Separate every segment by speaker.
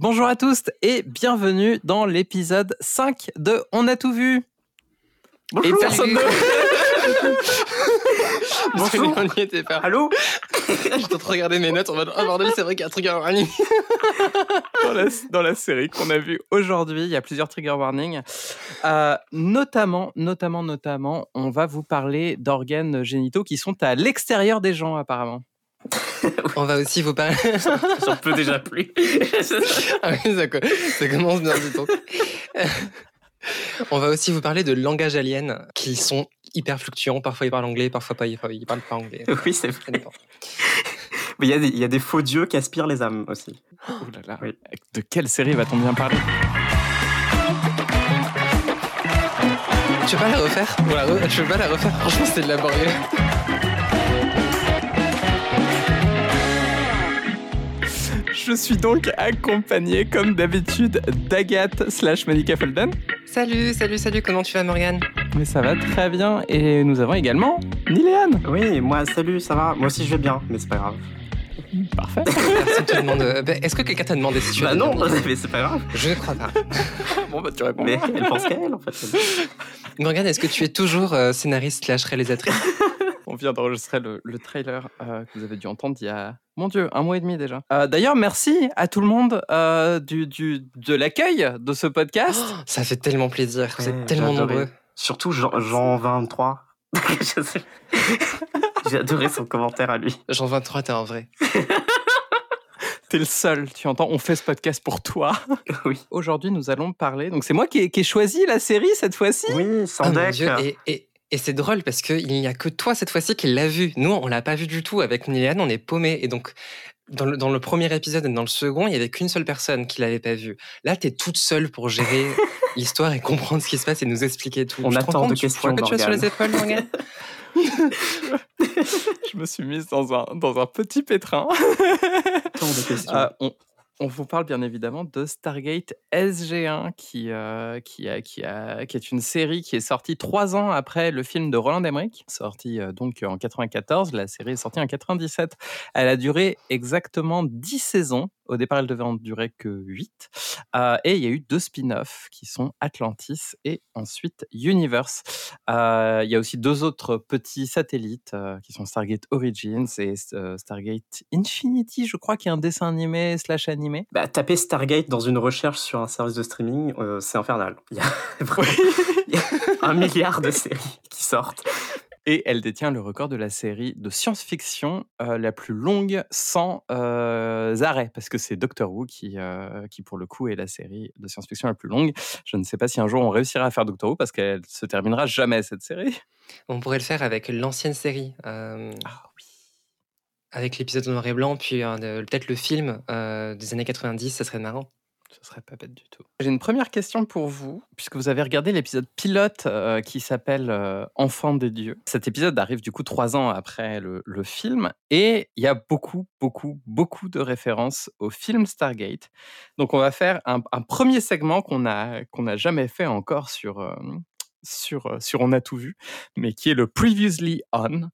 Speaker 1: Bonjour à tous et bienvenue dans l'épisode 5 de On a tout vu.
Speaker 2: Bonjour.
Speaker 1: Et personne ne...
Speaker 2: Bonjour.
Speaker 3: On n'y était pas.
Speaker 2: Allô
Speaker 3: Je dois regarder mes notes en mode Oh bordel, c'est vrai qu'il y a un à warning.
Speaker 1: dans, la, dans la série qu'on a vue aujourd'hui, il y a plusieurs trigger warnings. Euh, notamment, notamment, notamment, on va vous parler d'organes génitaux qui sont à l'extérieur des gens apparemment.
Speaker 3: On va aussi vous parler.
Speaker 2: J'en peux déjà plus.
Speaker 3: ah oui, ça, co- ça commence bien du tout. On va aussi vous parler de langage alien qui sont hyper fluctuants. Parfois ils parlent anglais, parfois pas, ils parlent pas anglais.
Speaker 2: oui, c'est vrai. Mais il y, a des- il y a des faux dieux qui aspirent les âmes aussi.
Speaker 1: Ouh là là.
Speaker 2: Oui.
Speaker 1: De quelle série va-t-on bien parler?
Speaker 3: Tu veux pas la refaire? La re- Tu veux pas la refaire? Franchement, c'est de laborieux.
Speaker 1: Je suis donc accompagné, comme d'habitude, d'Agathe slash Monica Felden.
Speaker 3: Salut, salut, salut, comment tu vas Morgane?
Speaker 1: Mais ça va très bien. Et nous avons également Niléane.
Speaker 2: Oui, moi, salut, ça va? Moi aussi, je vais bien, mais c'est pas grave.
Speaker 1: Parfait.
Speaker 3: Euh, bah, Est-ce que quelqu'un t'a demandé si tu
Speaker 2: Bah non, mais c'est pas grave.
Speaker 3: Je ne crois pas.
Speaker 1: bon, bah tu réponds.
Speaker 2: Mais elle pense qu'à elle, en fait.
Speaker 3: Morgane, est-ce que tu es toujours euh, scénariste slash réalisatrice?
Speaker 1: On vient d'enregistrer le, le trailer euh, que vous avez dû entendre il y a, mon Dieu, un mois et demi déjà. Euh, D'ailleurs, merci à tout le monde euh, du, du, de l'accueil de ce podcast.
Speaker 3: Oh, Ça fait tellement plaisir, vous êtes tellement nombreux.
Speaker 2: Surtout Jean, Jean 23. Je sais- J'ai adoré son commentaire à lui.
Speaker 3: Jean 23, t'es un vrai.
Speaker 1: T'es le seul, tu entends, on fait ce podcast pour toi.
Speaker 2: Oui.
Speaker 1: Aujourd'hui, nous allons parler. Donc, c'est moi qui ai, qui ai choisi la série cette fois-ci.
Speaker 2: Oui,
Speaker 3: Ah,
Speaker 2: sans
Speaker 3: mon
Speaker 2: deck.
Speaker 3: Dieu, et, et, et c'est drôle parce qu'il n'y a que toi cette fois-ci qui l'a vu. Nous, on l'a pas vu du tout. Avec Niléane, on est paumé. Et donc, dans le, dans le premier épisode et dans le second, il y avait qu'une seule personne qui l'avait pas vu. Là, t'es toute seule pour gérer l'histoire et comprendre ce qui se passe et nous expliquer tout.
Speaker 2: On
Speaker 3: Tu te
Speaker 2: attend de questions,
Speaker 3: que tu as sur les épaules, Morgane
Speaker 1: Je me suis mise dans un, dans un petit pétrin.
Speaker 2: Tant de questions.
Speaker 1: Euh, on, on vous parle bien évidemment de Stargate SG1, qui, euh, qui, est une série qui est sortie trois ans après le film de Roland Emmerich, sorti euh, donc en 94. La série est sortie en 97. Elle a duré exactement 10 saisons. Au départ, elle devait en durer que 8. Euh, et il y a eu deux spin-offs qui sont Atlantis et ensuite Universe. Euh, il y a aussi deux autres petits satellites euh, qui sont Stargate Origins et Stargate Infinity, je crois, qui est un dessin animé slash animé.
Speaker 2: Bah, taper Stargate dans une recherche sur un service de streaming, c'est infernal. Il y a un milliard de séries qui sortent.
Speaker 1: Et elle détient le record de la série de science-fiction euh, la plus longue sans euh, arrêt, parce que c'est Doctor Who qui, euh, qui, pour le coup, est la série de science-fiction la plus longue. Je ne sais pas si un jour on réussira à faire Doctor Who, parce qu'elle se terminera jamais, cette série.
Speaker 3: On pourrait le faire avec l'ancienne série.
Speaker 1: Ah oui.
Speaker 3: avec l'épisode noir et blanc, puis peut-être le film des années 90, ça serait marrant.
Speaker 1: Ce serait pas bête du tout. J'ai une première question pour vous, puisque vous avez regardé l'épisode pilote euh, qui s'appelle euh, Enfant des dieux. Cet épisode arrive du coup trois ans après le, film, et il y a beaucoup, beaucoup, beaucoup de références au film Stargate. Donc on va faire un, premier segment qu'on n'a jamais fait encore sur euh, sur euh, sur On a tout vu, mais qui est le Previously On.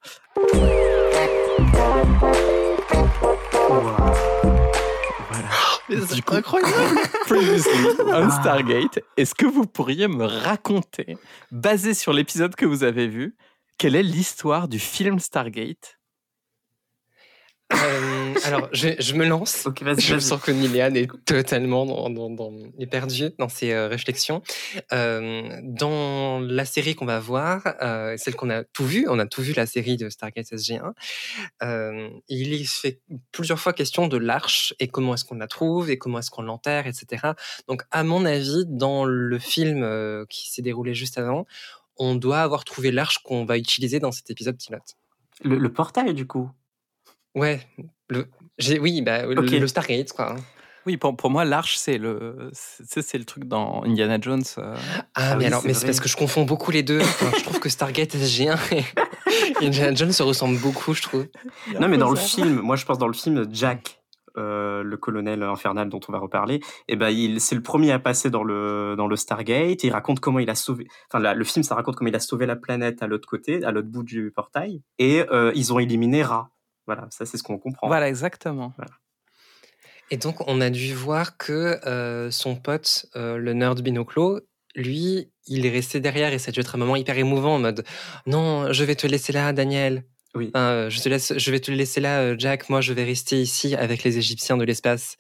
Speaker 1: Voilà. Du coup, Previously on Stargate. Est-ce que vous pourriez me raconter, basé sur l'épisode que vous avez vu, quelle est l'histoire du film Stargate?
Speaker 3: Euh, alors, je, je me lance. Je sens que Niléane est totalement dans, dans, dans, est perdue dans ses euh, réflexions. Euh, dans la série qu'on va voir, euh, celle qu'on a tout vu, on a tout vu la série de Stargate SG1. Euh, il y fait plusieurs fois question de l'arche et comment est-ce qu'on la trouve et comment est-ce qu'on l'enterre, etc. Donc, à mon avis, dans le film euh, qui s'est déroulé juste avant, on doit avoir trouvé l'arche qu'on va utiliser dans cet épisode pilote.
Speaker 2: Le, le portail, du coup?
Speaker 3: Ouais, le, j'ai, oui, bah, le- Stargate, quoi.
Speaker 1: Oui, pour, pour moi, l'arche, c'est le, c'est c'est le truc dans Indiana Jones. euh.
Speaker 3: Ah,
Speaker 2: Ah
Speaker 3: mais
Speaker 2: oui,
Speaker 3: alors,
Speaker 2: c'est
Speaker 3: mais c'est parce que je confonds beaucoup les deux. Enfin, je trouve que Stargate SG1 et Indiana Jones se ressemblent beaucoup, je trouve.
Speaker 2: Non, mais dans le film, moi je pense dans le film, Jack, euh, le colonel infernal dont on va reparler, et ben il c'est le premier à passer dans le dans le Stargate. Il raconte comment il a sauvé. Enfin, la- le film, ça raconte comment il a sauvé la planète à l'autre côté, à l'autre bout du portail, et euh, ils ont éliminé Ra. Voilà, ça c'est ce qu'on comprend.
Speaker 1: Voilà, exactement.
Speaker 3: Et donc, on a dû voir que euh, son pote, euh, le nerd binoclo, lui, il est resté derrière et ça a dû être un moment hyper émouvant en mode Non, je vais te laisser là, Daniel.
Speaker 2: Oui.
Speaker 3: Enfin, je, te laisse, je vais te laisser là, euh, Jack. Moi, je vais rester ici avec les Égyptiens de l'espace.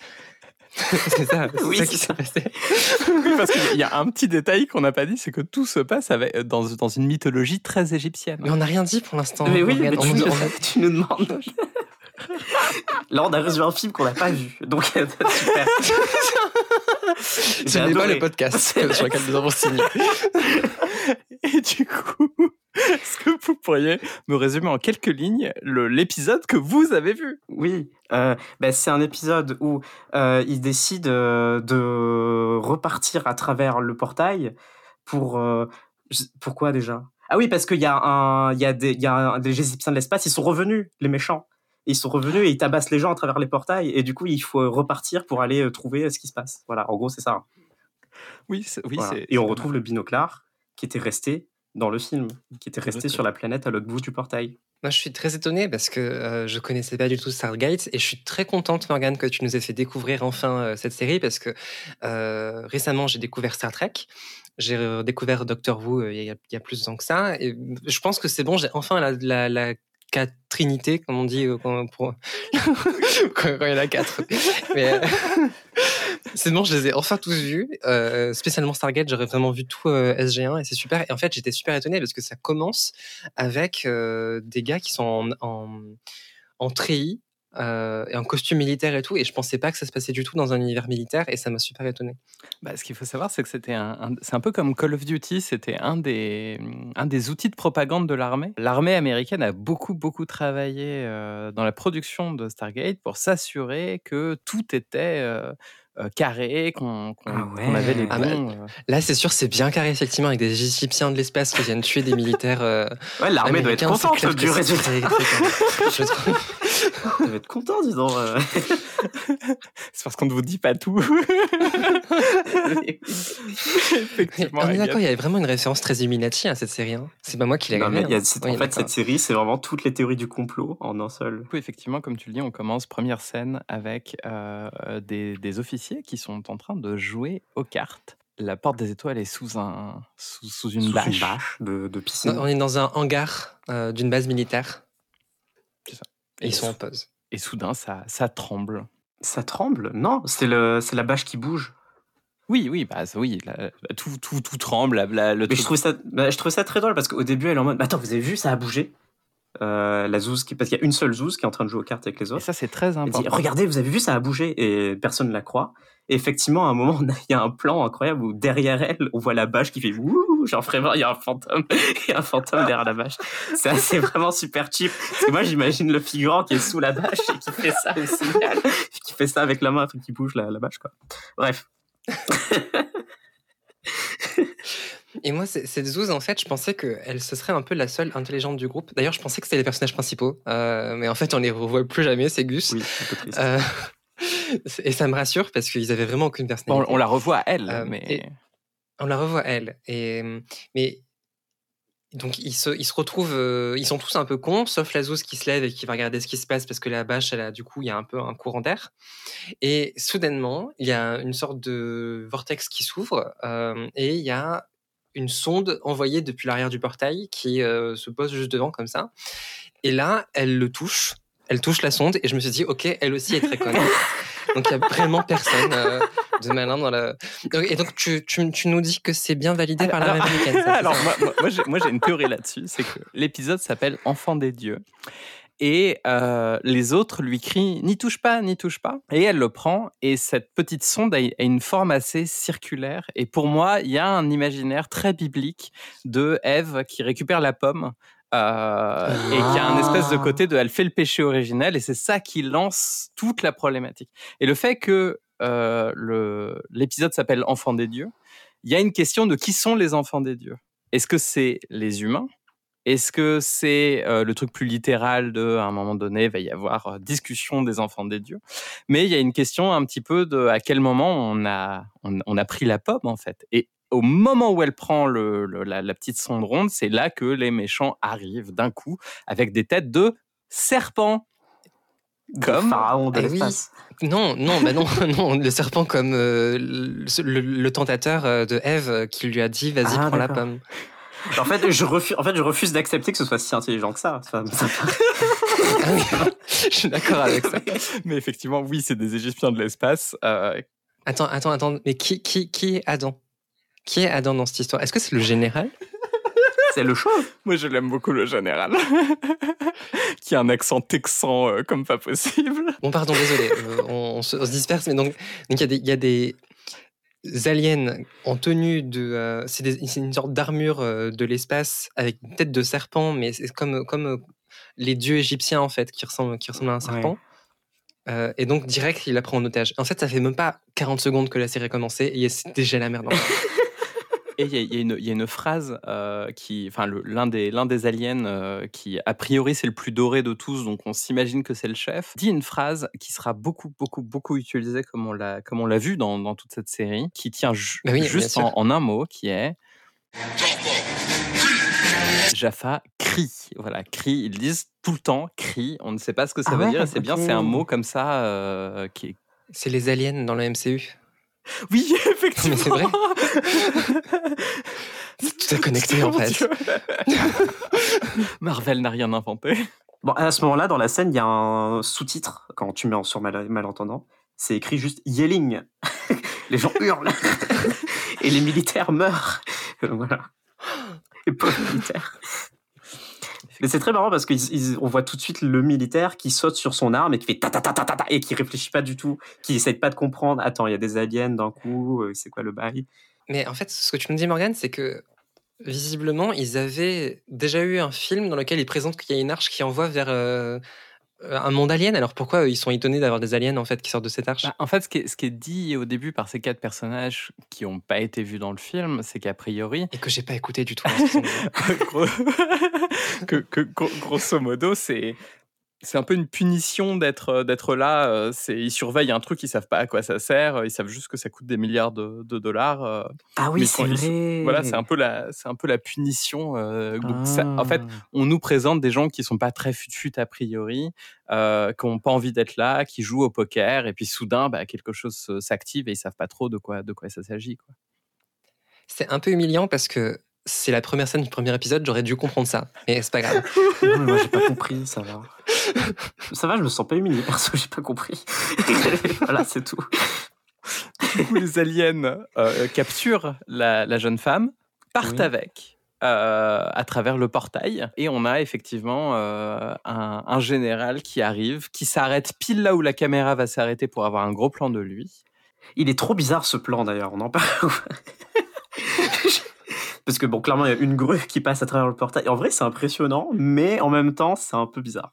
Speaker 3: c'est ça, c'est
Speaker 2: Oui,
Speaker 3: ça qui s'est passé.
Speaker 1: Oui, parce qu'il y a un petit détail qu'on n'a pas dit, c'est que tout se passe avec, dans, dans une mythologie très égyptienne.
Speaker 3: Mais on n'a rien dit pour l'instant.
Speaker 2: Mais oui, mais tu,
Speaker 3: On-
Speaker 2: nous,
Speaker 3: on
Speaker 2: tu nous demandes. Là, on a résumé un film qu'on n'a pas vu. Donc, super.
Speaker 3: Ce n'est pas le podcast sur lequel nous avons signé.
Speaker 1: Et du coup, est-ce que vous pourriez me résumer en quelques lignes l'épisode que vous avez vu?
Speaker 2: Oui, euh, bah, c'est un épisode où euh, il décide euh, de repartir à travers le portail pour euh, pourquoi déjà? Ah oui, parce qu'il y a un, il y a des, y a un- des Égyptiens de l'espace, ils sont revenus, les méchants. Ils sont revenus et ils tabassent les gens à travers les portails et du coup il faut repartir pour aller trouver ce qui se passe. Voilà, en gros c'est ça.
Speaker 1: Oui, oui
Speaker 2: Voilà.
Speaker 1: c'est-
Speaker 2: Et on retrouve le binoclard qui était resté dans le film, qui était resté sur la planète à l'autre bout du portail.
Speaker 3: Moi, je suis très étonnée parce que euh, je connaissais pas du tout Stargate et je suis très contente, Morgane, que tu nous aies fait découvrir enfin euh, cette série parce que euh, récemment, j'ai découvert Star Trek. J'ai découvert Doctor Who euh, il y, a- il y a plus de temps que ça. Et je pense que c'est bon, j'ai enfin la, la, la quatrinité, comme on dit euh, quand, pour... quand, il y en a quatre. Mais euh, c'est bon, je les ai enfin tous vus. Euh, spécialement Stargate, j'aurais vraiment vu tout euh, SG1 et c'est super. Et en fait, j'étais super étonné parce que ça commence avec euh, des gars qui sont en, en, treillis euh, et en costume militaire et tout. Et je pensais pas que ça se passait du tout dans un univers militaire et ça m'a super étonné.
Speaker 1: Bah, ce qu'il faut savoir, c'est que c'était un, c'est un peu comme Call of Duty, c'était un des, un des outils de propagande de l'armée. L'armée américaine a beaucoup, beaucoup travaillé dans la production de Stargate pour s'assurer que tout était euh, carré, qu'on qu'on-
Speaker 2: Ah
Speaker 1: qu'on avait les
Speaker 2: ouais.
Speaker 3: Ah bah,
Speaker 1: bons. euh,
Speaker 3: Là, c'est sûr, c'est bien carré, effectivement, avec des Égyptiens de l'espace qui viennent tuer des militaires. euh,
Speaker 2: Ouais, l'armée doit être contente du résultat.
Speaker 3: je trouve.
Speaker 2: Elle doit être content, disons. euh.
Speaker 1: C'est parce qu'on ne vous dit pas tout. Effectivement.
Speaker 3: on est
Speaker 1: Agathe.
Speaker 3: d'accord, il y avait vraiment une référence très Illuminati à cette série. hein. C'est pas moi qui l'ai
Speaker 2: Non, mais
Speaker 3: rêvé,
Speaker 2: il y a-
Speaker 3: hein.
Speaker 2: c'est-
Speaker 3: Oui,
Speaker 2: en fait, cette série, c'est vraiment toutes les théories du complot en un seul.
Speaker 1: Du coup, effectivement, comme tu le dis, on commence première scène avec euh, des, des officiers qui sont en train de jouer aux cartes. La porte des étoiles est sous, un, sous, sous une
Speaker 2: Sous
Speaker 1: bâche.
Speaker 2: une bâche de, de piscine.
Speaker 3: Non, on est dans un hangar euh, d'une base militaire.
Speaker 1: C'est ça.
Speaker 3: Et ils sont en pause.
Speaker 1: Et soudain, ça, ça tremble.
Speaker 2: Ça tremble? Non, c'est le, c'est la bâche qui bouge.
Speaker 1: Oui, oui, bah oui, la- la- tout, tout, tout tremble. la- la- le
Speaker 2: Mais
Speaker 1: truc-
Speaker 2: je trouve ça, bah, je trouve ça très drôle parce qu'au début, elle est en mode, bah, attends, vous avez vu, ça a bougé? Euh, la zouze qui, parce qu'il y a une seule zouze qui est en train de jouer aux cartes avec les
Speaker 1: Et
Speaker 2: autres.
Speaker 1: ça, c'est très
Speaker 2: Elle dit,
Speaker 1: important.
Speaker 2: regardez, vous avez vu, ça a bougé. Et personne ne la croit. Et effectivement, à un moment, il y a un plan incroyable où derrière elle, on voit la bâche qui fait wouh, genre vraiment, il y a un fantôme, il y a un fantôme derrière la bâche. C'est vraiment super cheap. Parce que moi, j'imagine le figurant qui est sous la bâche et qui fait ça au signal, qui fait ça avec la main, un truc qui bouge la, la bâche, quoi. Bref.
Speaker 3: Et moi, c'est- cette Zouz, en fait, je pensais qu'elle ce serait un peu la seule intelligente du groupe. D'ailleurs, je pensais que c'était les personnages principaux. euh, mais en fait, on les revoit plus jamais, c'est Gus.
Speaker 2: Oui, un peu triste.
Speaker 3: Euh, et ça me rassure parce qu'ils avaient vraiment aucune
Speaker 1: Bon,
Speaker 3: personnalité.
Speaker 1: on la revoit elle,
Speaker 3: Euh,
Speaker 1: mais
Speaker 3: On la revoit elle. Et, mais donc ils se, ils se retrouvent, euh, ils sont tous un peu cons, sauf la Zouz qui se lève et qui va regarder ce qui se passe parce que la bâche, elle a, du coup, il y a un peu un courant d'air. Et soudainement, il y a une sorte de vortex qui s'ouvre euh, et il y a une sonde envoyée depuis l'arrière du portail qui euh, se pose juste devant comme ça. Et là, elle le touche. Elle touche la sonde et je me suis dit, ok, elle aussi est très conne. Donc il y a vraiment personne euh, de malin dans la. Et donc tu, tu, tu nous dis que c'est bien validé par l'armée
Speaker 1: Alors-
Speaker 3: ça,
Speaker 1: Alors, moi, moi- moi, j'ai- moi, j'ai une théorie là-dessus, c'est que l'épisode s'appelle Enfant des dieux. Et euh, les autres lui crient N'y touche pas, n'y touche pas. Et elle le prend. Et cette petite sonde a, a une forme assez circulaire. Et pour moi, il y a un imaginaire très biblique de Ève qui récupère la pomme. Euh, et qui a un espèce de côté de elle fait le péché originel et c'est ça qui lance toute la problématique. Et le fait que euh, le- l'épisode s'appelle Enfant des dieux, il y a une question de qui sont les enfants des dieux. Est-ce que c'est les humains? Est-ce que c'est euh, le truc plus littéral de, à un moment donné, il va y avoir discussion des enfants des dieux? Mais il y a une question un petit peu de à quel moment on a, on, on a pris la pomme, en fait. Et au moment où elle prend le, le- la, la petite sonde ronde, c'est là que les méchants arrivent d'un coup avec des têtes de serpents.
Speaker 2: comme pharaon de
Speaker 3: oui.
Speaker 2: l'espace.
Speaker 3: Non, non, bah non, non, le serpent comme euh, le, tentateur euh, de Ève euh, qui lui a dit vas-y
Speaker 2: Ah,
Speaker 3: prends la pomme.
Speaker 2: En fait, je refuse, en fait, je refuse d'accepter que ce soit si intelligent que ça. Ça- ça-
Speaker 3: Ah Je suis d'accord avec ça.
Speaker 1: Mais effectivement, oui, c'est des Égyptiens de l'espace. euh,
Speaker 3: Attends, attends, attends, mais qui, qui, qui est Adam? Qui est Adam dans cette histoire? Est-ce que c'est le général?
Speaker 2: C'est le show.
Speaker 1: Moi, je l'aime beaucoup, le général. qui a un accent texan euh, comme pas possible.
Speaker 3: Bon, pardon, désolé, euh, on, on se, on se disperse, mais donc donc il y, a des- il y a des aliens en tenue de. euh, c'est des- c'est une sorte d'armure euh, de l'espace avec une tête de serpent, mais c'est comme, comme les dieux égyptiens, en fait, qui ressemblent, qui ressemblent à un serpent. Euh, et donc, direct, il la prend en otage. En fait, ça fait même pas 40 secondes que la série a commencé et c'est déjà la merde.
Speaker 1: Et il y, a- y une- il y a une phrase euh, qui, enfin, l'un des, des aliens euh, qui, a priori, c'est le plus doré de tous, donc on s'imagine que c'est le chef, dit une phrase qui sera beaucoup, beaucoup, beaucoup utilisée comme on l'a, comme on l'a vu dans, dans toute cette série, qui tient ju-
Speaker 3: oui, bien
Speaker 1: juste en, en un mot, qui est Jaffa crie. Voilà, crie. Ils disent tout le temps crie. On ne sait pas ce que ça
Speaker 2: Ah
Speaker 1: veut
Speaker 2: ouais,
Speaker 1: dire. Et c'est bien, c'est un mot comme ça euh, qui est.
Speaker 3: C'est les aliens dans le MCU.
Speaker 1: Oui, effectivement.
Speaker 3: Mais c'est vrai. Tout est connecté, en fait.
Speaker 1: Marvel n'a rien inventé.
Speaker 2: Bon, à ce moment-là, dans la scène, il y a un sous-titre quand tu mets en sur mal- malentendant. C'est écrit juste yelling. les gens hurlent et les militaires meurent. voilà. Les pauvres militaires. C'est très marrant parce qu'on voit tout de suite le militaire qui saute sur son arme et qui fait ta ta ta ta ta et qui réfléchit pas du tout, qui essaye pas de comprendre. Attends, il y a des aliens d'un coup, euh, c'est quoi le bail?
Speaker 3: Mais en fait, ce que tu me dis, Morgane, c'est que visiblement, ils avaient déjà eu un film dans lequel ils présentent qu'il y a une arche qui envoie vers euh, un monde alien. Alors pourquoi euh, ils sont étonnés d'avoir des aliens en fait qui sortent de cette arche?
Speaker 1: Bah, en fait, ce qui, est, ce qui est dit au début par ces quatre personnages qui n'ont pas été vus dans le film, c'est qu'a priori,
Speaker 3: Et que j'ai pas écouté du tout.
Speaker 1: gros- que, que gro- grosso modo, c'est c'est un peu une punition d'être d'être là. C'est ils surveillent un truc, ils savent pas à quoi ça sert, ils savent juste que ça coûte des milliards de, de dollars.
Speaker 2: Ah oui, c'est vrai.
Speaker 1: Voilà, c'est un peu la c'est un peu la punition. donc ça- en fait,
Speaker 2: Ah.
Speaker 1: on nous présente des gens qui sont pas très fut a priori, euh, qui ont pas envie d'être là, qui jouent au poker, et puis soudain, bah, quelque chose se- s'active et ils savent pas trop de quoi de quoi ça s'agit.
Speaker 3: C'est un peu humiliant parce que c'est la première scène du premier épisode. J'aurais dû comprendre ça, mais c'est pas grave.
Speaker 2: Non, mais moi, j'ai pas compris, ça va. Ça va, je me sens pas humilié, perso, j'ai pas compris. voilà, c'est tout.
Speaker 1: Du coup, les aliens euh, capturent la, la jeune femme, partent
Speaker 2: Oui.
Speaker 1: avec. euh, à travers le portail et on a effectivement euh, un, un général qui arrive, qui s'arrête pile là où la caméra va s'arrêter pour avoir un gros plan de lui.
Speaker 2: Il est trop bizarre ce plan d'ailleurs, on en parle. Parce que bon, clairement, il y a une grue qui passe à travers le portail. En vrai, c'est impressionnant, mais en même temps, c'est un peu bizarre.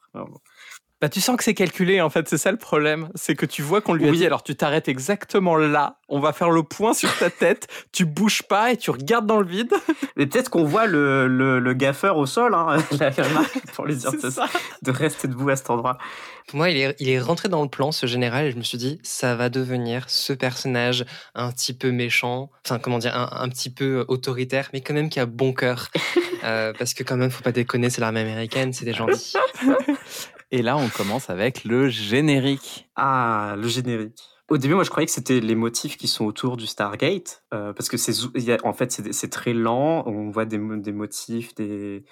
Speaker 1: Bah, tu sens que c'est calculé, en fait, c'est ça le problème. C'est que tu vois qu'on lui a
Speaker 2: Oui.
Speaker 1: dit, alors tu t'arrêtes exactement là, on va faire le point sur ta tête, tu bouges pas et tu regardes dans le vide.
Speaker 2: Mais peut-être qu'on voit le, le, le gaffeur au sol, hein, la pour lui dire
Speaker 1: C'est
Speaker 2: de,
Speaker 1: ça.
Speaker 2: de rester debout à cet endroit.
Speaker 3: Pour moi, il est, il est rentré dans le plan, ce général, et je me suis dit, ça va devenir ce personnage un petit peu méchant, enfin, comment dire, un, un petit peu autoritaire, mais quand même qui a bon cœur. Euh, parce que quand même, faut pas déconner, c'est l'armée américaine, c'est des gentils.
Speaker 1: Et là, on commence avec le générique.
Speaker 2: Ah, le générique. Au début, moi, je croyais que c'était les motifs qui sont autour du Stargate, euh, parce que c'est, en fait, c'est, très lent. On voit des, des motifs, des,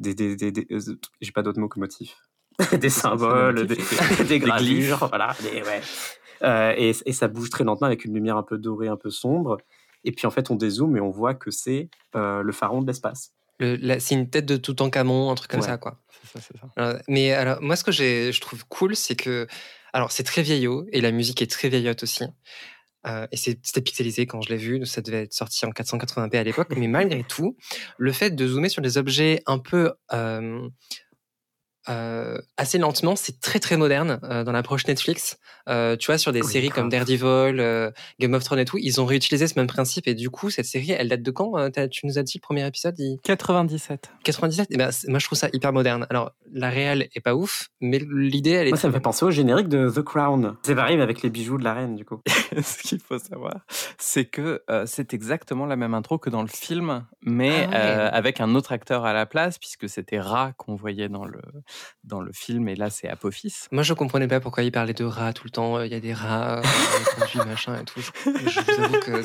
Speaker 2: des, des, des- des- euh, j'ai pas d'autres mots que motifs, des symboles, des,
Speaker 1: motifs,
Speaker 2: des,
Speaker 1: des
Speaker 2: gravures, voilà. des- ouais. Euh, et, et ça bouge très lentement avec une lumière un peu dorée, un peu sombre. Et puis en fait, on dézoome et on voit que c'est euh, le pharaon de l'espace.
Speaker 3: Le- c'est une tête de Toutankhamon, un truc comme
Speaker 2: Ouais.
Speaker 3: ça, quoi.
Speaker 1: C'est ça, c'est ça.
Speaker 3: Mais alors, moi, ce que j'ai- je trouve cool, c'est que. Alors, c'est très vieillot, et la musique est très vieillotte aussi. Euh, et c'était pixelisé quand je l'ai vu, ça devait être sorti en 480p à l'époque. mais malgré tout, le fait de zoomer sur des objets un peu. euh, euh, assez lentement, c'est très très moderne euh, dans l'approche Netflix. Euh, tu vois, sur des
Speaker 2: Oui,
Speaker 3: séries comme. Daredevil, euh, Game of Thrones et tout, ils ont réutilisé ce même principe. Et du coup, cette série, elle date de quand Euh, Tu nous as dit le premier épisode il...
Speaker 1: 97.
Speaker 3: 97 eh ben, Moi, je trouve ça hyper moderne. Alors, la réelle est pas ouf, mais l'idée, elle est.
Speaker 2: Moi, ça me fait penser au générique de The Crown. C'est pareil mais avec les bijoux de la reine, du coup.
Speaker 1: Ce qu'il faut savoir, c'est que euh, c'est exactement la même intro que dans le film, mais
Speaker 3: Ah ouais.
Speaker 1: avec un autre acteur à la place, puisque c'était Ra qu'on voyait dans le, dans le film, et là c'est Apophis.
Speaker 3: Moi, je comprenais pas pourquoi il parlait de rats tout le temps. Il y a des rats, euh, machin et tout. Je, je vous avoue que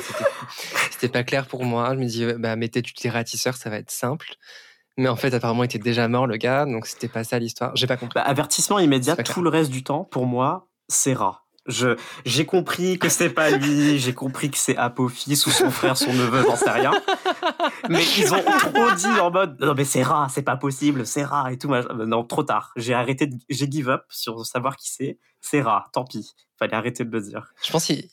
Speaker 3: c'était pas clair pour moi. Je me dis, bah, mettez tu tes ratisseurs, ça va être simple. Mais en fait, apparemment, il était déjà mort, le gars, donc c'était pas ça l'histoire. J'ai pas compris.
Speaker 2: Bah, avertissement immédiat, tout le reste du temps, pour moi, c'est rare. Je, j'ai compris que c'est pas lui, j'ai compris que c'est Apophis ou son frère, son neveu, j'en sais rien. Mais ils ont trop dit en mode, non mais c'est rare, c'est pas possible, c'est rare et tout. Non, trop tard. J'ai arrêté, de, j'ai give up sur savoir qui c'est. C'est rare, tant pis. Fallait arrêter de le dire.
Speaker 3: Je pense qu'il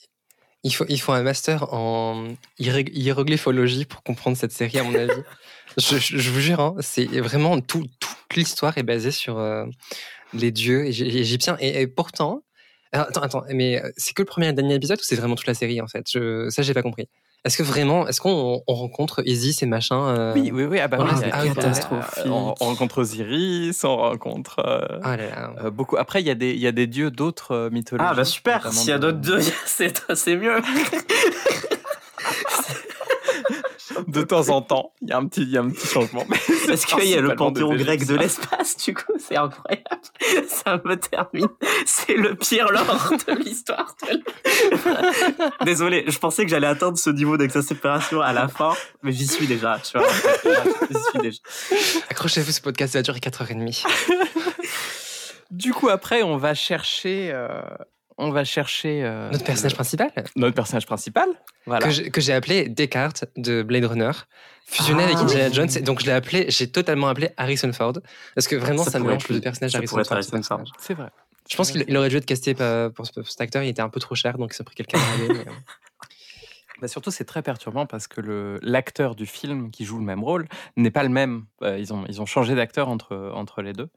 Speaker 3: il faut, il faut un master en hiéroglyphologie pour comprendre cette série, à mon avis. je, vous jure, hein, c'est vraiment tout, toute l'histoire est basée sur euh, les dieux égyptiens. Et, pourtant, attends, attends, mais euh, c'est que le premier dernier épisode ou c'est vraiment toute la série en fait? Je, Ça, j'ai pas compris. Est-ce que vraiment, est-ce qu'on rencontre Isis et machin euh,
Speaker 1: Oui, oui, oui. Ah bah, catastrophe. On, rencontre Osiris, on rencontre ah beaucoup. Après, il y a des, il y a des dieux d'autres mythologies.
Speaker 2: Ah bah super. S'il y a d'autres dieux, c'est mieux.
Speaker 1: de temps en temps, il y a un petit, il y a un petit changement.
Speaker 2: Parce qu'il y a le panthéon grec de l'espace, du coup, c'est incroyable. Ça me termine. C'est le pire lore de l'histoire. Désolé, je pensais que j'allais atteindre ce niveau d'exaspération à la fin, mais j'y suis déjà, tu vois. J'y
Speaker 3: suis déjà. Accrochez-vous, ce podcast va durer 4h30.
Speaker 1: du coup, après, on va chercher. Euh, on va chercher. Euh,
Speaker 3: notre personnage principal
Speaker 1: Notre personnage principal,
Speaker 3: voilà. Que j'ai appelé Descartes de Blade Runner, fusionné avec ah, Indiana Jones. Donc je l'ai appelé, j'ai totalement appelé Harrison Ford. Parce que vraiment, ça, mélange le personnage d'Harrison
Speaker 1: Ford. C'est vrai.
Speaker 3: Je pense qu'il aurait dû être casté pour cet acteur, il était un peu trop cher, donc ils ont pris quelqu'un euh.
Speaker 1: bah surtout, c'est très perturbant parce que l'acteur du film qui joue le même rôle n'est pas le même. Euh, ils, ont, ils ont changé d'acteur entre, entre les deux.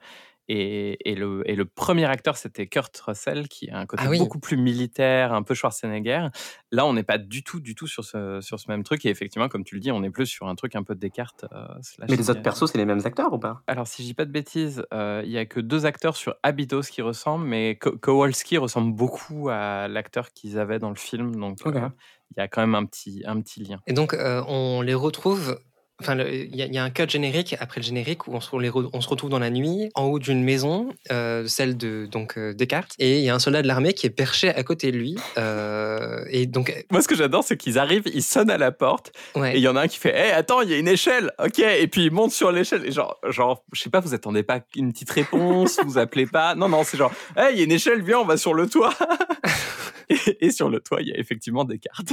Speaker 1: Et, le, et, le, premier acteur, c'était Kurt Russell, qui a un côté ah beaucoup plus militaire, un peu Schwarzenegger. Là, on n'est pas du tout, du tout sur ce, sur ce même truc. Et effectivement, comme tu le dis, on est plus sur un truc un peu de Descartes. Euh,
Speaker 2: mais les autres persos, c'est les mêmes acteurs ou pas?
Speaker 1: Alors, si je dis pas de bêtises, euh, il y a que deux acteurs sur Abydos qui ressemblent, mais Kowalski ressemble beaucoup à l'acteur qu'ils avaient dans le film. Donc, euh, il y a quand même un petit, un petit lien.
Speaker 3: Et donc, on les retrouve Enfin, il y, a un cut générique après le générique où on se, on se retrouve dans la nuit en haut d'une maison, euh, celle de donc euh, Descartes, et il y a un soldat de l'armée qui est perché à côté de lui. Euh, et donc,
Speaker 1: moi, ce que j'adore, c'est qu'ils arrivent, ils sonnent à la porte, et il y en a un qui fait, hé, attends, il y a une échelle, ok, et puis il monte sur l'échelle, et genre, genre, je sais pas, vous attendez pas une petite réponse, vous appelez pas, non, non, c'est genre, hé, il y a une échelle, viens, on va sur le toit. et, sur le toit, il y a effectivement Descartes.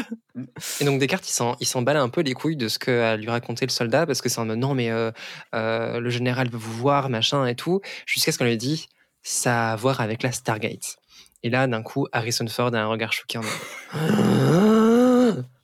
Speaker 3: Et donc Descartes, il s'en balait un peu les couilles de ce que lui racontait le soldat, parce que c'est en mode non, mais euh, euh, le général veut vous voir, machin et tout, jusqu'à ce qu'on lui dit ça a à voir avec la Stargate. Et là, d'un coup, Harrison Ford a un regard choqué en mode.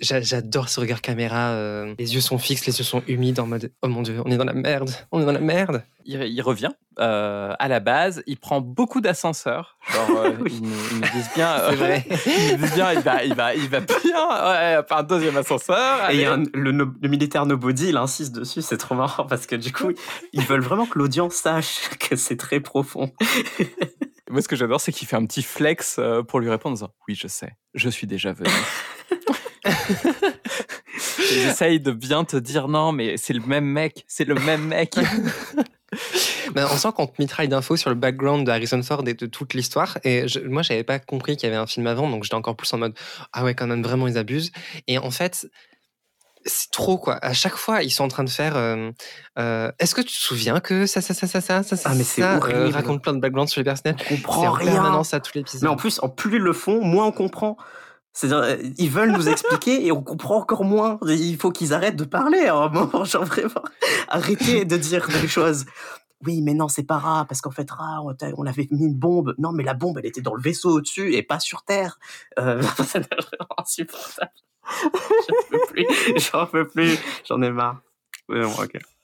Speaker 3: J'adore ce regard caméra. Euh, les yeux sont fixes, les yeux sont humides en mode Oh mon dieu, on est dans la merde, on est dans la merde.
Speaker 1: Il, revient euh, à la base, il prend beaucoup d'ascenseurs. Genre, euh, ils, me disent bien.
Speaker 3: Vrai.
Speaker 1: me disent bien, il va, il va, il va bien. Ouais, un deuxième ascenseur.
Speaker 2: Et il y a le, le, militaire Nobody, il insiste dessus, c'est trop marrant parce que du coup, ils veulent vraiment que l'audience sache que c'est très profond.
Speaker 1: Moi, ce que j'adore, c'est qu'il fait un petit flex euh, pour lui répondre en disant Oui, je sais, je suis déjà venu. J'essaye de bien te dire non, mais c'est le même mec, c'est le même mec.
Speaker 3: Ben, on sent qu'on te mitraille d'infos sur le background de Harrison Ford et de toute l'histoire. Et je, moi, j'avais pas compris qu'il y avait un film avant, donc j'étais encore plus en mode ah ouais, quand même vraiment ils abusent. Et en fait, c'est trop quoi. À chaque fois, ils sont en train de faire. Euh, euh, est-ce que tu te souviens que ça, ça, ça, ça, ça, ça,
Speaker 2: ah mais c'est euh,
Speaker 3: raconte plein de backgrounds sur les personnages.
Speaker 2: On comprend rien.
Speaker 3: à tous l'épisode.
Speaker 2: Mais en plus, en plus ils le font, moins on comprend. C'est-à-dire, ils veulent nous expliquer et on comprend encore moins. Il faut qu'ils arrêtent de parler à un moment, genre vraiment. Arrêtez de dire des choses. Oui, mais non, c'est pas rare, parce qu'en fait, rare, on avait mis une bombe. Non, mais la bombe, elle était dans le vaisseau au-dessus et pas sur Terre. Euh, c'est insupportable. J'en peux plus, j'en peux plus, j'en ai marre.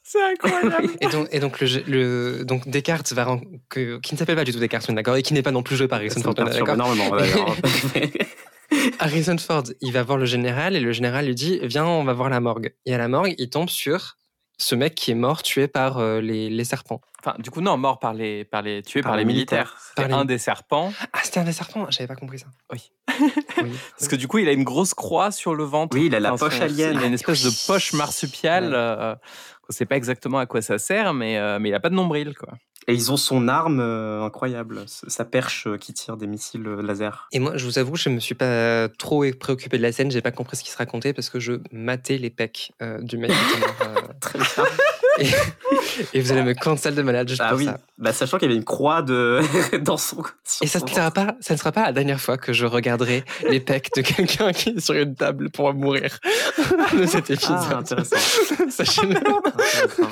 Speaker 1: C'est incroyable.
Speaker 3: et donc, et donc, le, donc Descartes va que, qui ne s'appelle pas du tout Descartes, d'accord, et qui n'est pas non plus joué par Harrison Ford, d'accord. Harrison Ford, il va voir le général et le général lui dit Viens, on va voir la morgue. Et à la morgue, il tombe sur ce mec qui est mort tué par euh, les, les serpents.
Speaker 1: Enfin, du coup, non, mort par les, par les, tué par,
Speaker 2: Par
Speaker 1: les militaires. C'était
Speaker 3: Par les-
Speaker 1: un des serpents.
Speaker 3: Ah, c'était un des serpents J'avais pas compris ça.
Speaker 1: Oui.
Speaker 3: Oui.
Speaker 1: Parce que du coup, il a une grosse croix sur le ventre.
Speaker 2: Oui, il a la
Speaker 1: Enfin,
Speaker 2: poche alien.
Speaker 1: Il a une espèce
Speaker 3: Oui.
Speaker 1: de poche marsupiale.
Speaker 2: Ouais.
Speaker 1: euh, sait pas exactement à quoi ça sert, mais, euh, mais il a pas de nombril, quoi.
Speaker 2: Et ils ont son arme euh, incroyable, sa perche euh, qui tire des missiles laser.
Speaker 3: Et moi, je vous avoue, je me suis pas trop préoccupé de la scène. J'ai pas compris ce qui se racontait parce que je matais les pecs euh, du mec. qui était mort, euh,
Speaker 2: Très bien.
Speaker 3: Et, et vous allez me cancel de malade juste
Speaker 2: Ah
Speaker 3: pour
Speaker 2: oui,
Speaker 3: ça.
Speaker 2: bah, sachant qu'il y avait une croix de... dans son.
Speaker 3: Et ça
Speaker 2: son
Speaker 3: ne sera pas, ça ne sera pas la dernière fois que je regarderai les pecs de quelqu'un qui est sur une table pour mourir de cet épisode.
Speaker 2: Ah, intéressant.
Speaker 3: Sachez-le.
Speaker 2: Intéressant.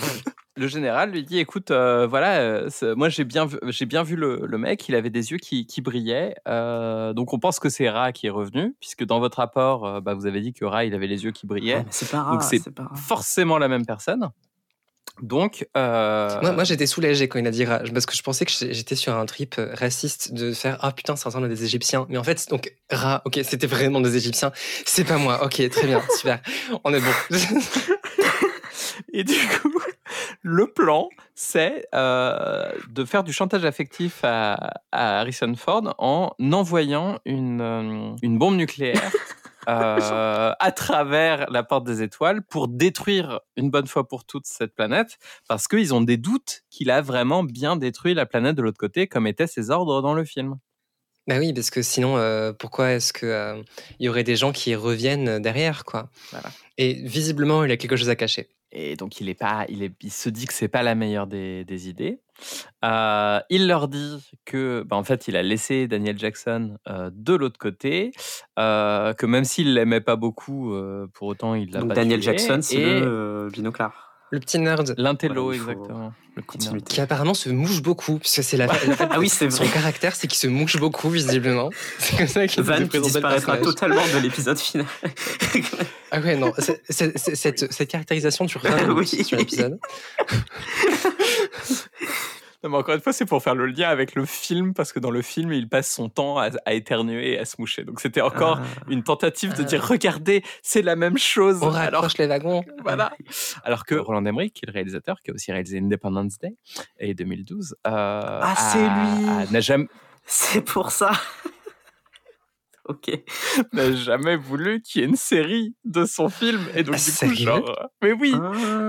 Speaker 1: Le général lui dit écoute, euh, voilà, euh, moi j'ai bien, vu- j'ai bien vu le, le mec, il avait des yeux qui, qui brillaient. euh, donc on pense que c'est Ra qui est revenu, puisque dans votre rapport, euh, bah, vous avez dit que Ra il avait les yeux qui brillaient.
Speaker 2: Ouais, mais c'est pas
Speaker 1: Donc
Speaker 2: rare,
Speaker 1: c'est
Speaker 2: c'est pas rare.
Speaker 1: Forcément la même personne. Donc, euh,
Speaker 3: Moi, moi, j'étais soulagé quand il a dit Ra, parce que je pensais que j'étais sur un trip euh, raciste de faire ah putain ça ressemble à des Égyptiens, mais en fait donc Ra, ok c'était vraiment des Égyptiens, c'est pas moi, ok très bien super, on est bon.
Speaker 1: Et du coup, le plan, c'est euh, de faire du chantage affectif à, à Harrison Ford en envoyant une, euh, une bombe nucléaire euh, à travers la porte des étoiles pour détruire une bonne fois pour toutes cette planète, parce qu'ils ont des doutes qu'il a vraiment bien détruit la planète de l'autre côté, comme étaient ses ordres dans le film.
Speaker 3: Bah oui, parce que sinon, euh, pourquoi est-ce que euh, y aurait des gens qui reviennent derrière, quoi?
Speaker 1: Voilà.
Speaker 3: Et visiblement, il a quelque chose à cacher.
Speaker 1: Et donc, il, est pas, il, est, il se dit que c'est pas la meilleure des, des idées. Euh, il leur dit que, bah, en fait, il a laissé Daniel Jackson euh, de l'autre côté, euh, que même s'il l'aimait pas beaucoup, pour autant, il l'a
Speaker 2: Donc
Speaker 1: pas
Speaker 2: Daniel
Speaker 1: tué.
Speaker 2: Jackson, c'est
Speaker 1: Et
Speaker 2: le binoclard.
Speaker 3: Le petit nerd
Speaker 1: L'intello, exactement. Le petit nerd.
Speaker 3: Qui apparemment se mouche beaucoup, puisque c'est la, la-
Speaker 2: Ah oui, c'est
Speaker 3: son
Speaker 2: vrai.
Speaker 3: caractère, c'est qu'il se mouche beaucoup visiblement. C'est comme ça qu'il
Speaker 2: Van qui disparaîtra totalement de l'épisode final.
Speaker 3: Ah ouais, non, cette, cette caractérisation dure 20 minutes
Speaker 2: Oui.
Speaker 3: sur l'épisode.
Speaker 1: Non, mais encore une fois, c'est pour faire le lien avec le film, parce que dans le film, il passe son temps à, à éternuer et à se moucher. Donc, c'était encore
Speaker 2: Ah.
Speaker 1: une tentative de
Speaker 3: Ah.
Speaker 1: dire regardez, c'est la même chose.
Speaker 3: On
Speaker 1: alors
Speaker 3: raccroche les wagons.
Speaker 1: Voilà. Alors que Roland Emmerich, qui est le réalisateur, qui a aussi réalisé Independence Day et 2012, euh,
Speaker 2: Ah,
Speaker 1: a-
Speaker 2: c'est lui.
Speaker 1: a- n'a jamais,
Speaker 2: C'est pour ça. Ok.
Speaker 1: n'a jamais voulu qu'il y ait une série de son film. Et donc,
Speaker 3: Ah,
Speaker 1: du coup, genre. euh, Mais oui!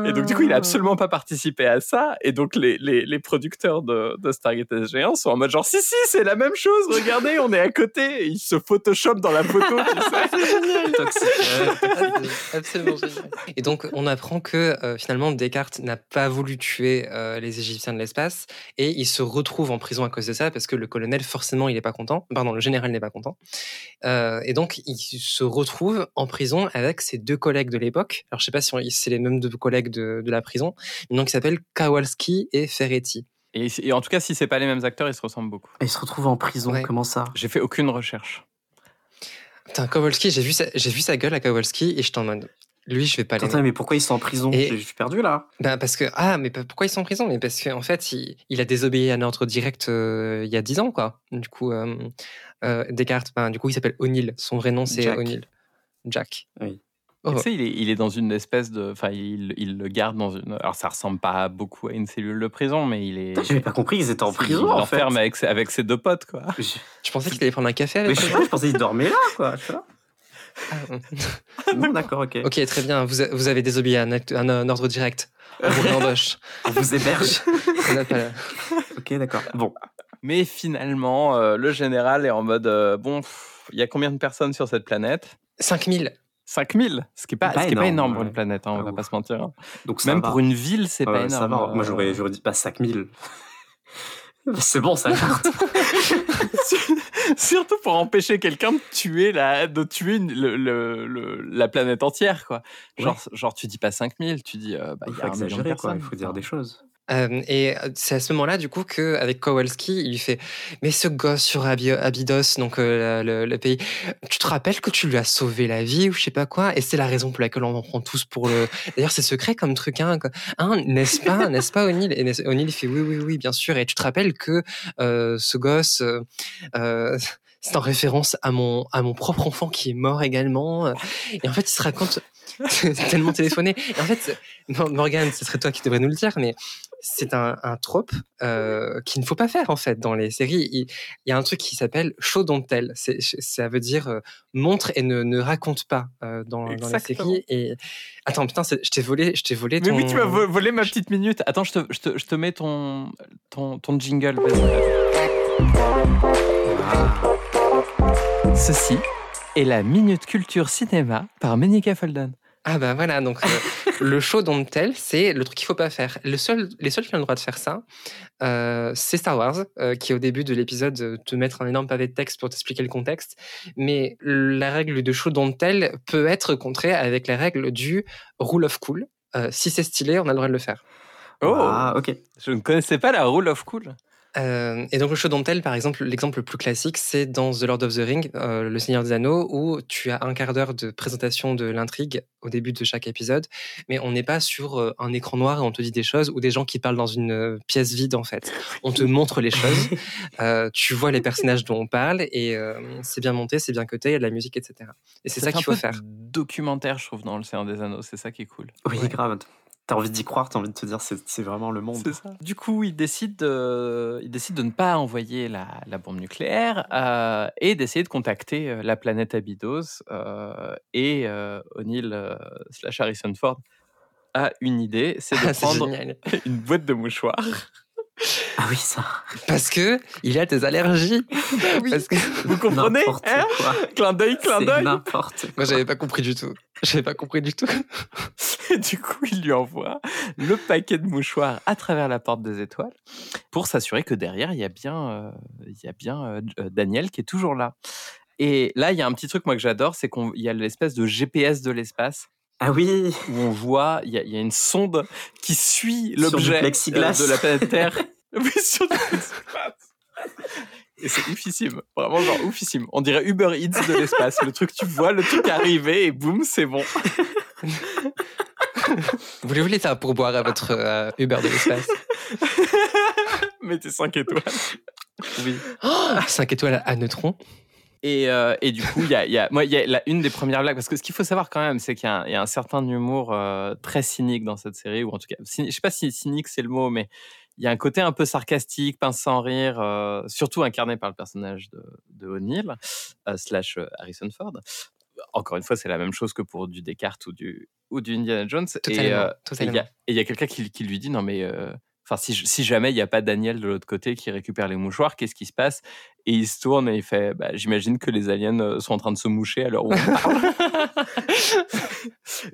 Speaker 1: Et donc, du coup, il a absolument pas participé à ça. Et donc, les, les, les producteurs de, de Stargate SG1 sont en mode genre, si, si, c'est la même chose, regardez, on est à côté. Et ils se photoshopent dans la photo, sais.
Speaker 2: Toxique.
Speaker 3: Absolument génial. Et donc, on apprend que euh, finalement, Descartes n'a pas voulu tuer euh, les Égyptiens de l'espace et il se retrouve en prison à cause de ça parce que le colonel, forcément, il n'est pas content. Pardon, le général n'est pas content. Euh, et donc, il se retrouve en prison avec ses deux collègues de l'époque. Alors, je sais pas si c'est les mêmes deux collègues de, de la prison, mais donc, ils s'appellent Kowalski et Ferretti.
Speaker 1: Et, et en tout cas, si c'est pas les mêmes acteurs, ils se ressemblent beaucoup.
Speaker 2: Et il se retrouve en prison,
Speaker 3: Ouais.
Speaker 2: comment ça?
Speaker 1: J'ai fait aucune recherche.
Speaker 3: Putain, Kowalski, j'ai vu, sa- j'ai vu sa gueule à Kowalski et j'étais en mode, lui, je vais pas.
Speaker 2: Attends, mais pourquoi ils sont en prison?
Speaker 3: Et-
Speaker 2: J'ai- Je suis perdu là.
Speaker 3: Ben parce que ah mais pourquoi ils sont en prison? Mais parce qu'en fait il, il a désobéi à un ordre direct euh, il y a 10 ans quoi du coup euh, euh, Descartes ben, du coup il s'appelle O'Neill son vrai nom c'est
Speaker 2: Jack.
Speaker 3: O'Neill Jack
Speaker 2: Oui.
Speaker 3: Oh.
Speaker 1: Tu sais, il est, il est dans une espèce de. Enfin, il, il le garde dans une. Alors, ça ressemble pas beaucoup à une cellule de prison, mais il est.
Speaker 2: J'avais pas compris qu'ils étaient en
Speaker 1: il
Speaker 2: prison en fait.
Speaker 1: l'enferme avec, ses- avec ses deux potes, quoi.
Speaker 2: Je-
Speaker 3: je pensais qu'il allait prendre un café
Speaker 2: Mais
Speaker 3: avec
Speaker 2: je, sais pas, je pensais qu'ils dormaient là quoi.
Speaker 3: Ah,
Speaker 2: Non, d'accord, ok.
Speaker 3: ok très bien vous, a- vous avez désobéi à un, acte- un- un ordre direct on vous réembauche
Speaker 2: On vous héberge.
Speaker 3: On n'a pas-
Speaker 2: ok, d'accord. Bon.
Speaker 1: Mais finalement, euh, le général est en mode euh, bon, il y a combien de personnes sur cette planète?
Speaker 3: 5000
Speaker 1: 5000 Ce qui n'est pas,
Speaker 2: Pas
Speaker 1: ce qui est pas
Speaker 2: énorme,
Speaker 1: énorme pour
Speaker 2: ouais.
Speaker 1: une planète, hein, on
Speaker 2: Ah,
Speaker 1: va
Speaker 2: ouf.
Speaker 1: pas se mentir. hein.
Speaker 2: Donc
Speaker 1: Même
Speaker 2: va.
Speaker 1: pour une ville, c'est pas
Speaker 2: Ouais,
Speaker 1: énorme.
Speaker 2: ça va. Moi j'aurais, j'aurais dit pas 5000. C'est bon, ça.
Speaker 1: Surtout pour empêcher quelqu'un de tuer la, de tuer le, le- le- la planète entière, quoi. Genre, genre tu dis pas 5000, tu dis, euh, bah, il
Speaker 2: Il
Speaker 1: y
Speaker 2: faut
Speaker 1: a un
Speaker 2: quoi. Il faut dire des choses.
Speaker 3: Euh, et c'est à ce moment-là, du coup, que avec Kowalski, il lui fait Mais ce gosse sur Abi- Abydos, donc euh, le, le pays, tu te rappelles que tu lui as sauvé la vie ou je sais pas quoi? Et c'est la raison pour laquelle on en prend tous pour le. D'ailleurs, c'est secret comme truc, hein. Hein, n'est-ce pas, n'est-ce pas, O'Neill Et O'Neill il fait Oui, oui, oui, bien sûr. Et tu te rappelles que euh, ce gosse. euh, c'est en référence à mon, à mon propre enfant qui est mort également. Et en fait, il se raconte tellement téléphoné. Et en fait, Morgane, ce serait toi qui devrais nous le dire, mais c'est un, un trope euh, qu'il ne faut pas faire en fait dans les séries. Il, y a un truc qui s'appelle show don't tell. Ça veut dire euh, montre et ne, ne raconte pas euh, dans, dans la série. Et attends, putain, je t'ai volé, je t'ai volé.
Speaker 1: Ton... Mais oui, tu m'as volé ma petite minute. Attends, je te, je te, je te mets ton, ton, ton jingle. Ceci est la minute culture cinéma par Menika Folden.
Speaker 3: Ah bah voilà, donc euh, le show don't tell, c'est le truc qu'il faut pas faire. Le seul, les seuls qui ont le droit de faire ça, euh, c'est Star Wars, euh, qui au début de l'épisode te mettre un énorme pavé de texte pour t'expliquer le contexte. Mais la règle de show don't tell peut être contrée avec la règle du rule of cool. si c'est stylé, on a le droit de le faire.
Speaker 1: Oh, ah, ok. Je ne connaissais pas la rule of cool.
Speaker 3: Euh, et donc le show tel, par exemple, l'exemple le plus classique, c'est dans The Lord of the Ring, euh, Le Seigneur des Anneaux, où tu as un quart d'heure de présentation de l'intrigue au début de chaque épisode, mais on n'est pas sur euh, un écran noir et on te dit des choses ou des gens qui parlent dans une pièce vide en fait. On te montre les choses, tu vois les personnages dont on parle et c'est bien monté, c'est bien coté, il y a de la musique, etc. Et c'est ça, qu'il faut faire.
Speaker 1: Documentaire, je trouve, dans Le Seigneur des Anneaux, c'est ça qui est cool.
Speaker 2: Oui, grave. T'as envie d'y croire, t'as envie de te dire c'est vraiment le monde.
Speaker 1: Ça. Du coup, il décide de, il décide de ne pas envoyer la, la bombe nucléaire euh, et d'essayer de contacter euh, la planète Abydos. Euh, et euh, O'Neill slash Harrison Ford a une idée, c'est de prendre une boîte de mouchoirs
Speaker 2: ah oui, ça.
Speaker 3: Parce que il a des allergies.
Speaker 1: oui. Parce que vous comprenez hein Clin d'œil, clin d'œil.
Speaker 2: N'importe.
Speaker 3: Moi, j'avais pas compris du tout. J'avais pas compris du tout.
Speaker 1: Et du coup, il lui envoie le paquet de mouchoirs à travers la porte des étoiles pour s'assurer que derrière il y a bien, euh, il y a bien euh, euh, Daniel qui est toujours là. Et là, il y a un petit truc moi que j'adore, c'est qu'il y a l'espèce de GPS de l'espace
Speaker 2: ah oui
Speaker 1: Où on voit, il y, y, a une sonde qui suit l'objet de la planète Terre. oui, sur du plexiglas. Et c'est oufissime, vraiment genre oufissime. On dirait Uber Eats de l'espace. Le truc, tu vois le truc arriver et boum, c'est bon.
Speaker 3: Voulez-vous laisser un pourboire à votre euh, Uber de l'espace?
Speaker 1: Mettez 5 étoiles.
Speaker 3: Oui. 5 étoiles à neutrons.
Speaker 1: Et, euh, et, du coup, il y a, y a, moi, y a la, une des premières blagues, parce que ce qu'il faut savoir quand même, c'est qu'il y, y, a un certain humour euh, très cynique dans cette série, ou en tout cas, je sais pas si cynique c'est le mot, mais il y a un côté un peu sarcastique, pince sans rire, euh, surtout incarné par le personnage de, de O'Neill, slash Harrison Ford. Encore une fois, c'est la même chose que pour du Descartes ou du, ou du Indiana Jones.
Speaker 3: Totalement,
Speaker 1: et il y a, quelqu'un qui, qui, lui dit, non mais Enfin, si, si, jamais il n'y a pas Daniel de l'autre côté qui récupère les mouchoirs, qu'est-ce qui se passe? Et il se tourne et il fait bah, J'imagine que les aliens euh, sont en train de se moucher à l'heure où on parle.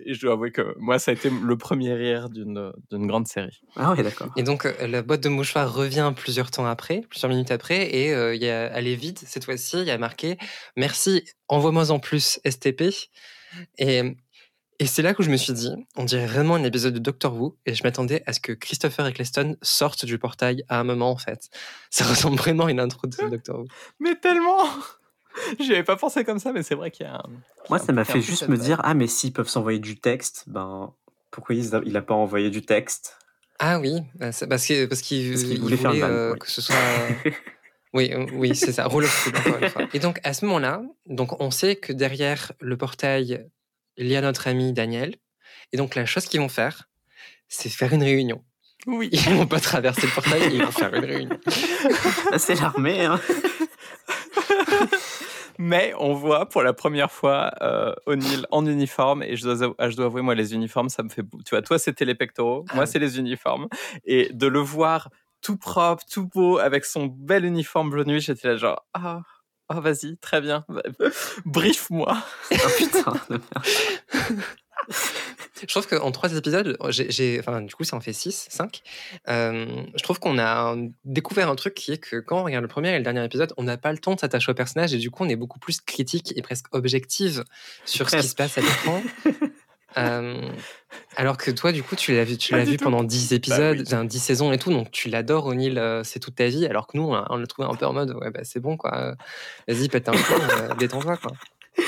Speaker 1: et je dois avouer que moi, ça a été le premier rire d'une grande série.
Speaker 2: Ah oui, d'accord.
Speaker 3: Et donc, euh, la boîte de mouchoirs revient plusieurs temps après, plusieurs minutes après, et euh, y a, elle est vide cette fois-ci. Il y a marqué Merci, envoie-moi en plus STP. Et et c'est là que je me suis dit, on dirait vraiment un épisode de Doctor Who, et je m'attendais à ce que Christopher Eccleston sortent du portail à un moment, en fait. Ça ressemble vraiment à une intro de Doctor Who.
Speaker 1: Mais tellement J'y avais pas pensé comme ça, mais c'est vrai qu'il y a un...
Speaker 2: Moi, ça m'a fait juste me dire, ah, mais s'ils peuvent s'envoyer du texte, ben, pourquoi il n'a pas envoyé du texte?
Speaker 3: Ah oui, bah, parce qu'il parce qu'il voulait, faire euh, que ce soit... Oui, oui, c'est ça. Roll of Et donc à ce moment-là, donc on sait que derrière le portail il y a notre ami Daniel. Et donc, la chose qu'ils vont faire, c'est faire une réunion.
Speaker 1: Oui.
Speaker 3: Ils vont pas traverser le portail, ils vont faire une réunion.
Speaker 2: c'est l'armée, hein.
Speaker 1: Mais on voit pour la première fois euh, O'Neill en uniforme et je dois, je dois avouer moi les uniformes ça me fait tu vois toi c'était les pectoraux moi ah. c'est les uniformes et de le voir tout propre tout beau avec son bel uniforme bleu nuit j'étais là genre ah oh, vas-y, très bien. Brief-moi.
Speaker 2: oh putain.
Speaker 3: je trouve qu'en trois épisodes, j'ai, enfin, du coup, ça en fait six, cinq. Euh, je trouve qu'on a découvert un truc qui est que quand on regarde le premier et le dernier épisode, on n'a pas le temps de s'attacher au personnage et du coup, on est beaucoup plus critique et presque objective sur ce qui se passe à l'écran. Euh, alors que toi, du coup, tu l'as vu, tu l'as vu pendant 10 bah épisodes, bah 10 saisons et tout, donc tu l'adores, O'Neill, euh, c'est toute ta vie. Alors que nous, on, l'a trouvé un peu en mode, ouais, bah, c'est bon, quoi. Vas-y, pète un peu, euh, détends-toi, quoi.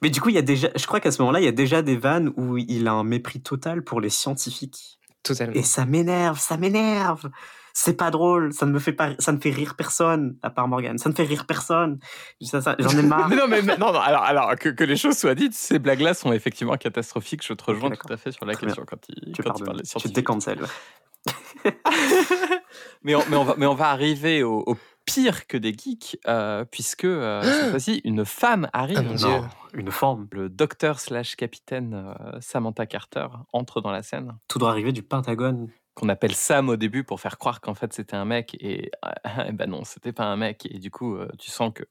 Speaker 2: Mais du coup, il y a déjà, je crois qu'à ce moment-là, il y a déjà des vannes où il a un mépris total pour les scientifiques.
Speaker 3: Totalement.
Speaker 2: Et ça m'énerve, ça m'énerve. C'est pas drôle, ça ne me fait pas, ça ne fait rire personne à part Morgan, ça ne fait rire personne. Ça, ça, J'en ai marre.
Speaker 1: Mais non, mais non, non, alors, alors que, que les choses soient dites, ces blagues-là sont effectivement catastrophiques. Je te rejoins tout à fait sur la
Speaker 2: Très
Speaker 1: question quand il,
Speaker 2: Tu,
Speaker 1: quand
Speaker 2: tu te
Speaker 1: scientifiques.
Speaker 2: décancelles.
Speaker 1: mais, on, mais, on va, mais on va arriver au, au pire que des geeks, euh, puisque euh, cette fois-ci, une femme arrive.
Speaker 3: Ah.
Speaker 2: Non, une forme.
Speaker 1: Le docteur slash capitaine euh, Samantha Carter entre dans la scène,
Speaker 2: Tout doit arriver du Pentagone.
Speaker 1: Qu'on appelle Sam au début pour faire croire qu'en fait c'était un mec, et eh ben non, c'était pas un mec, et du coup euh, tu sens que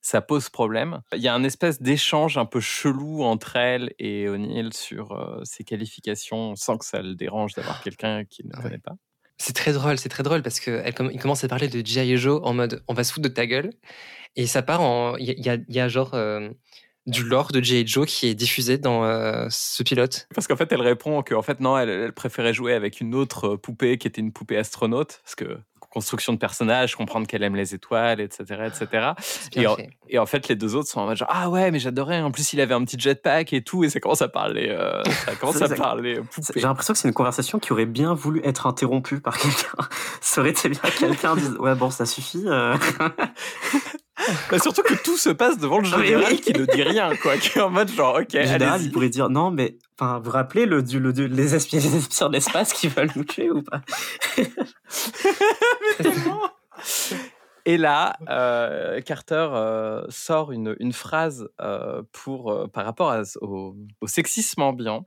Speaker 1: ça pose problème. Il y a un espèce d'échange un peu chelou entre elle et O'Neill sur euh, ses qualifications, sans que ça le dérange d'avoir quelqu'un qu'il ne
Speaker 3: Ah ouais.
Speaker 1: connaît pas.
Speaker 3: C'est très drôle, c'est très drôle parce qu'il commence à parler de G.I. Joe en mode on va se foutre de ta gueule. Et ça part en. Il y, il il y a genre euh, du lore de G.I. Joe qui est diffusé dans euh, ce pilote.
Speaker 1: Parce qu'en fait, elle répond qu'en fait, non, elle, elle préférait jouer avec une autre euh, poupée qui était une poupée astronaute. Parce que construction de personnage, comprendre qu'elle aime les étoiles, etc. etc.
Speaker 3: Bien
Speaker 1: Et en,
Speaker 3: fait.
Speaker 1: et en fait, les deux autres sont en mode genre, ah ouais, mais j'adorais. En plus, il avait un petit jetpack et tout. Et ça commence à parler, euh, ça commence à parler.
Speaker 2: J'ai l'impression que c'est une conversation qui aurait bien voulu être interrompue par quelqu'un. Ça aurait été bien que quelqu'un dise Ouais, bon, ça suffit. euh.
Speaker 1: Bah, surtout que tout se passe devant le
Speaker 2: Ah, mais
Speaker 1: général
Speaker 2: oui.
Speaker 1: qui ne dit rien, quoi. Qui est en mode genre, ok,
Speaker 2: Le général, il pourrait dire Non, mais enfin, vous vous rappelez le, du- le, du- les espions de l'espace qui veulent nous tuer ou pas?
Speaker 1: Et là, euh, Carter euh, sort une, une phrase euh, pour, euh, par rapport à- au, au sexisme ambiant.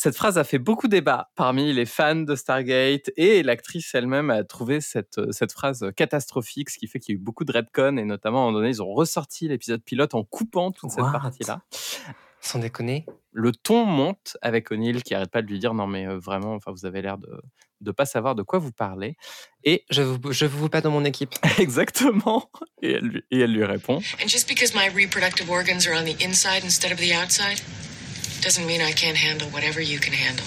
Speaker 1: Cette phrase a fait beaucoup débat parmi les fans de Stargate et l'actrice elle-même a trouvé cette, cette phrase catastrophique, ce qui fait qu'il y a eu beaucoup de redcon et notamment à un moment donné, ils ont ressorti l'épisode pilote en coupant toute cette partie-là.
Speaker 3: Sans déconner.
Speaker 1: Le ton monte avec O'Neill qui arrête pas de lui dire non mais euh, vraiment, enfin vous avez l'air de de pas savoir de quoi vous parlez. Et
Speaker 3: Je vous, je vous pas dans mon équipe.
Speaker 1: exactement. Et elle lui, et elle lui répond.
Speaker 4: And just because my reproductive organs are on the inside instead of the outside doesn't mean I can't handle whatever you can handle.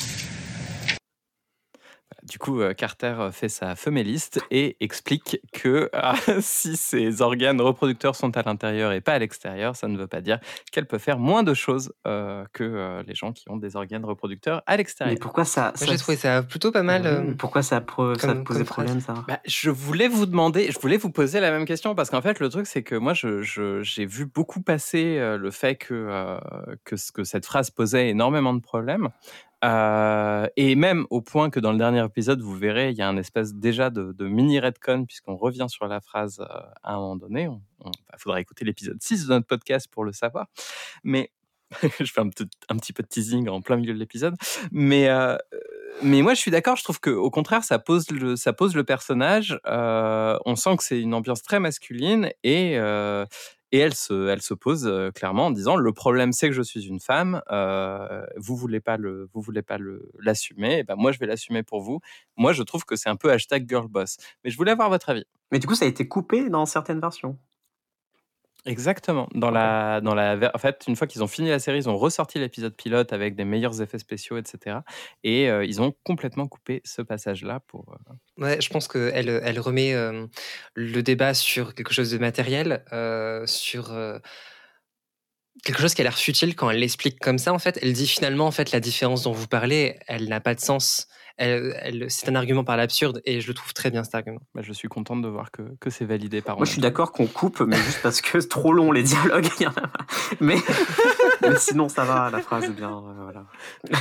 Speaker 1: Du coup, euh, Carter euh, fait sa femelliste et explique que ah, si ses organes reproducteurs sont à l'intérieur et pas à l'extérieur, ça ne veut pas dire qu'elle peut faire moins de choses euh, que euh, les gens qui ont des organes reproducteurs à
Speaker 2: Mais
Speaker 1: l'extérieur.
Speaker 2: pourquoi ça.
Speaker 3: J'ai trouvé ça plutôt pas mal. euh,
Speaker 2: Pourquoi ça, pro- ça
Speaker 3: comme-
Speaker 2: posait problème, ça
Speaker 1: Bah, je voulais vous demander, je voulais vous poser la même question parce qu'en fait, le truc, c'est que moi, je- je- j'ai vu beaucoup passer euh, le fait que, euh, que, ce- que cette phrase posait énormément de problèmes. Euh, et même au point que dans le dernier épisode, vous verrez, il y a un espèce déjà de, mini redcon, puisqu'on revient sur la phrase euh, à un moment donné. Il faudra écouter l'épisode 6 de notre podcast pour le savoir. Mais je fais un petit, peu de teasing en plein milieu de l'épisode. Mais, euh, mais moi, je suis d'accord. Je trouve qu'au contraire, ça pose le, ça pose le personnage. On sent que c'est une ambiance très masculine et, et elle, se, elle se pose euh, clairement en disant le problème, c'est que je suis une femme. euh, vous voulez pas le, vous voulez pas le l'assumer. Ben moi, je vais l'assumer pour vous. Moi, je trouve que c'est un peu hashtag girlboss. Mais je voulais avoir votre avis.
Speaker 2: Mais du coup, ça a été coupé dans certaines versions.
Speaker 1: Exactement. Dans la, dans la, en fait, une fois qu'ils ont fini la série, ils ont ressorti l'épisode pilote avec des meilleurs effets spéciaux, etc. Et euh, ils ont complètement coupé ce passage-là pour. euh,
Speaker 3: Ouais, je pense qu'elle elle remet euh, le débat sur quelque chose de matériel, sur quelque chose qui a l'air futile quand elle l'explique comme ça. En fait, elle dit finalement, en fait, la différence dont vous parlez, elle n'a pas de sens. Elle, elle- c'est un argument par l'absurde et je le trouve très bien cet argument.
Speaker 1: bah, je suis contente de voir que, que c'est validé par.
Speaker 2: Moi, je suis d'accord qu'on coupe, mais juste parce que c'est trop long les dialogues. mais sinon, ça va, la phrase est bien. euh, voilà.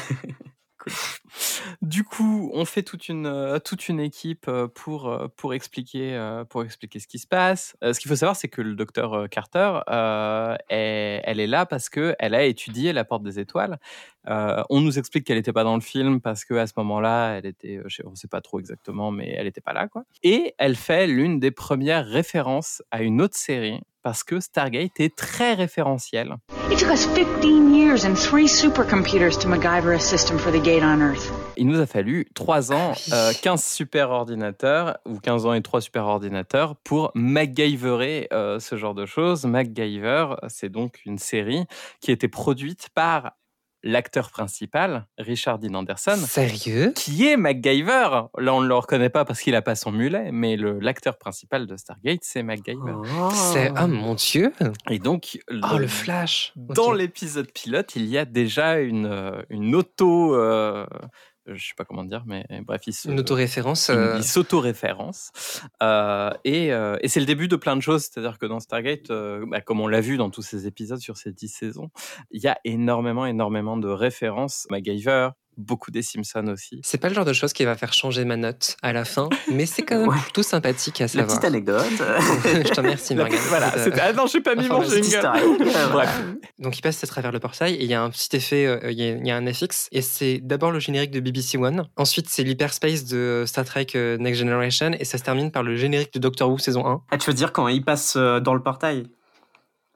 Speaker 1: Du coup, on fait toute une, euh, toute une équipe euh, pour, euh, pour, expliquer, pour expliquer ce qui se passe. Ce qu'il faut savoir, c'est que le docteur Carter, elle est là parce qu'elle a étudié la porte des étoiles. On nous explique qu'elle n'était pas dans le film parce qu'à ce moment-là, elle était, on ne sait pas trop exactement, mais elle n'était pas là. quoi. Et elle fait l'une des premières références à une autre série parce que Stargate est très référentiel.
Speaker 5: It took us 15 years and three supercomputers to MacGyver a system for the gate on Earth.
Speaker 1: Il nous a fallu 3 ans,
Speaker 3: Oui.
Speaker 1: euh, 15 super ordinateurs, ou 15 ans et 3 super ordinateurs, pour MacGyverer euh, ce genre de choses. MacGyver, c'est donc une série qui a été produite par l'acteur principal, Richard Dean Anderson,
Speaker 3: Sérieux?
Speaker 1: qui est MacGyver. Là, on ne le reconnaît pas parce qu'il n'a pas son mulet, mais le- l'acteur principal de Stargate, c'est MacGyver.
Speaker 3: C'est oh mon dieu!
Speaker 1: Et donc,
Speaker 3: Oh le flash!
Speaker 1: dans l'épisode pilote, il y a déjà une, euh, une auto euh, je sais pas comment dire, mais bref, il se,
Speaker 3: Une autoréférence.
Speaker 1: il,
Speaker 3: euh,
Speaker 1: il s'auto-référence. Euh, et euh, et c'est le début de plein de choses. C'est-à-dire que dans Stargate, euh, bah, comme on l'a vu dans tous ces épisodes sur ces dix saisons, il y a énormément, énormément de références. MacGyver, beaucoup des Simpsons aussi.
Speaker 3: C'est pas le genre de chose qui va faire changer ma note à la fin, mais c'est quand même
Speaker 2: Ouais.
Speaker 3: plutôt sympathique à
Speaker 2: La
Speaker 3: savoir.
Speaker 2: petite anecdote.
Speaker 3: Je te remercie,
Speaker 1: La-
Speaker 3: Morgane.
Speaker 1: voilà.
Speaker 3: Euh,
Speaker 1: c'était- Ah non, j'ai pas mis mon jingle. Bref.
Speaker 3: Donc il passe à travers le portail et il y a un petit effet, euh, il y, a- il y a un FX et c'est d'abord le générique de BBC One, ensuite c'est l'hyperspace de Star Trek euh, Next Generation et ça se termine par le générique de Doctor Who saison 1.
Speaker 2: Ah, tu veux dire quand il passe euh, dans le portail?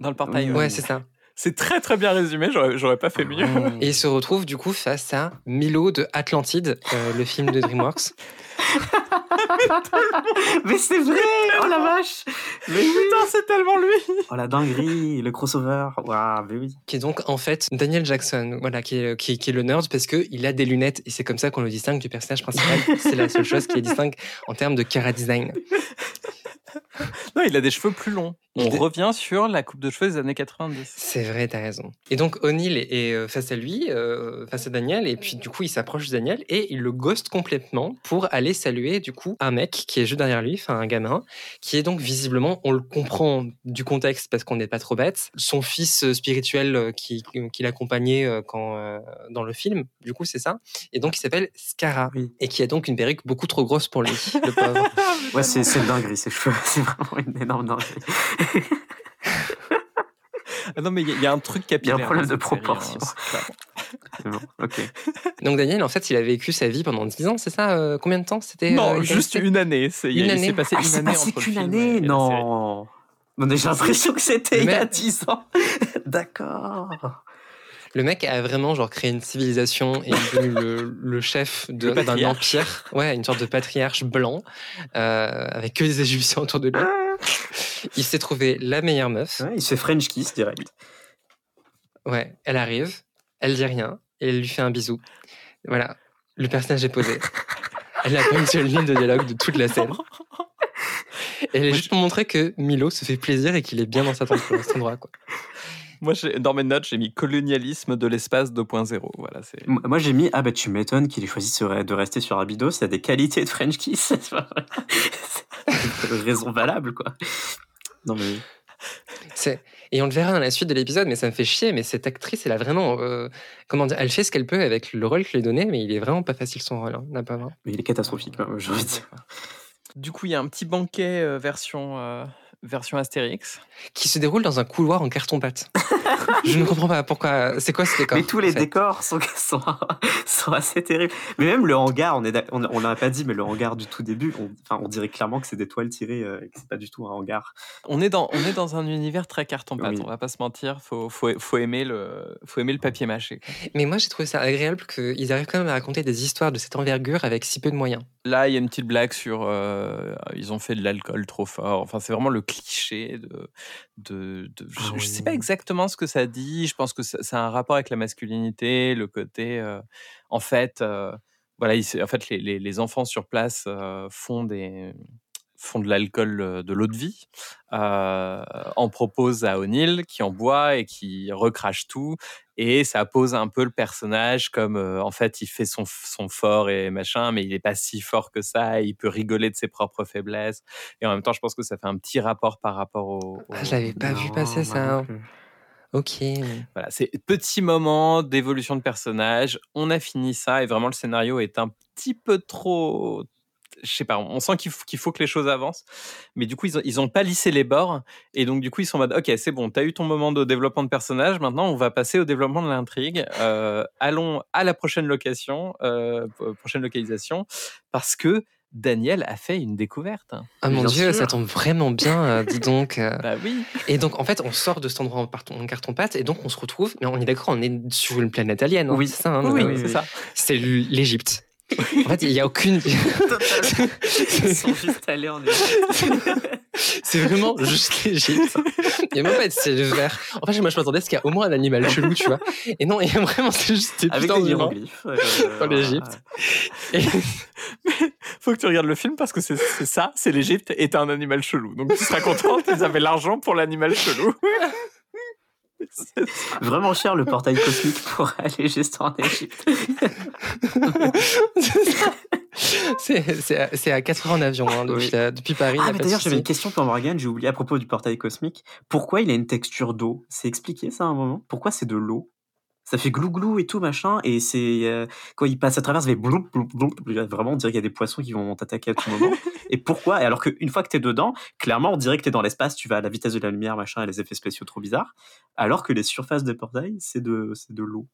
Speaker 1: Dans le portail.
Speaker 2: Oui.
Speaker 1: ouais.
Speaker 3: Ouais, c'est ça.
Speaker 1: C'est très très bien résumé. J'aurais pas fait mieux.
Speaker 3: Et il se retrouve du coup face à Milo de Atlantide, euh, le film de DreamWorks.
Speaker 2: Mais c'est vrai Oh la vache Mais oui
Speaker 1: Putain, c'est tellement lui.
Speaker 2: Oh la dinguerie Le crossover Waouh, mais oui
Speaker 3: qui est donc en fait Daniel Jackson, voilà, qui est, qui, qui est le nerd parce qu'il a des lunettes et c'est comme ça qu'on le distingue du personnage principal. c'est la seule chose qui est distingue en termes de cara design.
Speaker 1: Non, il a des cheveux plus longs. On revient sur la coupe de cheveux des années 90.
Speaker 3: C'est vrai, t'as raison. Et donc O'Neill est est, euh, face à lui, euh, face à Daniel, et puis du coup il s'approche de Daniel et il le ghost complètement pour aller saluer du coup un mec qui est juste derrière lui, enfin un gamin, qui est donc visiblement, on le comprend du contexte parce qu'on n'est pas trop bête, son fils euh, spirituel qui, qui l'accompagnait quand euh, dans le film, du coup c'est ça, et donc il s'appelle Scara
Speaker 2: Oui.
Speaker 3: et qui a donc une perruque beaucoup trop grosse pour lui, le pauvre.
Speaker 2: Ouais, c'est c'est une dinguerie, ces cheveux. C'est vraiment une énorme dinguerie.
Speaker 1: Ah non, mais il y, a- il y a un truc capillaire.
Speaker 2: problème de
Speaker 1: hein,
Speaker 2: proportion.
Speaker 1: C'est
Speaker 2: bon, ok.
Speaker 3: Donc Daniel, en fait, il a vécu sa vie pendant 10 ans, c'est ça euh, Combien de temps C'était
Speaker 1: non,
Speaker 3: euh, il
Speaker 1: juste une année. C'est, il,
Speaker 3: Une
Speaker 1: il
Speaker 3: année.
Speaker 1: s'est passé
Speaker 2: Ah,
Speaker 1: une
Speaker 2: c'est
Speaker 1: année
Speaker 2: passé
Speaker 1: entre le film
Speaker 2: année
Speaker 1: et la série.
Speaker 2: Non Non, mais j'ai l'impression que c'était il y a
Speaker 3: Mais-
Speaker 2: 10 ans. D'accord.
Speaker 3: Le mec a vraiment genre créé une civilisation et est devenu le, le chef de-
Speaker 1: Le
Speaker 3: d'un empire, ouais, une sorte de patriarche blanc euh, avec que des Égyptiens autour de lui. Il s'est trouvé la meilleure meuf.
Speaker 2: Ouais, il se fait French kiss direct.
Speaker 3: Ouais, elle arrive, elle dit rien et elle lui fait un bisou. Voilà, le personnage est posé. Elle a pas une seule ligne de dialogue de toute la scène. Et elle est juste pour montrer que Milo se fait plaisir et qu'il est bien dans cet endroit. cet endroit, quoi.
Speaker 1: Moi, j'ai- dans mes notes, j'ai mis colonialisme de l'espace 2.0. Voilà,
Speaker 2: Moi, j'ai mis Ah, bah, tu m'étonnes qu'il ait choisi de re- de rester sur Abydos. Il a des qualités de French kiss. C'est raison valable, quoi. Non, mais.
Speaker 3: C'est- Et on le verra dans la suite de l'épisode, mais ça me fait chier. Mais cette actrice, elle a vraiment. euh, comment dire Elle fait ce qu'elle peut avec le rôle que je lui ai donné, mais il est vraiment pas facile son rôle. Hein, la pauvre.
Speaker 2: Mais il est catastrophique, même, j'ai envie de dire.
Speaker 1: Du coup, il y a un petit banquet euh, version, euh, version Astérix.
Speaker 3: Qui se déroule dans un couloir en carton-pâte. je ne comprends pas pourquoi. C'est quoi ce décor
Speaker 2: Mais tous les
Speaker 3: en fait
Speaker 2: décors sont, sont, sont assez terribles. Mais même le hangar, on l'a pas dit, mais le hangar du tout début, on, enfin, on dirait clairement que c'est des toiles tirées, euh, et que c'est pas du tout un hangar.
Speaker 1: On est dans, on est dans un univers très carton-pâte.
Speaker 2: Oui.
Speaker 1: On va pas se mentir. Faut, faut, faut aimer le, faut aimer le papier mâché.
Speaker 3: Mais moi, j'ai trouvé ça agréable qu'ils arrivent quand même à raconter des histoires de cette envergure avec si peu de moyens.
Speaker 1: Là, il y a une petite blague sur. euh, ils ont fait de l'alcool trop fort. Enfin, c'est vraiment le cliché de. de, de- je, je sais pas exactement ce que ça dit. Je pense que ça, ça a un rapport avec la masculinité, le côté. euh, en fait, euh, voilà, il- en fait, les, les- les enfants sur place font des font de l'alcool euh, de l'eau de vie, euh, en propose à O'Neill qui en boit et qui recrache tout et ça pose un peu le personnage comme euh, en fait il fait son, son fort et machin mais il est pas si fort que ça il peut rigoler de ses propres faiblesses et en même temps je pense que ça fait un petit rapport par rapport au, au-
Speaker 3: Ah, je l'avais pas vu passer ça.
Speaker 2: non
Speaker 3: hein. Ok.
Speaker 1: voilà c'est petit moment d'évolution de personnage on a fini ça et vraiment le scénario est un petit peu trop je sais pas, on sent qu'il faut, que les choses avancent, mais du coup, ils ont, ils ont pas lissé les bords, et donc du coup, ils sont en mode, ok, c'est bon, t'as eu ton moment de développement de personnage, maintenant, on va passer au développement de l'intrigue. Euh, allons à la prochaine location, euh, prochaine localisation, parce que Daniel a fait une découverte.
Speaker 3: Ah mon
Speaker 2: Bien
Speaker 3: dieu,
Speaker 2: sûr.
Speaker 3: ça tombe vraiment bien, euh, dis donc. euh.
Speaker 1: Bah oui.
Speaker 3: Et donc, en fait, on sort de cet endroit en, parton- en carton-pâte, et donc on se retrouve, mais on est d'accord, on est sur une planète alien. hein,
Speaker 2: Oui.
Speaker 3: c'est ça. hein,
Speaker 1: Oui,
Speaker 2: oui,
Speaker 1: c'est
Speaker 2: oui.
Speaker 1: ça.
Speaker 3: C'est l'Égypte. En fait, il n'y a aucune.
Speaker 2: Ils sont juste allés en
Speaker 3: c'est vraiment juste l'Égypte. Il n'y a même pas de ciel vert. En fait, moi, je m'attendais à ce qu'il y a au moins un animal chelou, tu vois. Et non, il y a vraiment, c'est juste des
Speaker 2: Avec
Speaker 3: putains
Speaker 2: des hiéroglyphes. euh,
Speaker 3: Dans l'Égypte. Et-
Speaker 1: Faut que tu regardes le film parce que c'est c'est ça, c'est l'Égypte est un animal chelou. Donc tu seras content, ils avaient l'argent pour l'animal chelou.
Speaker 2: Vraiment cher le portail cosmique pour aller juste en Égypte.
Speaker 3: c'est à 4 heures en avion hein, depuis,
Speaker 2: Oui.
Speaker 3: depuis Paris.
Speaker 2: Ah, d'ailleurs, j'avais une question pour Morgane, j'ai oublié à propos du portail cosmique. Pourquoi il a une texture d'eau? C'est expliqué ça à un moment? Pourquoi c'est de l'eau? Ça fait glou-glou et tout, machin, et c'est. euh, quand il passe à travers, ça fait bloup, bloup, bloup. Vraiment, on dirait qu'il y a des poissons qui vont t'attaquer à tout moment. et pourquoi? Et alors qu'une fois que t'es dedans, clairement, on dirait que t'es dans l'espace, tu vas à la vitesse de la lumière, machin, et les effets spéciaux trop bizarres. Alors que les surfaces des portails, c'est de, c'est de l'eau.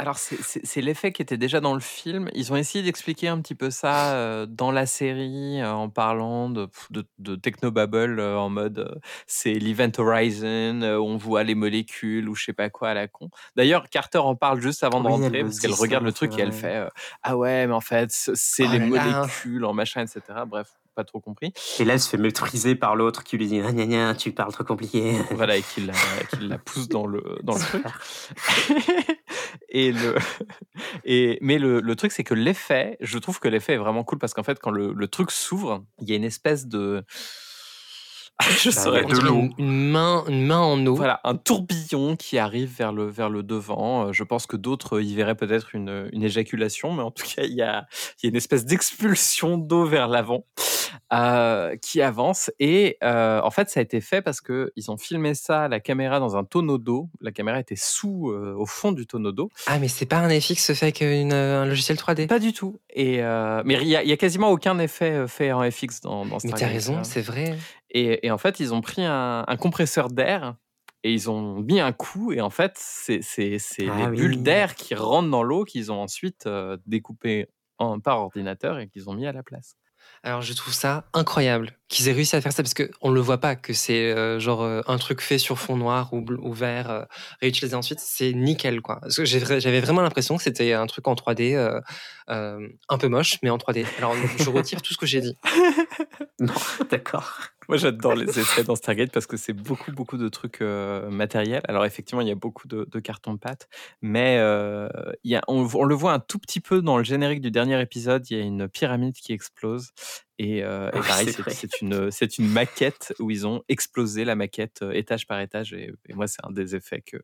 Speaker 1: Alors, c'est- l'effet qui était déjà dans le film. Ils ont essayé d'expliquer un petit peu ça euh, dans la série euh, en parlant de, de, de technobabble euh, en mode c'est l'Event Horizon, on voit les molécules ou je sais pas quoi à la con. D'ailleurs, Carter en parle juste avant de
Speaker 2: Oui, elle
Speaker 1: rentrer parce qu'elle regarde
Speaker 2: ça,
Speaker 1: le truc et elle fait Ah ouais, mais en fait, c'est
Speaker 3: Oh
Speaker 1: les
Speaker 3: là là.
Speaker 1: molécules en machin, etc. Bref, pas trop compris.
Speaker 2: Et là, elle se fait maîtriser par l'autre qui lui dit Ah, gna, gna, tu parles trop compliqué.
Speaker 1: Voilà, et qu'il la, qu'il la pousse dans le, dans le truc. et le, et, mais le, le truc, c'est que l'effet, je trouve que l'effet est vraiment cool parce qu'en fait, quand le, le truc s'ouvre, il y a une espèce de. je saurais
Speaker 2: de l'eau.
Speaker 3: Une, une main, une main en eau.
Speaker 1: Voilà, un tourbillon qui arrive vers le, vers le devant. Euh, Je pense que d'autres y verraient peut-être une, une éjaculation, mais en tout cas, il y a, il y a une espèce d'expulsion d'eau vers l'avant euh, qui avance. Et euh, en fait, ça a été fait parce qu'ils ont filmé ça, la caméra dans un tonneau d'eau. La caméra était sous, euh, au fond du tonneau d'eau.
Speaker 3: Ah, mais c'est pas un FX fait qu'un logiciel 3D.
Speaker 1: Pas du tout. Et, euh, mais il y, a- y a quasiment aucun effet fait en FX dans, dans
Speaker 3: Mais t'as raison, c'est vrai.
Speaker 1: Et, et en fait, ils ont pris un, un compresseur d'air et ils ont mis un coup. Et en fait, c'est
Speaker 2: Ah
Speaker 1: les
Speaker 2: oui.
Speaker 1: bulles d'air qui rentrent dans l'eau qu'ils ont ensuite euh, découpées en, par ordinateur et qu'ils ont mis à la place.
Speaker 3: Alors je trouve ça incroyable qu'ils aient réussi à faire ça parce que on le voit pas que c'est euh, genre euh, un truc fait sur fond noir ou, vert euh, réutilisé ensuite c'est nickel quoi. Parce que j'avais vraiment l'impression que c'était un truc en 3D euh, euh, un peu moche mais en 3D. Alors je retire tout ce que j'ai dit.
Speaker 2: Non, d'accord.
Speaker 1: Moi, j'adore les essais dans Stargate parce que c'est beaucoup, beaucoup de trucs euh, matériels. Alors, effectivement, il y a beaucoup de, de carton-pâte, mais euh, il y a, on, on le voit un tout petit peu dans le générique du dernier épisode. Il y a une pyramide qui explose. Et, euh, et pareil,
Speaker 2: c'est
Speaker 1: une, maquette où ils ont explosé la maquette étage par étage. Et, et moi, c'est un des effets que,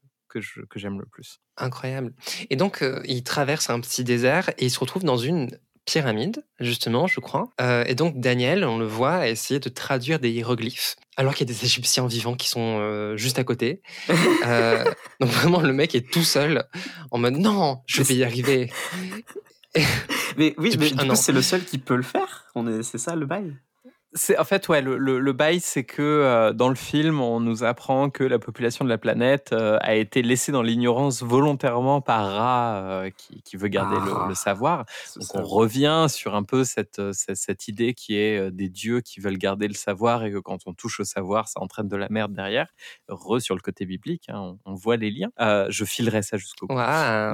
Speaker 1: que j'aime le plus.
Speaker 3: Incroyable. Et donc euh, il traverse un petit désert et il se retrouve dans une pyramide justement je crois. Euh, et donc Daniel on le voit essayer de traduire des hiéroglyphes alors qu'il y a des Égyptiens vivants qui sont euh, juste à côté. Euh, donc vraiment le mec est tout seul en mode non je vais y arriver.
Speaker 2: Mais oui, mais du coup, c'est le seul qui peut le faire. On est, c'est ça le bail?
Speaker 1: En fait ouais le, le, le bail c'est que euh, dans le film on nous apprend que la population de la planète euh, a été laissée dans l'ignorance volontairement par Ra euh, qui, qui veut garder
Speaker 2: Ah.
Speaker 1: le, le savoir. Donc
Speaker 2: ça.
Speaker 1: on revient sur un peu cette, cette, cette idée qui est des dieux qui veulent garder le savoir et que quand on touche au savoir ça entraîne de la merde derrière. Re sur le côté biblique hein, on, on voit les liens. Je filerai ça jusqu'au bout.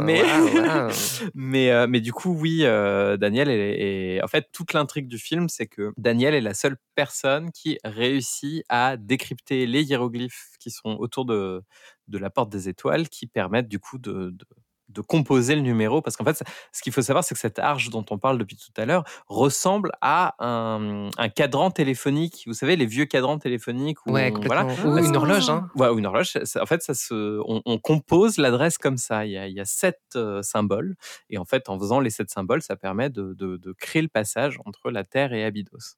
Speaker 1: Mais- mais, mais du coup, oui, Daniel est- En fait, toute l'intrigue du film, c'est que Daniel est la seule personne qui réussit à décrypter les hiéroglyphes qui sont autour de, de la porte des étoiles, qui permettent du coup de, de, de composer le numéro. Parce qu'en fait, ce qu'il faut savoir, c'est que cette arche dont on parle depuis tout à l'heure ressemble à un, un cadran téléphonique. Vous savez, les vieux cadrans téléphoniques où
Speaker 3: Ouais,
Speaker 1: on-
Speaker 3: complètement.
Speaker 1: voilà.
Speaker 3: Ou une horloge, hein.
Speaker 1: Ouais, ou une horloge. en fait, ça se, on, on compose l'adresse comme ça. Il y a, il y a sept euh, symboles. Et en fait, en faisant les sept symboles, ça permet de, de- de créer le passage entre la Terre et Abydos.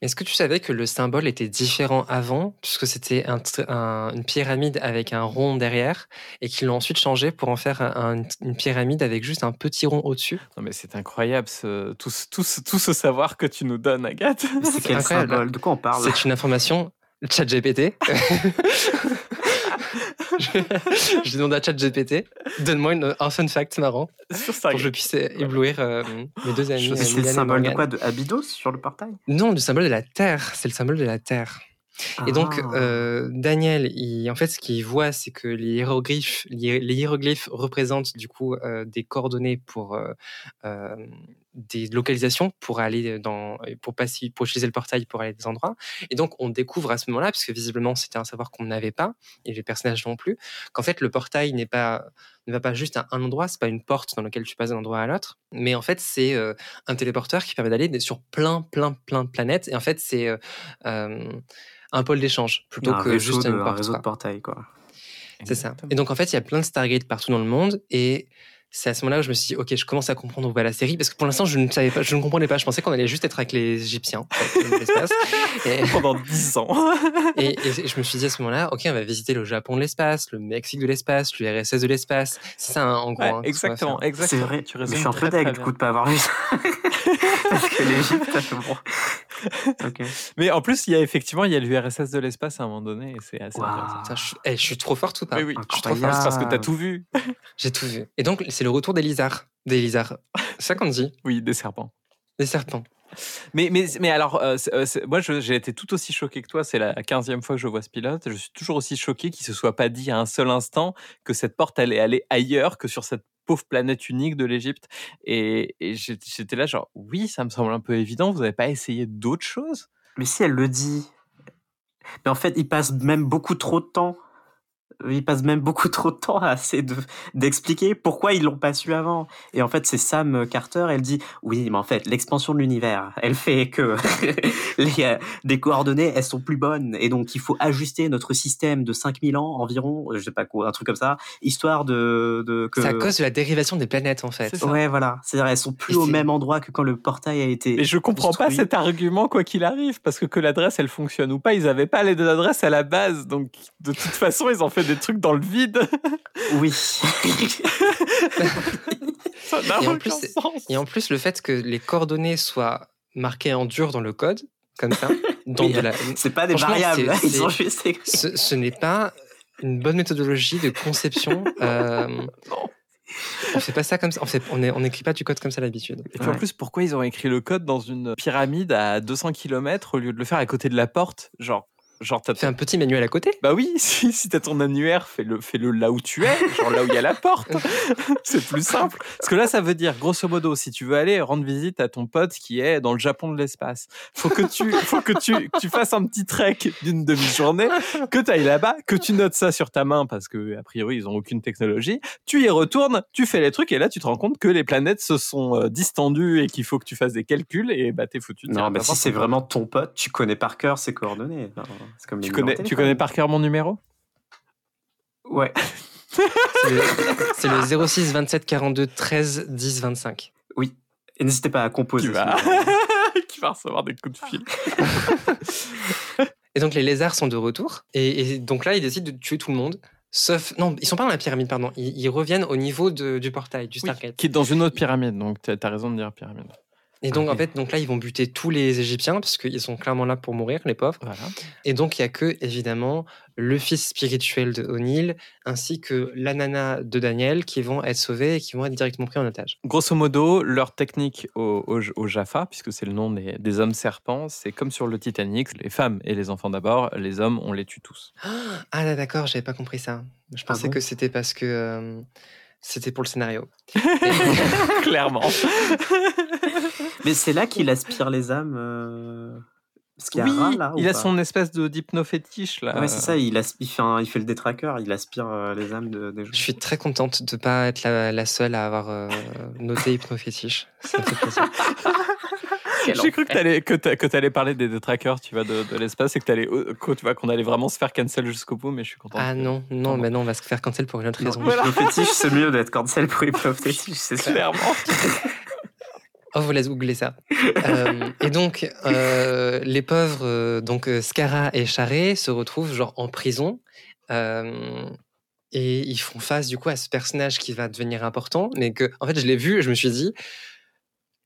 Speaker 3: Est-ce que tu savais que le symbole était différent avant, puisque c'était un tr- un- une pyramide avec un rond derrière, et qu'ils l'ont ensuite changé pour en faire un- une pyramide avec juste un petit rond au-dessus?
Speaker 1: Non, mais c'est incroyable, ce, tout, ce- tout, ce- tout ce savoir que tu nous donnes, Agathe.
Speaker 2: C'est quel
Speaker 3: incroyable.
Speaker 2: symbole? De quoi on parle?
Speaker 3: C'est une information ChatGPT. je, demande à ChatGPT, donne-moi une- un fun fact marrant
Speaker 1: Sur
Speaker 3: pour que je puisse éblouir euh, mes deux amis. Euh,
Speaker 2: C'est le symbole de quoi De Abydos sur le portail?
Speaker 3: Non, le symbole de la Terre. C'est le symbole de la Terre. Et donc,
Speaker 2: Ah.
Speaker 3: euh, Daniel, il, en fait, ce qu'il voit, c'est que les hiéroglyphes, les, les hiéroglyphes représentent du coup euh, des coordonnées pour des localisations pour aller dans, pour passer, pour utiliser le portail pour aller à des endroits. Et donc, on découvre à ce moment-là, parce que visiblement, c'était un savoir qu'on n'avait pas, et les personnages non plus, qu'en fait, le portail n'est pas, ne va pas juste à un endroit, c'est pas une porte dans laquelle tu passes d'un endroit à l'autre, mais en fait, c'est euh, un téléporteur qui permet d'aller sur plein, plein, plein de planètes. Et en fait, c'est euh, euh, un pôle d'échange plutôt
Speaker 2: un
Speaker 3: que
Speaker 2: réseau,
Speaker 3: juste
Speaker 2: de,
Speaker 3: une
Speaker 2: un réseau de portail, quoi.
Speaker 3: C'est ça. Et donc, en fait, il y a plein de Stargate partout dans le monde. Et c'est à ce moment-là où je me suis dit, OK, je commence à comprendre où va la série. Parce que pour l'instant, je ne savais pas, je ne comprenais pas. Je pensais qu'on allait juste être avec les Égyptiens, en fait, dans l'espace. Et,
Speaker 1: Pendant 10 ans.
Speaker 3: et- et je me suis dit à ce moment-là, OK, on va visiter le Japon de l'espace, le Mexique de l'espace, l'URSS de l'espace. C'est ça, hein, en gros.
Speaker 1: Ouais,
Speaker 3: hein,
Speaker 1: exactement, exactement.
Speaker 2: C'est vrai.
Speaker 1: Tu
Speaker 2: Mais je suis un peu deg du coup de pas avoir vu ça. Parce que l'Égypte, bon.
Speaker 1: Mais en plus, il y a effectivement, il y a l'URSS de l'espace à un moment donné, et c'est assez
Speaker 2: Waouh.
Speaker 1: intéressant.
Speaker 3: Putain, je, suis- eh, je suis trop forte ou pas
Speaker 1: Oui, oui,
Speaker 3: Je suis trop forte.
Speaker 1: parce que t'as tout vu.
Speaker 3: J'ai tout vu. Et donc, c'est le retour des lizards. Des lizards. C'est ça qu'on dit
Speaker 1: Oui, des serpents.
Speaker 3: Des serpents.
Speaker 1: Mais, mais, mais alors, euh, c'est- euh, moi, j'ai été tout aussi choqué que toi. C'est la 15e fois que je vois ce pilote. Je suis toujours aussi choqué qu'il se soit pas dit à un seul instant que cette porte allait aller ailleurs que sur cette pauvre planète unique de l'Égypte. Et, j'étais là, genre, oui, ça me semble un peu évident. Vous n'avez pas essayé d'autres choses?
Speaker 2: Mais si elle le dit. Mais en fait, il passe même beaucoup trop de temps. Il passe même beaucoup trop de temps à essayer de- d'expliquer pourquoi ils l'ont pas su avant. Et en fait, c'est Sam Carter, elle dit Oui, mais en fait, l'expansion de l'univers, elle fait que les, euh, des coordonnées, elles sont plus bonnes. Et donc, il faut ajuster notre système de 5000 ans environ, je sais pas quoi, un truc comme ça, histoire de. de que...
Speaker 3: C'est à cause de la dérivation des planètes, en fait.
Speaker 2: Ouais, voilà. C'est-à-dire, elles sont plus
Speaker 3: Et
Speaker 2: au même endroit que quand le portail a été.
Speaker 1: Mais je comprends pas cet argument, quoi qu'il arrive, parce que que l'adresse, elle fonctionne ou pas, ils avaient pas les deux adresses à la base. Donc, de toute façon, ils ont fait des trucs dans le vide.
Speaker 2: Oui.
Speaker 1: Ça n'a
Speaker 3: Et en
Speaker 1: aucun
Speaker 3: plus, c'est-
Speaker 1: sens.
Speaker 3: Et en plus, le fait que les coordonnées soient marquées en dur dans le code, comme ça, dans
Speaker 2: Oui,
Speaker 3: de la...
Speaker 2: c'est pas des variables.
Speaker 3: c'est-
Speaker 2: Ils ont
Speaker 3: c'est-
Speaker 2: juste écrit.
Speaker 3: ce, ce n'est pas une bonne méthodologie de conception. euh, on fait pas ça comme ça. On fait- on est- on n'écrit pas du code comme ça d'habitude.
Speaker 1: Et puis en plus, pourquoi ils ont écrit le code dans une pyramide à 200 km au lieu de le faire à côté de la porte? Genre, genre t'as
Speaker 3: Fais un petit manuel à côté.
Speaker 1: Bah oui, si, si t'as ton annuaire, fais-le, fais-le là où tu es, genre là où il y a la porte. C'est plus simple. Parce que là, ça veut dire, grosso modo, si tu veux aller rendre visite à ton pote qui est dans le Japon de l'espace, faut que tu, faut que tu, tu fasses un petit trek d'une demi-journée, que tu ailles là-bas, que tu notes ça sur ta main parce que a priori ils ont aucune technologie. Tu y retournes, tu fais les trucs et là tu te rends compte que les planètes se sont euh, distendues et qu'il faut que tu fasses des calculs et bah t'es foutu.
Speaker 2: Non, mais si c'est vraiment ton pote, tu connais par cœur ses coordonnées. Enfin, comme
Speaker 1: Tu connais, tu connais par cœur mon numéro?
Speaker 2: Ouais.
Speaker 3: C'est le, le 06 27 42 13 10 25.
Speaker 2: Et n'hésitez pas à composer.
Speaker 1: qui va, qui va recevoir des coups de fil.
Speaker 3: Et donc les lézards sont de retour. Et, et donc là, ils décident de tuer tout le monde. Sauf. Non, ils sont pas dans la pyramide, pardon. Ils, ils reviennent au niveau de- du portail, du
Speaker 1: Oui,
Speaker 3: Stargate.
Speaker 1: qui est dans une autre pyramide, donc tu as raison de dire pyramide.
Speaker 3: Et donc,
Speaker 1: Ok.
Speaker 3: en fait, donc là, ils vont buter tous les Égyptiens, parce qu'ils sont clairement là pour mourir, les pauvres.
Speaker 1: Voilà.
Speaker 3: Et donc, il y a que, évidemment, le fils spirituel de O'Neill, ainsi que la nana de Daniel, qui vont être sauvés et qui vont être directement pris en otage.
Speaker 1: Grosso modo, leur technique au, au, au Jaffa, puisque c'est le nom des, des hommes serpents, c'est comme sur le Titanic, les femmes et les enfants d'abord, les hommes, on les tue tous.
Speaker 3: Ah, là, d'accord, j'avais pas compris ça. Je pensais
Speaker 2: bon
Speaker 3: que c'était parce que euh, c'était pour le scénario.
Speaker 1: Clairement.
Speaker 2: Mais c'est là qu'il aspire les âmes. euh, a
Speaker 1: oui,
Speaker 2: rat, là.
Speaker 1: il a son espèce de d'hypnofétiche là.
Speaker 2: Ouais, c'est ça. Il, il, fait un- il fait le détraqueur. Il aspire euh, les âmes de- des gens.
Speaker 3: Je suis très contente de pas être la, la seule à avoir euh, noté hypnofétiche. Ça me fait plaisir.
Speaker 1: J'ai cru que t'allais que t'a- que t'allais parler des détraqueurs, tu vois, de, de l'espace et que t'allais euh, que tu vois qu'on allait vraiment se faire cancel jusqu'au bout, mais je suis content.
Speaker 3: Ah
Speaker 1: que-
Speaker 3: non, non, mais non, on va se faire cancel pour une autre raison.
Speaker 1: Voilà.
Speaker 2: hypnofétiche, c'est mieux d'être cancel pour hypnofétiche, c'est sûr.
Speaker 1: Clairement.
Speaker 3: Oh, vous laisse googler ça. Euh, et donc, euh, les pauvres, euh, donc Scara et Charé se retrouvent genre en prison. euh, et ils font face du coup à ce personnage qui va devenir important, mais que en fait je l'ai vu et je me suis dit,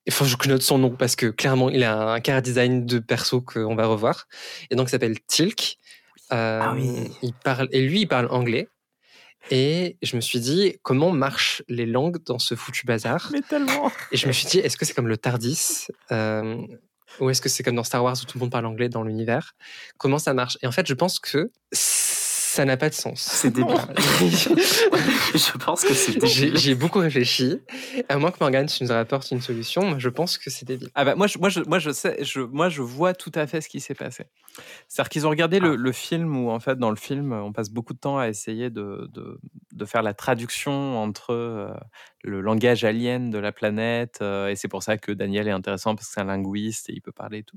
Speaker 3: il faut que je note son nom parce que clairement il a un car design de perso qu'on va revoir. Et donc il s'appelle Tilk. Euh,
Speaker 2: Ah oui.
Speaker 3: il parle et lui il parle anglais. Et je me suis dit comment marchent les langues dans ce foutu bazar?
Speaker 1: Mais tellement.
Speaker 3: Et je me suis dit, est-ce que c'est comme le Tardis? Euh, Ou est-ce que c'est comme dans Star Wars où tout le monde parle anglais dans l'univers? Comment ça marche? Et en fait, je pense que ça n'a pas de sens.
Speaker 2: C'est débile. je pense que c'est
Speaker 3: J'ai
Speaker 2: débile.
Speaker 3: j'ai beaucoup réfléchi. À moins que Morgane, tu nous apportes une solution, moi, je pense que c'est débile.
Speaker 1: Ah bah moi je, moi je, moi je sais, je, moi je vois tout à fait ce qui s'est passé. C'est-à-dire qu'ils ont regardé le, le film où en fait dans le film on passe beaucoup de temps à essayer de, de, de faire la traduction entre euh, le langage alien de la planète. euh, et c'est pour ça que Daniel est intéressant parce que c'est un linguiste et il peut parler et tout.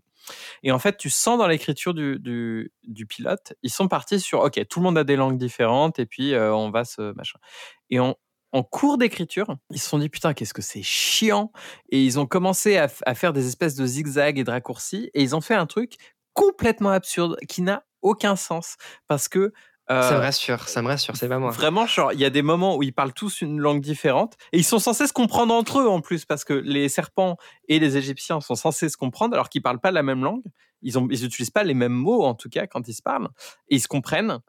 Speaker 1: Et en fait, tu sens dans l'écriture du, du, pilote, ils sont partis sur OK, tout le monde a des langues différentes et puis euh, on va se machin. Et en, en cours d'écriture, ils se sont dit putain, qu'est-ce que c'est chiant. Et ils ont commencé à, faire des espèces de zigzags et de raccourcis et ils ont fait un truc complètement absurde qui n'a aucun sens parce que
Speaker 3: Ça me rassure, ça me rassure, c'est pas moi.
Speaker 1: Vraiment, genre, il y a des moments où ils parlent tous une langue différente et ils sont censés se comprendre entre eux en plus parce que les serpents et les Égyptiens sont censés se comprendre alors qu'ils parlent pas la même langue. Ils ont, ils utilisent pas les mêmes mots en tout cas quand ils se parlent et ils se comprennent.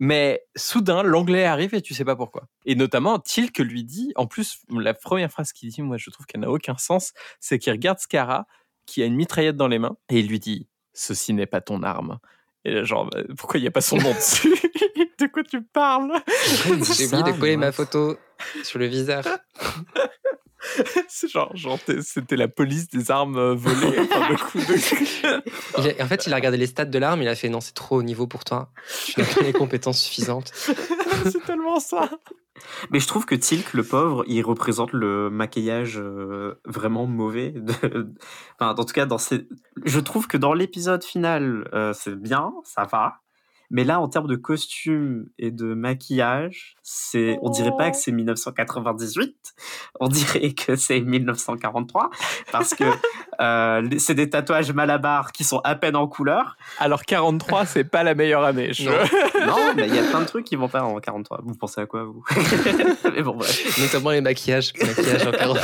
Speaker 1: Mais soudain, l'anglais arrive et tu sais pas pourquoi. Et notamment, Tilk lui dit, en plus, la première phrase qu'il dit, moi je trouve qu'elle n'a aucun sens, c'est qu'il regarde Scara qui a une mitraillette dans les mains et il lui dit Ceci n'est pas ton arme. Et là, genre, bah, pourquoi il n'y a pas son nom dessus De quoi tu parles?
Speaker 3: J'ai oublié de coller ma photo sur le viseur.
Speaker 1: C'est genre, c'était la police des armes euh, volées. Enfin, le coup de-
Speaker 3: a- en fait, il a regardé les stats de l'arme, il a fait non, c'est trop haut niveau pour toi. Tu n'as pas les compétences suffisantes.
Speaker 1: c'est tellement ça.
Speaker 2: Mais je trouve que Tilk, le pauvre, il représente le maquillage euh, vraiment mauvais. de- Enfin, en tout cas, dans ces... je trouve que dans l'épisode final, euh, c'est bien, ça va. Mais là, en termes de costume et de maquillage, c'est, on dirait pas que c'est 1998, on dirait que c'est 1943, parce que euh, les- c'est des tatouages malabar qui sont à peine en couleur.
Speaker 1: Alors 43, c'est pas la meilleure année. Je...
Speaker 3: Non.
Speaker 2: Non, mais il y a plein de trucs qui vont pas en 43. Vous pensez à quoi, vous? Mais bon, bref.
Speaker 3: Notamment les maquillages. maquillages en 40.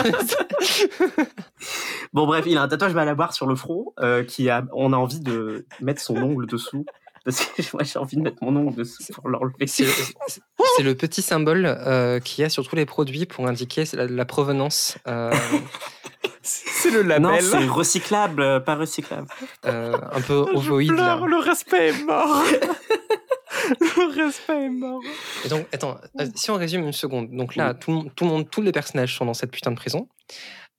Speaker 2: Bon bref, il a un tatouage malabar sur le front euh, qui a, on a envie de mettre son ongle dessous parce que moi j'ai envie de mettre mon ongle dessous pour l'enlever.
Speaker 3: C'est le petit symbole euh, qu'il y a sur tous les produits pour indiquer la, la provenance. euh,
Speaker 1: C'est le
Speaker 2: Non,
Speaker 1: label.
Speaker 2: c'est recyclable, euh, pas recyclable.
Speaker 3: euh, un peu
Speaker 1: Je
Speaker 3: ovoïde. là.
Speaker 1: pleure, le respect est mort. le respect est mort.
Speaker 3: Et donc, attends, si on résume une seconde. Donc là, tout, le monde- tout le monde, tous les personnages sont dans cette putain de prison.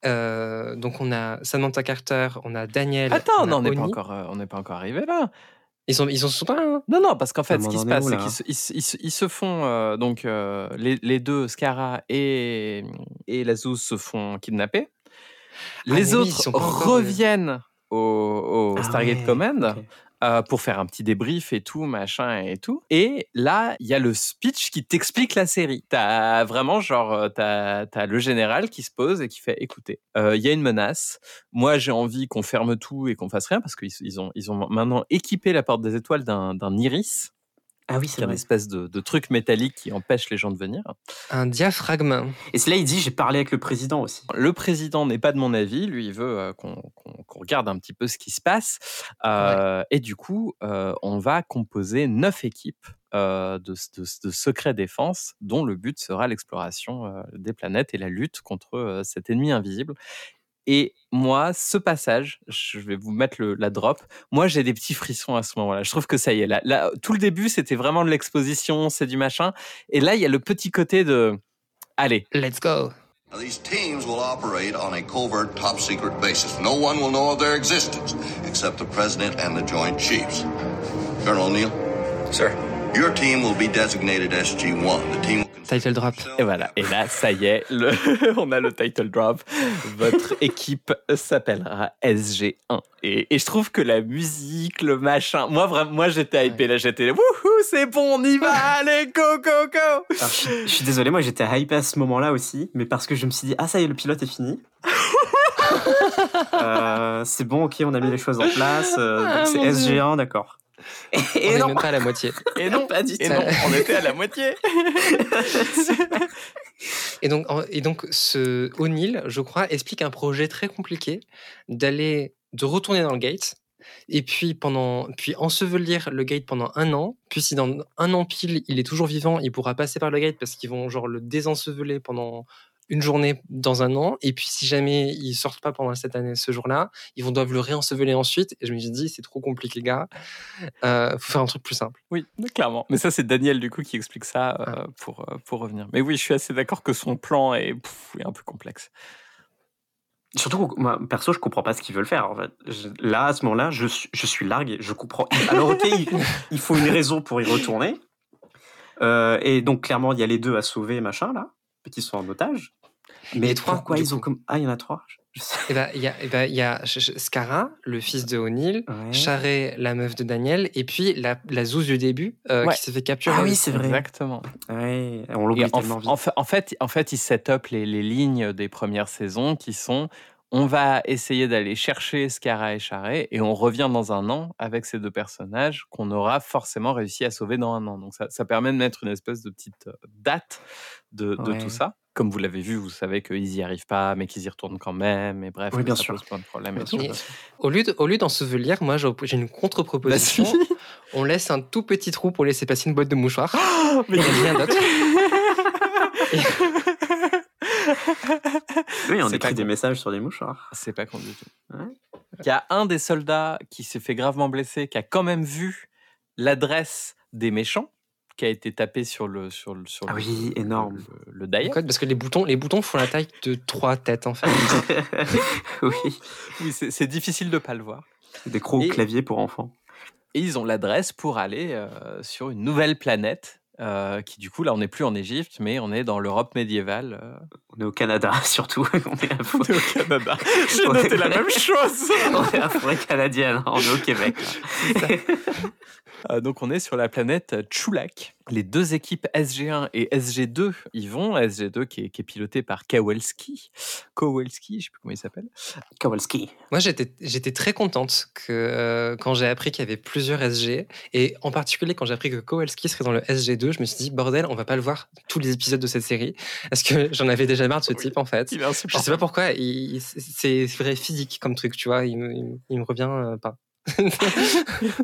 Speaker 3: Euh, donc on a Samantha Carter, on a Daniel.
Speaker 1: Attends,
Speaker 3: on a
Speaker 1: non, on n'est pas
Speaker 3: Oni.
Speaker 1: encore, euh, on n'est pas encore arrivé là.
Speaker 3: Ils sont, ils sont pas. hein?
Speaker 1: Non, non, parce qu'en fait, ce qui se passe, c'est qu'ils se, ils se- ils se- ils se font euh, donc euh, les, les deux, Scara et et Lazuz se font kidnapper.
Speaker 3: Ah,
Speaker 1: les autres reviennent au, au
Speaker 2: Ah
Speaker 1: Stargate
Speaker 2: ouais,
Speaker 1: Command. Euh, pour faire un petit débrief et tout, machin et tout. Et là, il y a le speech qui t'explique la série. T'as vraiment genre, euh, t'as as le général qui se pose et qui fait, écoutez, euh, il y a une menace. Moi, j'ai envie qu'on ferme tout et qu'on fasse rien parce qu'ils ils ont, ils ont maintenant équipé la porte des étoiles d'un d'un iris,
Speaker 2: Ah oui, c'est
Speaker 1: est une espèce de, de truc métallique qui empêche les gens de venir.
Speaker 3: Un diaphragme.
Speaker 2: Et c'est là il dit j'ai parlé avec le président aussi.
Speaker 1: Le président n'est pas de mon avis, lui il veut euh, qu'on regarde un petit peu ce qui se passe. Euh, Et du coup, euh, on va composer neuf équipes euh, de, de, de secret défense, dont le but sera l'exploration euh, des planètes et la lutte contre euh, cet ennemi invisible. Et moi, ce passage, je vais vous mettre le, la drop. Moi, j'ai des petits frissons à ce moment-là. Je trouve que ça y est. Là, là, tout le début, c'était vraiment de l'exposition, c'est du machin. Et là, il y a le petit côté de, allez,
Speaker 3: Let's go.
Speaker 6: Now, these teams will operate on a covert top secret basis. No one will know of their existence except the President and the Joint Chiefs. Colonel O'Neill?
Speaker 7: Sir.
Speaker 6: Your team will be designated SG-1. The team will consist
Speaker 3: Title drop.
Speaker 1: Et voilà. Et là, ça y est, le- on a le title drop. Votre équipe s'appellera SG1. Et, et je trouve que la musique, le machin, moi vraiment, moi j'étais hypé là, j'étais wouhou, c'est bon, on y va, allez, go, go, go.
Speaker 2: Alors, je, je suis désolé, moi j'étais hypé à ce moment-là aussi, mais parce que je me suis dit ah ça y est le pilote est fini. Euh, c'est bon, ok, on a mis les choses en place. euh, donc
Speaker 1: Ah,
Speaker 2: c'est
Speaker 1: mon Dieu.
Speaker 2: SG1, d'accord. Et,
Speaker 3: On
Speaker 2: et
Speaker 3: est
Speaker 2: non,
Speaker 3: même pas à la moitié.
Speaker 1: Et non,
Speaker 2: pas du
Speaker 1: et
Speaker 2: tout.
Speaker 1: non, on était à la moitié.
Speaker 3: Et donc, et donc ce O'Neill, je crois, explique un projet très compliqué d'aller, de retourner dans le gate, et puis pendant, puis ensevelir le gate pendant un an. Puis si dans un an pile, il est toujours vivant, il pourra passer par le gate parce qu'ils vont genre le désenseveler pendant une journée dans un an. Et puis si jamais ils sortent pas pendant cette année, ce jour-là, ils vont doivent le réenseveler ensuite. Et je me suis dit, c'est trop compliqué, gars. Euh, faut faire un truc plus simple.
Speaker 1: Oui, clairement. Mais ça, c'est Daniel du coup qui explique ça euh, pour, euh, pour revenir. Mais oui, je suis assez d'accord que son plan est, pff, est un peu complexe.
Speaker 2: Surtout, que moi, perso, je comprends pas ce qu'ils veulent faire. En fait. Je- là, à ce moment-là, je, suis- je suis largué. Je comprends. Alors, ok, il, il faut une raison pour y retourner. Euh, et donc, clairement, il y a les deux à sauver, machin, là, qui sont en otage. Mais
Speaker 3: Les trois,
Speaker 2: ils ont comme. Ah, il y en a trois.
Speaker 3: Eh ben, il y a, il y a Scara, le fils de O'Neill,
Speaker 2: Ouais.
Speaker 3: Charret, la meuf de Daniel, et puis la, la zouze du début euh,
Speaker 1: Ouais.
Speaker 3: qui s'est fait capturer.
Speaker 2: Ah oui, c'est vrai.
Speaker 1: Exactement.
Speaker 2: Ouais, on l'oublie
Speaker 1: en,
Speaker 2: tellement vite.
Speaker 1: en fa- en fait, en fait, ils set up les, les lignes des premières saisons qui sont on va essayer d'aller chercher Scara et Charret et on revient dans un an avec ces deux personnages qu'on aura forcément réussi à sauver dans un an. Donc ça, ça permet de mettre une espèce de petite euh, date de, de tout ça. Comme vous l'avez vu, vous savez qu'ils n'y arrivent pas, mais qu'ils y retournent quand même. Et bref,
Speaker 2: Oui, bien
Speaker 1: ça
Speaker 2: sûr.
Speaker 1: pose plein de problèmes. et
Speaker 2: Bien
Speaker 1: tout.
Speaker 2: sûr,
Speaker 3: Mais-
Speaker 2: bien sûr.
Speaker 3: Au lieu de- au lieu d'ensevelir, moi j'ai une contre-proposition.
Speaker 1: Vas-y.
Speaker 3: On laisse un tout petit trou pour laisser passer une boîte de mouchoirs.
Speaker 1: Mais
Speaker 3: Il n'y a rien d'autre.
Speaker 2: Oui, on écrit des
Speaker 1: con.
Speaker 2: messages sur des mouchoirs.
Speaker 1: C'est pas con du tout.
Speaker 2: Ouais.
Speaker 1: Il y a un des soldats qui s'est fait gravement blesser, qui a quand même vu l'adresse des méchants, qui a été tapé sur le sur le sur
Speaker 2: Ah
Speaker 1: le,
Speaker 2: oui,
Speaker 1: le-
Speaker 2: énorme.
Speaker 1: le, le dial.
Speaker 3: Code, Parce que les boutons, les boutons font la taille de trois têtes en fait.
Speaker 2: oui,
Speaker 1: Oui, c'est difficile de pas le voir.
Speaker 2: des crocs au clavier pour enfants.
Speaker 1: Et ils ont l'adresse pour aller euh, sur une nouvelle planète. Euh, qui du coup là on n'est plus en Égypte mais on est dans l'Europe médiévale euh,
Speaker 2: On est au Canada, surtout. on est à
Speaker 1: on est au Canada j'ai noté la même chose
Speaker 2: on est à forêt canadienne, on est au Québec.
Speaker 1: Euh, donc on est sur la planète Chulak. Les deux équipes SG1 et SG2 y vont. SG2 qui est, qui est piloté par Kowalski. Kowalski, je sais plus comment il s'appelle.
Speaker 2: Kowalski.
Speaker 3: Moi j'étais très contente que euh, quand j'ai appris qu'il y avait plusieurs SG et en particulier quand j'ai appris que Kowalski serait dans le SG2, je me suis dit bordel, on va pas le voir tous les épisodes de cette série parce que j'en avais déjà marre de ce
Speaker 1: Oui.
Speaker 3: type en fait.
Speaker 1: Il est
Speaker 3: Je sais pas pourquoi, c'est vrai physique comme truc, tu vois, il me, il me- il me revient euh, pas.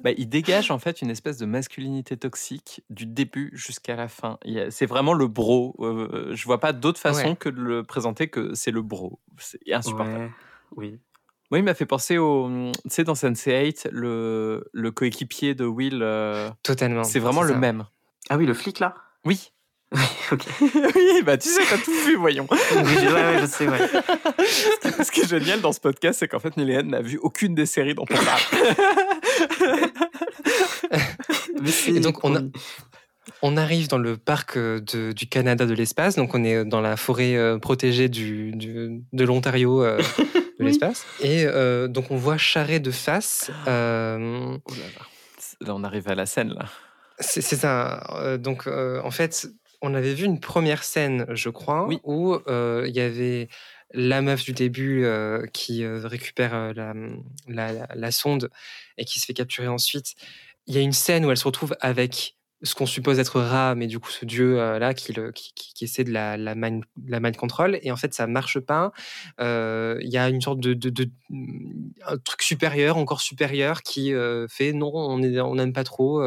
Speaker 1: Bah, il dégage en fait une espèce de masculinité toxique du début jusqu'à la fin. C'est vraiment le bro. Euh, je vois pas d'autre façon
Speaker 3: Ouais.
Speaker 1: que de le présenter que c'est le bro. C'est insupportable.
Speaker 2: Ouais, oui.
Speaker 1: Moi, il m'a fait penser au, tu sais, dans Sense8, le, le coéquipier de Will. euh,
Speaker 3: Totalement.
Speaker 1: c'est vraiment le
Speaker 3: ça.
Speaker 1: même.
Speaker 2: Ah oui, le flic là?
Speaker 1: Oui.
Speaker 2: Ok.
Speaker 1: oui, bah tu sais, t'as tout vu, voyons.
Speaker 2: Oui, je- ouais, ouais, je sais, ouais.
Speaker 1: Ce qui est génial dans ce podcast, c'est qu'en fait, Néléane n'a vu aucune des séries dont on parle.
Speaker 3: Et donc, on a-. On arrive dans le parc euh, de- du Canada de l'espace, donc on est dans la forêt euh, protégée du, du- de l'Ontario euh, de
Speaker 2: Oui.
Speaker 3: l'espace. Et euh, donc on voit Charret de face. euh,
Speaker 1: Oh là là. Là, on arrive à la scène, là.
Speaker 3: c'est c'est ça. euh, donc euh, en fait, on avait vu une première scène, je crois,
Speaker 1: Oui.
Speaker 3: où euh, il y avait la meuf du début euh, qui euh, récupère euh, la, la- la- la sonde et qui se fait capturer ensuite. Il y a une scène où elle se retrouve avec ce qu'on suppose être Ra, mais du coup ce dieu euh, là qui, le, qui, qui- qui essaie de la, la, mind, la mind control et en fait ça marche pas. Euh, Il y a une sorte de, de, de- un truc supérieur, encore supérieur, qui euh, fait non, on est- on n'aime pas trop,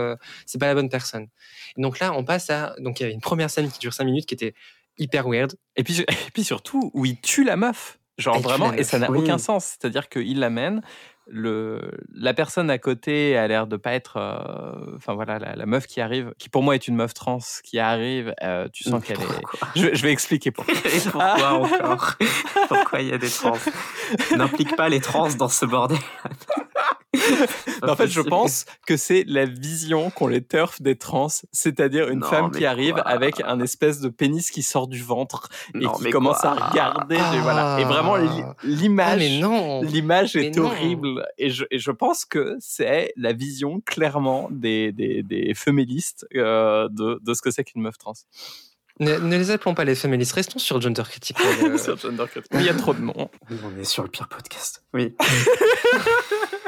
Speaker 3: c'est pas la bonne personne. Et donc là on passe à donc il y avait une première scène qui dure 5 minutes qui était hyper weird.
Speaker 1: Et puis, et puis surtout, où il tue la meuf. Genre vraiment, et ça n'a
Speaker 2: oui.
Speaker 1: aucun sens. C'est-à-dire qu'il l'amène, le, la personne à côté a l'air de pas être. euh, Enfin voilà, la, la meuf qui arrive, qui pour moi est une meuf trans, qui arrive, euh, tu sens qu'elle est. Je, je vais expliquer pourquoi.
Speaker 2: Et pourquoi encore? Pourquoi il y a des trans? N'implique pas les trans dans ce bordel.
Speaker 1: En fait, je pense que c'est la vision qu'ont les turfs des trans, c'est-à-dire une
Speaker 2: Non,
Speaker 1: femme qui arrive
Speaker 2: quoi?
Speaker 1: avec un espèce de pénis qui sort du ventre et
Speaker 2: Non,
Speaker 1: qui commence
Speaker 2: quoi?
Speaker 1: à regarder. et voilà. Et vraiment, li-
Speaker 3: Ah.
Speaker 1: l'image.
Speaker 3: Ah
Speaker 1: L'image
Speaker 3: Mais
Speaker 1: est
Speaker 3: non.
Speaker 1: horrible et je, et je pense que c'est la vision clairement des, des, des féministes euh, de, de ce que c'est qu'une meuf trans.
Speaker 3: ne, ne les appelons pas les féministes, restons sur Gender Critical. euh,
Speaker 1: Sur Gender Il y a trop de noms.
Speaker 2: On est sur le pire podcast. Oui.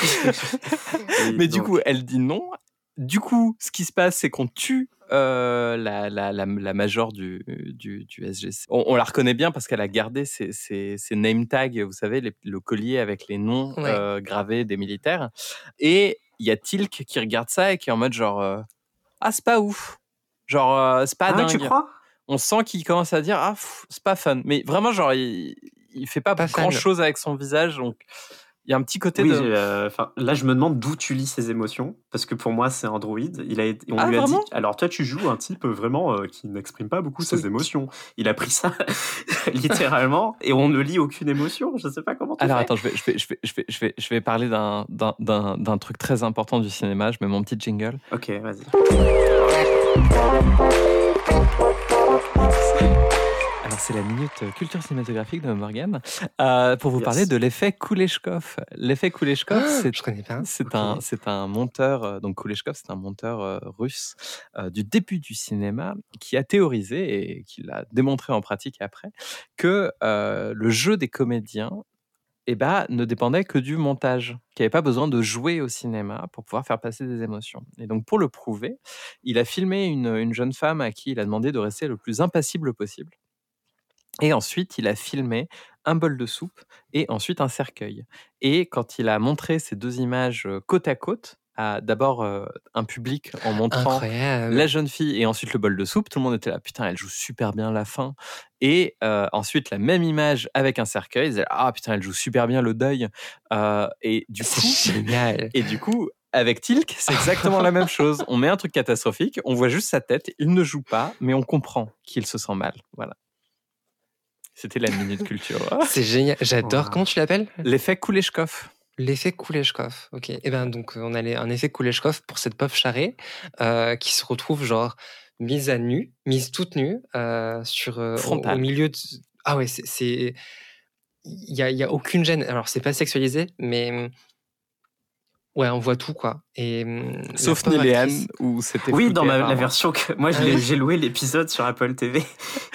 Speaker 1: Mais du coup, elle dit non. Du coup, ce qui se passe, c'est qu'on tue euh, la, la, la, la major du, du, du SGC. On, on la reconnaît bien parce qu'elle a gardé ses, ses, ses name tags, vous savez, les- le collier avec les noms
Speaker 3: Ouais.
Speaker 1: euh, gravés des militaires. Et il y a Tilk qui regarde ça et qui est en mode genre euh, Ah, c'est pas ouf. Genre, euh, c'est pas
Speaker 2: Ah,
Speaker 1: dingue.
Speaker 2: tu crois?
Speaker 1: On sent qu'il commence à dire Ah, c'est pas fun. Mais vraiment, genre, il, il fait pas,
Speaker 3: Pas fan.
Speaker 1: grand chose avec son visage. Donc, il y a un petit côté
Speaker 2: Oui,
Speaker 1: de.
Speaker 2: euh, là, je me demande d'où tu lis ses émotions, parce que pour moi, c'est un droïde. Il a, été- on
Speaker 1: Ah,
Speaker 2: lui a
Speaker 1: vraiment?
Speaker 2: Dit, alors toi, tu joues un type vraiment euh, qui n'exprime pas beaucoup ses émotions. Il a pris ça littéralement, et on ne lit aucune émotion. Je sais pas comment. tu
Speaker 1: Alors
Speaker 2: fais.
Speaker 1: attends, je vais, je vais, je vais, je vais, je vais, je vais parler d'un, d'un, d'un, d'un truc très important du cinéma. Je mets mon petit jingle.
Speaker 2: Ok, vas-y.
Speaker 1: Alors, c'est la minute culture cinématographique de Morgan euh, pour vous
Speaker 2: Yes.
Speaker 1: parler de l'effet Kuleshkov. L'effet Kuleshkov,
Speaker 3: pas.
Speaker 1: C'est un, c'est un monteur, euh, donc Kuleshkov, c'est un monteur euh, russe euh, du début du cinéma qui a théorisé et qui l'a démontré en pratique après que le jeu des comédiens eh ben, ne dépendait que du montage, qu'il n'y avait pas besoin de jouer au cinéma pour pouvoir faire passer des émotions. Et donc pour le prouver, il a filmé une, une jeune femme à qui il a demandé de rester le plus impassible possible. Et ensuite, il a filmé un bol de soupe et ensuite un cercueil. Et quand il a montré ces deux images côte à côte, à d'abord un public en montrant
Speaker 3: Incroyable.
Speaker 1: la jeune fille et ensuite le bol de soupe, tout le monde était là, putain, elle joue super bien la fin. Et euh, ensuite, la même image avec un cercueil, ils disaient, ah putain, elle joue super bien le deuil. Euh, et du coup,
Speaker 3: génial.
Speaker 1: et du coup, avec Tilk, c'est exactement la même chose. On met un truc catastrophique, on voit juste sa tête, il ne joue pas, mais on comprend qu'il se sent mal. Voilà. C'était la minute culture.
Speaker 3: C'est génial. J'adore.
Speaker 2: Wow.
Speaker 3: Comment tu l'appelles?
Speaker 1: L'effet Kuleshkov.
Speaker 3: L'effet Kuleshkov. Ok. Et ben donc on a les- un effet Kuleshkov pour cette pauvre charrée euh, qui se retrouve genre mise à nu, mise toute nue euh, sur euh, au- milieu de. Ah ouais, c'est- il y a, y a aucune gêne. Alors c'est pas sexualisé, mais ouais, on voit tout quoi. Et hum,
Speaker 1: Sauf
Speaker 3: actrice-
Speaker 1: où c'était.
Speaker 2: Oui, dans ma- la
Speaker 1: apparemment.
Speaker 2: version que moi
Speaker 3: Ah
Speaker 2: j'ai loué l'épisode sur Apple TV.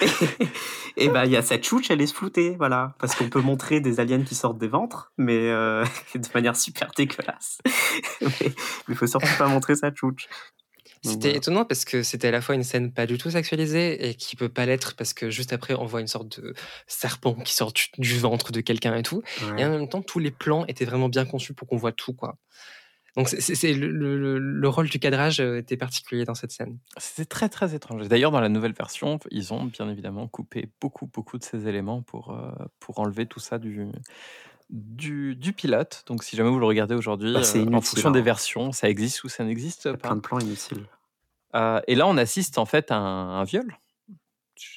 Speaker 2: Et, et bah il y a cette chouche, elle est floutée, voilà, parce qu'on peut montrer des aliens qui sortent des ventres, mais euh, de manière super dégueulasse. mais il faut surtout pas montrer sa chouche.
Speaker 3: C'était
Speaker 2: voilà.
Speaker 3: étonnant parce que c'était à la fois une scène pas du tout sexualisée et qui peut pas l'être parce que juste après on voit une sorte de serpent qui sort du, du ventre de quelqu'un et tout.
Speaker 2: Ouais.
Speaker 3: Et en même temps, tous les plans étaient vraiment bien conçus pour qu'on voit tout, quoi. Donc, c'est- le, le- le- le rôle du cadrage euh, était particulier dans cette scène.
Speaker 1: C'était très très étrange. D'ailleurs, dans la nouvelle version, ils ont bien évidemment coupé beaucoup beaucoup de ces éléments pour, euh, pour enlever tout ça du, du, du pilote. Donc, si jamais vous le regardez aujourd'hui,
Speaker 2: Bah,
Speaker 1: euh, en fonction
Speaker 2: hein.
Speaker 1: des versions, ça existe ou ça n'existe pas.
Speaker 2: plein de plans inutiles.
Speaker 1: Euh, et là, on assiste en fait à un, un viol.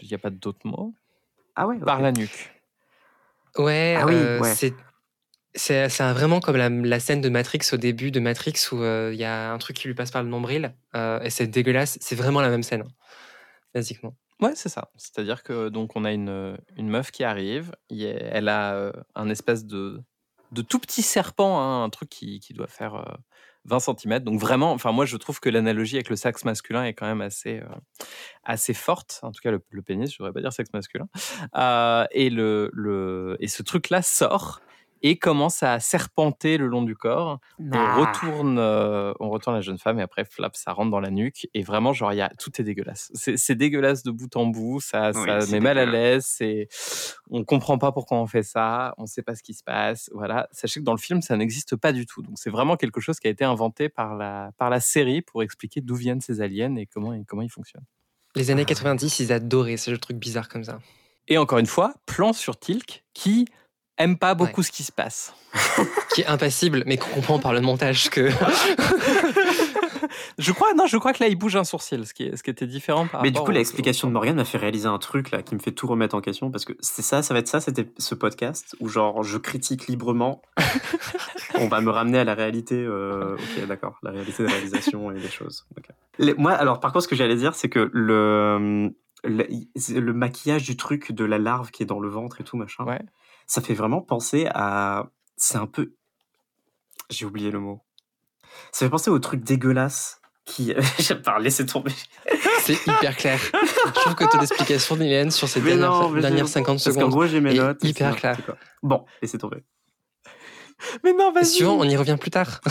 Speaker 1: Il n'y a pas d'autre mot.
Speaker 2: Ah ouais.
Speaker 1: Par la nuque.
Speaker 3: Ouais,
Speaker 2: Ah oui,
Speaker 3: euh,
Speaker 2: ouais.
Speaker 3: c'est. Vraiment comme la, la scène de Matrix au début de Matrix où euh, il y a un truc qui lui passe par le nombril euh, et c'est dégueulasse. C'est vraiment la même scène, hein, basiquement.
Speaker 1: Ouais, c'est ça. C'est-à-dire que donc on a une, une meuf qui arrive, elle a euh, un espèce de, de tout petit serpent, hein, un truc qui, qui doit faire euh, 20 cm. Donc vraiment, enfin moi je trouve que l'analogie avec le sexe masculin est quand même assez, euh, assez forte. En tout cas le, pénis, je devrais pas dire sexe masculin. Euh, et, le, le, et ce truc-là sort et commence à serpenter le long du corps. On retourne, euh, on retourne la jeune femme et après, flap, ça rentre dans la nuque. Et vraiment, genre, y a, tout est dégueulasse. C'est dégueulasse de bout en bout. Ça,
Speaker 2: Oui,
Speaker 1: ça met mal à l'aise. C'est, on comprend pas pourquoi on fait ça. On sait pas ce qui se passe. Voilà. Sachez que dans le film, ça n'existe pas du tout. Donc, c'est vraiment quelque chose qui a été inventé par la, par la série pour expliquer d'où viennent ces aliens et comment, et comment ils fonctionnent.
Speaker 3: Les années 90, ils adoraient ce truc bizarre comme ça.
Speaker 1: Et encore une fois, plan sur Tilk qui aime pas beaucoup ce qui se passe.
Speaker 3: Qui est impassible, mais qu'on comprend par le montage que.
Speaker 1: Je crois, non, je crois que là, il bouge un sourcil, ce qui, est- ce qui était différent par
Speaker 2: Mais du coup,
Speaker 1: au-
Speaker 2: l'explication de Morgan m'a fait réaliser un truc là qui me fait tout remettre en question parce que c'est ça, ça va être ça, c'était ce podcast où genre je critique librement. On va me ramener à la réalité. euh, ok, d'accord, la réalité de réalisation et des choses. Les- moi, alors par contre, ce que j'allais dire, c'est que le, le le maquillage du truc de la larve qui est dans le ventre et tout machin,
Speaker 1: Ouais.
Speaker 2: Ça fait vraiment penser à. C'est un peu. J'ai oublié le mot. Ça fait penser au truc dégueulasse qui. J'ai pas laissé tomber.
Speaker 3: C'est hyper clair. Je trouve que ton explication, Mylène, sur ces
Speaker 2: Mais
Speaker 3: dernières,
Speaker 2: non, mais
Speaker 3: dernières
Speaker 2: c'est-
Speaker 3: 50
Speaker 2: Parce qu'en
Speaker 3: secondes.
Speaker 2: gros, j'ai mes notes. et
Speaker 3: hyper
Speaker 2: c'est
Speaker 3: clair.
Speaker 2: Bon, laissez tomber.
Speaker 1: Mais non, vas-y.
Speaker 3: suivant, on y revient plus tard.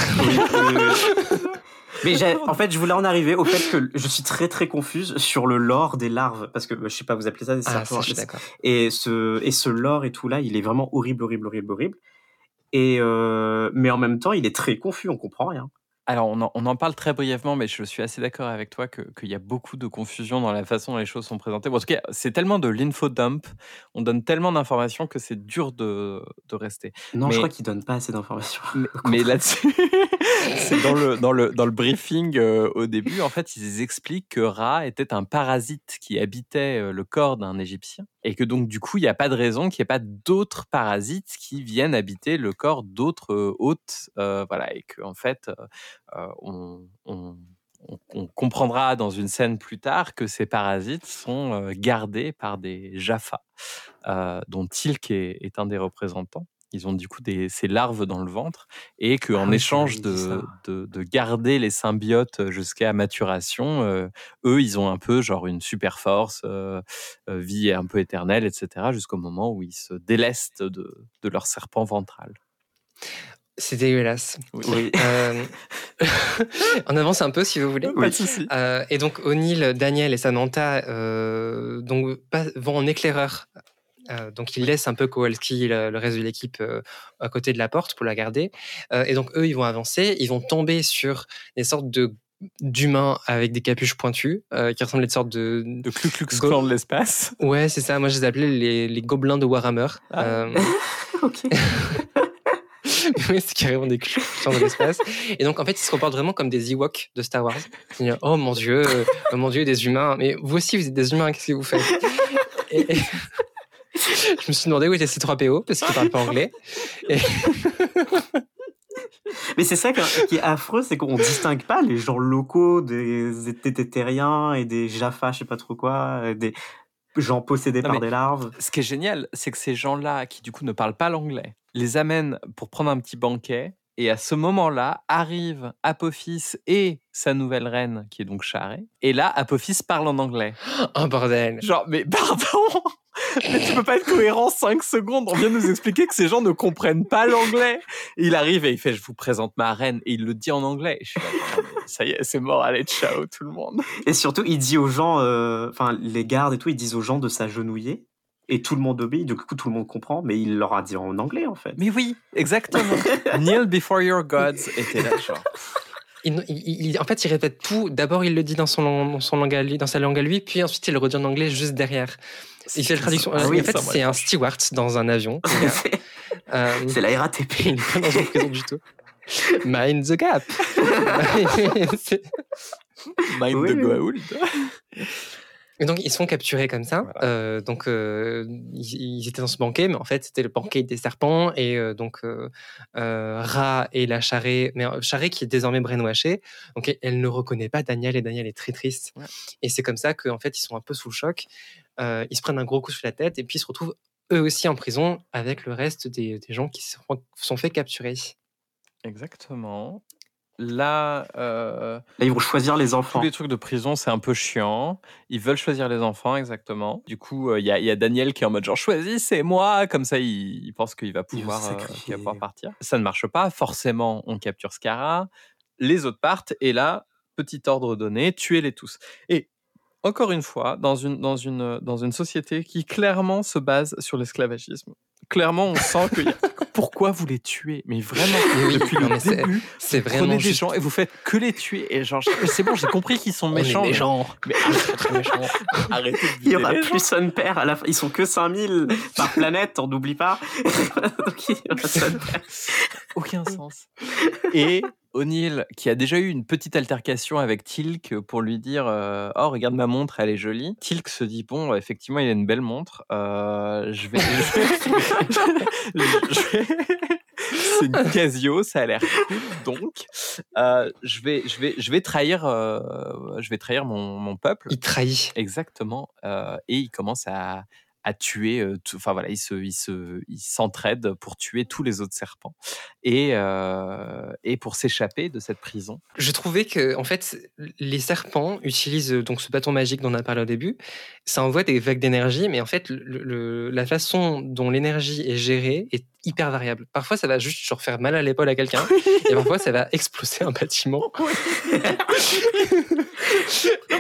Speaker 2: Mais j'ai- en fait, je voulais en arriver au fait que je suis très très confuse sur le lore des larves parce que je sais pas, vous appelez ça des
Speaker 3: Ah,
Speaker 2: serpents.
Speaker 3: ça, je suis d'accord.
Speaker 2: et ce et ce lore et tout là, il est vraiment horrible, horrible, horrible, horrible. Et euh, mais en même temps, il est très confus, on comprend rien.
Speaker 1: Alors, on en, on en parle très brièvement, mais je suis assez d'accord avec toi que- qu'il y a beaucoup de confusion dans la façon dont les choses sont présentées. Bon, en tout cas, c'est tellement de l'infodump, on donne tellement d'informations que c'est dur de, de rester.
Speaker 2: Non,
Speaker 1: Mais-
Speaker 2: je crois qu'il donne pas assez d'informations.
Speaker 1: Mais, mais là-dessus, c'est dans le, dans, le, dans le briefing euh, au début, en fait, ils expliquent que Ra était un parasite qui habitait euh, le corps d'un Égyptien et que donc, du coup, il n'y a pas de raison qu'il n'y ait pas d'autres parasites qui viennent habiter le corps d'autres euh, hôtes. euh, voilà, et que en fait, euh, on, comprendra dans une scène plus tard que ces parasites sont gardés par des Jaffa, dont Tilk est un des représentants. Ils ont du coup des, ces larves dans le ventre et qu'en
Speaker 2: Ah c'est
Speaker 1: échange de, de, de garder les symbiotes jusqu'à maturation, euh, eux, ils ont un peu genre une super force, euh, vie un peu éternelle, etc., jusqu'au moment où ils se délestent de, de leur serpent ventral.
Speaker 3: C'est dégueulasse.
Speaker 2: Oui.
Speaker 3: Euh, on avance un peu si vous voulez.
Speaker 1: Pas de souci.
Speaker 3: Euh, et donc O'Neill, Daniel et Samantha euh, donc, vont en éclaireur. Euh, donc ils laissent un peu Kowalski, le, le reste de l'équipe, euh, à côté de la porte pour la garder. Euh, et donc eux, ils vont avancer, ils vont tomber sur des sortes de d'humains avec des capuches pointues euh, qui ressemblent à des sortes de
Speaker 1: Ku Klux
Speaker 3: Go-
Speaker 1: de l'espace.
Speaker 3: ouais c'est ça moi je les appelais les, les gobelins de Warhammer
Speaker 1: Ah.
Speaker 3: Euh,
Speaker 2: ok.
Speaker 3: oui, c'est carrément des clous dans l'espace. Et donc, en fait, ils se comportent vraiment comme des Ewoks de Star Wars. Disent, oh mon dieu, oh mon dieu, des humains. Mais vous aussi, vous êtes des humains, qu'est-ce que vous faites? Et- et- Je me suis demandé où étaient ces trois PO, parce qu'ils parlent pas anglais. Et-
Speaker 2: Mais c'est ça qui est affreux, c'est qu'on distingue pas les gens locaux des tététériens et des Jaffa, je sais pas trop quoi, euh, des gens possédés
Speaker 1: Non,
Speaker 2: par des larves.
Speaker 1: Ce qui est génial, c'est que ces gens-là, qui du coup ne parlent pas l'anglais, les amènent pour prendre un petit banquet. Et à ce moment-là, arrivent Apophis et sa nouvelle reine, qui est donc Charée. Et là, Apophis parle en anglais.
Speaker 3: Oh bordel.
Speaker 1: Genre, mais pardon Mais tu peux pas être cohérent 5 secondes. On vient de nous expliquer que ces gens ne comprennent pas l'anglais. Il arrive et il fait Je vous présente ma reine. Et il le dit en anglais. Je suis là, ça y est, c'est mort. Allez, ciao tout le monde.
Speaker 2: Et surtout, il dit aux gens, euh, enfin les gardes et tout, ils disent aux gens de s'agenouiller. Et tout le monde obéit, du coup tout le monde comprend, mais il leur a dit en anglais en fait.
Speaker 1: Mais oui, exactement. Kneel before your gods était là, genre.
Speaker 3: Il- il- il- en fait, il répète tout. D'abord, il le dit dans, son, lang- dans, son langue à lui, dans sa langue à lui, puis ensuite, il le redit en anglais juste derrière. Il fait la traduction.
Speaker 2: Ah
Speaker 3: Euh,
Speaker 2: oui,
Speaker 3: en fait, c'est un steward dans un avion.
Speaker 2: c'est
Speaker 3: Euh,
Speaker 2: c'est la RATP.
Speaker 3: il est pas dans une prison du tout. Mind the gap.
Speaker 1: Mind
Speaker 2: Oui,
Speaker 1: the
Speaker 2: oui.
Speaker 3: Et donc ils sont capturés comme ça.
Speaker 1: Voilà.
Speaker 3: Euh, donc euh, ils, ils étaient dans ce banquet, mais en fait c'était le banquet des serpents et euh, donc Ra et la charrée, mais charrée qui est désormais brainwashée, donc elle, ne reconnaît pas Daniel et Daniel est très triste.
Speaker 1: Ouais.
Speaker 3: Et c'est comme ça qu'en fait ils sont un peu sous le choc. Ils se prennent un gros coup sur la tête et puis ils se retrouvent eux aussi en prison avec le reste des, des gens qui se sont fait capturer.
Speaker 1: Exactement. Là, euh,
Speaker 2: Là, ils vont choisir les
Speaker 1: tous
Speaker 2: enfants.
Speaker 1: les trucs de prison, c'est un peu chiant. Ils veulent choisir les enfants, exactement. Du coup, il y, a, y a Daniel qui est en mode genre choisissez moi. Comme ça, il, il pense qu'il va pouvoir, euh, va pouvoir partir. Ça ne marche pas. Forcément, on capture Scara. Les autres partent. Et là, petit ordre donné, tuez-les tous. Et encore une fois, dans une, dans une, dans une société qui clairement se base sur l'esclavagisme. Clairement, on sent que pourquoi vous les tuez? Mais vraiment,
Speaker 3: oui,
Speaker 1: depuis
Speaker 3: non,
Speaker 1: le
Speaker 3: c'est-
Speaker 1: début,
Speaker 3: C'est
Speaker 1: prenez
Speaker 3: vraiment
Speaker 1: des
Speaker 3: juste-
Speaker 1: gens et vous faites que les tuer. Et genre, c'est bon, j'ai compris qu'ils sont
Speaker 3: On est
Speaker 1: méchants. mais-
Speaker 3: méchants.
Speaker 1: Mais
Speaker 3: Très, très méchants.
Speaker 1: arrêtez de
Speaker 2: Il y aura plus son père à la fin. Ils sont que 5000 par planète, on n'oublie pas. Donc il y aura
Speaker 1: aucun sens. Et O'Neill, qui a déjà eu une petite altercation avec Tilk pour lui dire euh, Oh, regarde ma montre, elle est jolie. Tilk se dit Bon, effectivement, il a une belle montre. Euh, je vais. je vais- C'est une Casio, ça a l'air cool. Donc, euh, je, vais, je, vais, je vais trahir, je vais trahir mon, mon peuple.
Speaker 3: Il trahit.
Speaker 1: Exactement. Et il commence à, à tuer. Enfin voilà, il se, il se, il s'entraide pour tuer tous les autres serpents et et pour s'échapper de cette prison.
Speaker 3: Je trouvais que, en fait, les serpents utilisent donc ce bâton magique dont on a parlé au début. Ça envoie des vagues d'énergie, mais en fait, le- le- la façon dont l'énergie est gérée est hyper variable. Parfois, ça va juste genre, faire mal à l'épaule à quelqu'un, et parfois, ça va exploser un bâtiment.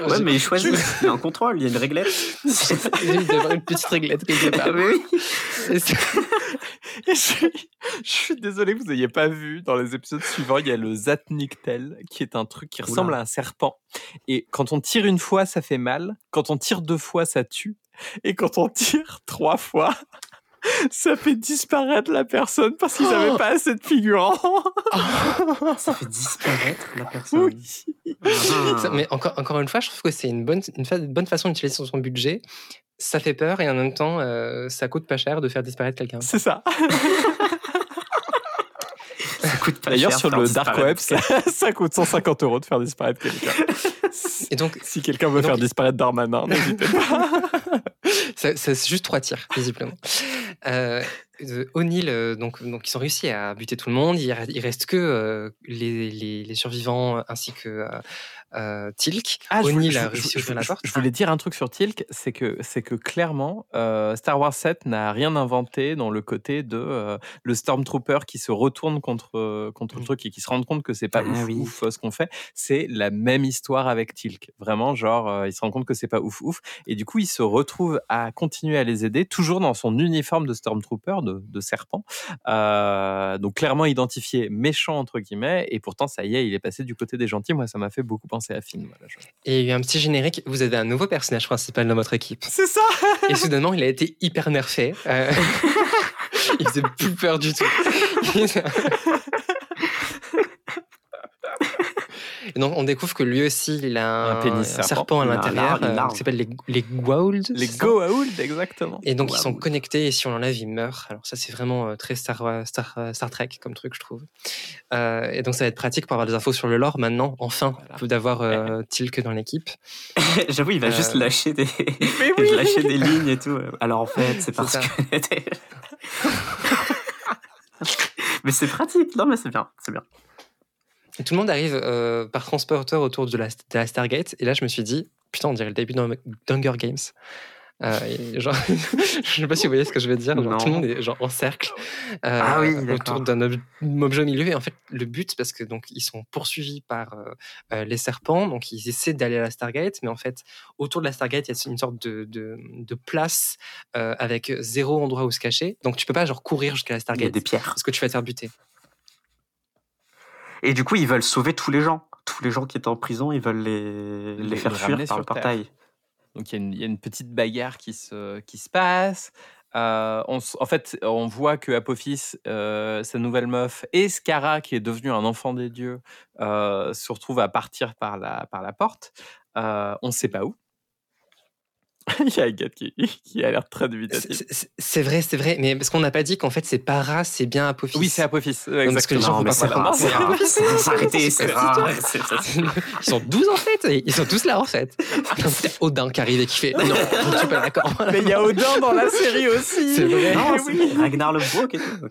Speaker 2: Ouais, mais il choisit. Il y a un contrôle, il y a une réglette.
Speaker 3: Il avoir une petite réglette quelque part.
Speaker 2: Mais oui.
Speaker 1: Je, suis- je suis désolé que vous n'ayez pas vu dans les épisodes suivants, il y a le Zatniktel qui est un truc qui ressemble à un serpent. Et quand on tire une fois, ça fait mal. Quand on tire deux fois, ça tue. Et quand on tire trois fois, ça fait disparaître la personne parce qu'ils n'avaient pas assez de figurants.
Speaker 2: Ça fait disparaître la personne.
Speaker 1: Oui.
Speaker 2: Ah.
Speaker 3: Ça- mais encore, encore une fois, je trouve que c'est une bonne, une fa- bonne façon d'utiliser son- son budget. Ça fait peur et en même temps, euh, ça coûte pas cher de faire disparaître quelqu'un.
Speaker 1: C'est ça.
Speaker 2: coûte pas
Speaker 1: D'ailleurs, sur le dark web, ça, ça coûte 150 euros de faire disparaître quelqu'un.
Speaker 3: Et donc,
Speaker 1: Si quelqu'un veut
Speaker 3: Donc,
Speaker 1: faire disparaître Darmanin, n'hésitez pas.
Speaker 3: c'est juste trois tirs, visiblement. Euh, euh, O'Neill, euh, donc, donc, ils ont réussi à buter tout le monde. Il, reste que euh, les, survivants ainsi que Tilk.
Speaker 1: Ah, je,
Speaker 3: O'Neill
Speaker 1: je-
Speaker 3: a
Speaker 1: je-
Speaker 3: réussi à
Speaker 1: je-
Speaker 3: ouvrir la porte.
Speaker 1: je voulais dire un truc sur Tilk, c'est que, c'est que clairement, euh, Star Wars 7 n'a rien inventé dans le côté de euh, le Stormtrooper qui se retourne contre, euh, contre le
Speaker 3: Mm.
Speaker 1: truc et qui se rend compte que c'est pas
Speaker 2: Ah
Speaker 1: ouf,
Speaker 2: oui.
Speaker 1: ouf euh, ce qu'on fait. C'est la même histoire avec Tilk. Vraiment, genre, euh, il se rend compte que c'est pas ouf, ouf. Et du coup, il se retrouve à continuer à les aider, toujours dans son uniforme de Stormtrooper, de, de serpent. Euh, donc clairement identifié méchant, entre guillemets. Et pourtant, ça y est, il est passé du côté des gentils. Moi, ça m'a fait beaucoup penser à Finn. Voilà, je-
Speaker 3: Et il y a eu un petit générique. Vous avez un nouveau personnage principal dans votre équipe.
Speaker 1: C'est ça
Speaker 3: Et soudainement, il a été hyper nerfé. Euh, il faisait plus peur du tout. Et donc, on découvre que lui aussi, il a un,
Speaker 1: Un pénis
Speaker 3: un
Speaker 1: serpent.
Speaker 3: serpent à l'intérieur euh, qui s'appelle les, les Goa'uld.
Speaker 1: Les Goa'uld, exactement.
Speaker 3: Et donc, ils sont connectés et si on l'enlève, ils meurent. Alors, ça, c'est vraiment euh, très Star, euh, Star Trek comme truc, je trouve. Euh, et donc, ça va être pratique pour avoir des infos sur le lore maintenant, enfin,
Speaker 1: Voilà.
Speaker 3: d'avoir euh, Tilk dans l'équipe.
Speaker 2: J'avoue, il va
Speaker 3: Euh,
Speaker 2: juste lâcher des,
Speaker 1: oui.
Speaker 2: lâcher des lignes et tout. Alors en fait, c'est parce
Speaker 3: ça.
Speaker 2: que. mais c'est pratique, non mais c'est bien, c'est bien.
Speaker 3: Tout le monde arrive euh, par transporteur autour de la, de la Stargate. Et là, je me suis dit, putain, on dirait le début d'Hunger Games. Euh, et genre, je sais pas si vous voyez ce que je veux dire. Genre, tout le monde est genre en cercle euh,
Speaker 2: Ah oui,
Speaker 3: autour d'un ob- objet au milieu. Et en fait, le but, parce que donc ils sont poursuivis par euh, euh, les serpents, donc ils essaient d'aller à la Stargate, mais en fait, autour de la Stargate, il y a une sorte de, de, de place avec zéro endroit où se cacher. Donc tu peux pas genre courir jusqu'à la
Speaker 2: Il y a
Speaker 3: Stargate
Speaker 2: des pierres.
Speaker 3: parce que tu vas te faire buter.
Speaker 2: Et du coup, ils veulent sauver tous les gens. Tous les gens qui étaient en prison, ils veulent les, les,
Speaker 1: Les-
Speaker 2: faire
Speaker 1: les
Speaker 2: fuir par le
Speaker 1: Terre.
Speaker 2: portail.
Speaker 1: Donc il y, a une- il y a une petite bagarre qui se, qui se passe. Euh, on en fait, on voit que Apophis, euh, sa nouvelle meuf, et Scara, qui est devenu un enfant des dieux, euh, se retrouvent à partir par la, par la porte. On ne sait pas où. il y a Agathe qui, qui a l'air très
Speaker 3: C'est-
Speaker 1: dubitative.
Speaker 3: c'est- C'est vrai, c'est vrai, mais parce qu'on n'a pas dit qu'en fait c'est pas Ra, c'est bien Apophis.
Speaker 1: Oui, c'est Apophis.
Speaker 3: Parce que les
Speaker 1: exactement.
Speaker 3: gens
Speaker 2: Non, c'est rare, c'est Arrêtez,
Speaker 3: c'est
Speaker 2: rare.
Speaker 3: Ils sont 12 en fait, ils sont tous là en fait. C'est Odin qui arrive et qui fait Non, je suis pas d'accord.
Speaker 1: Mais il y a Odin dans la série aussi.
Speaker 3: C'est vrai.
Speaker 2: Non, c'est
Speaker 1: oui.
Speaker 2: Ragnar le Brook et tout. Oui.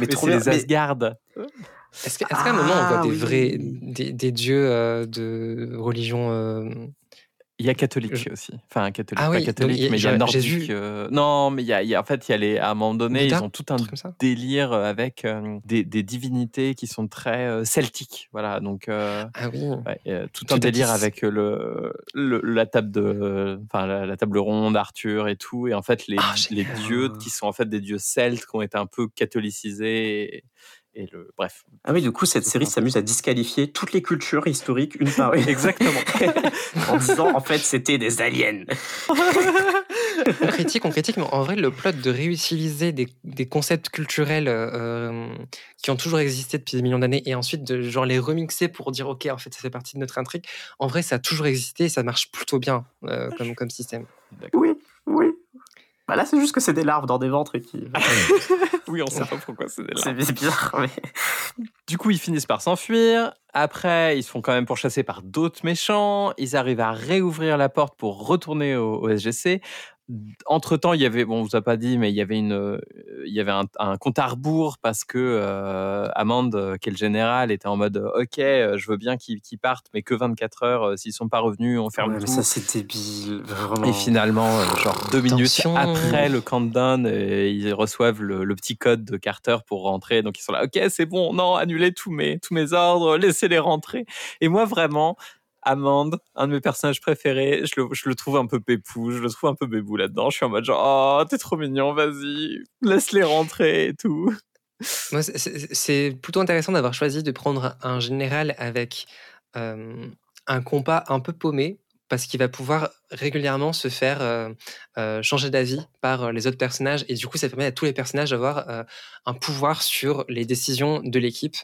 Speaker 2: Mais,
Speaker 1: Mais
Speaker 2: trop
Speaker 1: les
Speaker 2: Mais-
Speaker 1: Asgard.
Speaker 3: Est-ce qu'à un moment on voit
Speaker 2: Ah,
Speaker 3: des
Speaker 2: oui.
Speaker 3: vrais des, des dieux euh, de religion euh,
Speaker 1: Il y a catholique aussi. Enfin, catholique,
Speaker 3: Ah
Speaker 1: pas
Speaker 3: oui,
Speaker 1: catholique,
Speaker 3: donc il y a-
Speaker 1: mais il y a nordique. euh, Non, mais il y a, il y a- en fait, il y a les, à un moment donné,
Speaker 3: Bouddha,
Speaker 1: ils ont tout un délire avec euh, des, des divinités qui sont très euh, celtiques. Voilà, donc euh,
Speaker 3: Ah oui.
Speaker 1: ouais, euh, tout
Speaker 3: Tout
Speaker 1: un délire avec le, le- la table de, enfin la, la table ronde, Arthur et tout. Et en fait, les,
Speaker 3: Ah,
Speaker 1: les dieux qui sont en fait des dieux celtes qui ont été un peu catholicisés. Et, et le, bref.
Speaker 2: Ah oui, du coup, cette série s'amuse à disqualifier toutes les cultures historiques une par une.
Speaker 1: Exactement.
Speaker 2: en disant, en fait, c'était des aliens.
Speaker 3: on critique, on critique, mais en vrai, le plot de réutiliser des, des concepts culturels euh, qui ont toujours existé depuis des millions d'années et ensuite de genre les remixer pour dire ok, en fait, ça fait partie de notre intrigue. En vrai, ça a toujours existé et ça marche plutôt bien euh, comme, comme système.
Speaker 2: Oui, oui. Bah là, c'est juste que c'est des larves dans des ventres qui.
Speaker 1: oui, on sait pas pourquoi c'est des
Speaker 2: C'est c'est bizarre, mais.
Speaker 1: Du coup, ils finissent par s'enfuir. Après, ils se font quand même pourchasser par d'autres méchants. Ils arrivent à réouvrir la porte pour retourner au, au SGC. Entre temps, il y avait, bon, on vous a pas dit, mais il y avait une, euh, il y avait un, un compte à rebours parce que euh, Amand, euh, qui est le général, était en mode, euh, ok, je veux bien qu'ils partent, mais que 24 heures. S'ils sont pas revenus, on ferme
Speaker 2: Ouais, mais
Speaker 1: tout.
Speaker 2: ça, c'est débile. Vraiment.
Speaker 1: Et finalement, genre deux minutes après le countdown, ils reçoivent le, le petit code de Carter pour rentrer. Donc ils sont là, ok, c'est bon, non, annulez tous mes, tous mes ordres, laissez-les rentrer. Et moi, vraiment, Amande, un de mes personnages préférés, je le, trouve un peu pépou, je le trouve un peu bébou là-dedans. Je suis en mode genre, oh, t'es trop mignon, vas-y, laisse-les rentrer et tout.
Speaker 3: Moi, c'est plutôt intéressant d'avoir choisi de prendre un général avec euh, un compas un peu paumé parce qu'il va pouvoir régulièrement se faire euh, euh, changer d'avis par euh, les autres personnages et du coup ça permet à tous les personnages d'avoir un pouvoir sur les décisions de l'équipe.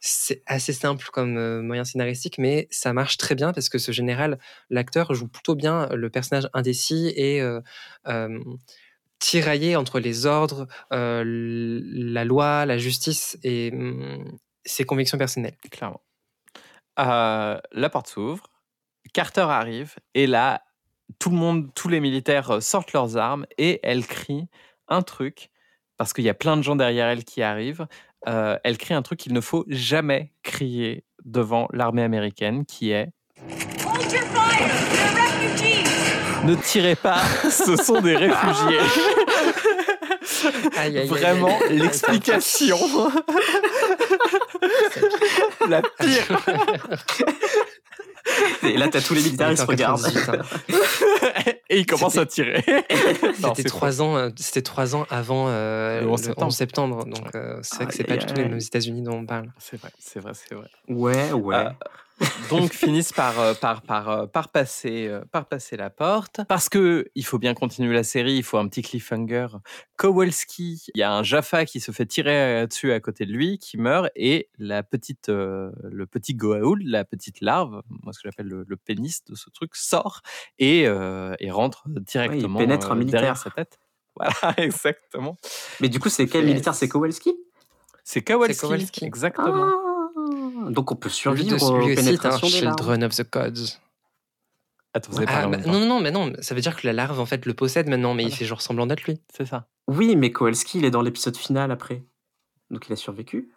Speaker 3: C'est assez simple comme moyen scénaristique mais ça marche très bien parce que ce général, l'acteur joue plutôt bien le personnage indécis et tiraillé entre les ordres, la loi, la justice et hum, ses convictions personnelles.
Speaker 1: Clairement. La porte s'ouvre, Carter arrive, et là, tout le monde, tous les militaires euh, sortent leurs armes et elle crie un truc, parce qu'il y a plein de gens derrière elle qui arrivent. euh, elle crie un truc qu'il ne faut jamais crier devant l'armée américaine, qui est
Speaker 7: Hold your fire! They're refugees!
Speaker 1: Ne tirez pas, ce sont des réfugiés.
Speaker 3: Aïe, aïe, aïe,
Speaker 1: Vraiment, l'explication. La pire.
Speaker 2: Et là, t'as tous les militaires, ils se
Speaker 3: En
Speaker 2: regardent.
Speaker 3: 98, hein.
Speaker 1: Et il commence à tirer.
Speaker 3: C'était trois ans, euh, c'était trois ans avant euh,
Speaker 1: Le
Speaker 3: le
Speaker 1: 11
Speaker 3: 11
Speaker 1: septembre.
Speaker 3: Donc euh, c'est vrai que c'est pas du tout les mêmes États-Unis dont on parle.
Speaker 1: C'est vrai, c'est vrai, c'est vrai.
Speaker 2: Ouais, ouais.
Speaker 1: Euh, donc finissent par, euh, par, par, euh, par, passer, euh, par passer la porte. Parce que il faut bien continuer la série, il faut un petit cliffhanger. Kowalski, il y a un Jaffa qui se fait tirer dessus à côté de lui, qui meurt, et la petite, euh, le petit Goa'uld, la petite larve, moi ce que j'appelle le, le pénis de ce truc, sort et, euh, et rentre directement
Speaker 2: pénètre un militaire.
Speaker 1: derrière sa tête. Voilà, exactement.
Speaker 2: Mais du coup, c'est quel
Speaker 3: Yes.
Speaker 2: militaire? C'est Kowalski?
Speaker 1: C'est Kowalski,
Speaker 3: Kowalski.
Speaker 1: exactement.
Speaker 2: Ah, Donc on peut survivre
Speaker 3: de,
Speaker 2: aux
Speaker 3: lui aussi
Speaker 2: pénétrations des larves.
Speaker 3: Children of the Gods.
Speaker 1: Attends, vous avez
Speaker 3: Ah, bah, non, non, non, mais non, ça veut dire que la larve en fait le possède maintenant, mais il
Speaker 1: Voilà.
Speaker 3: fait genre semblant d'être lui.
Speaker 1: C'est ça.
Speaker 2: Oui, mais Kowalski, il est dans l'épisode final après. Donc il a survécu.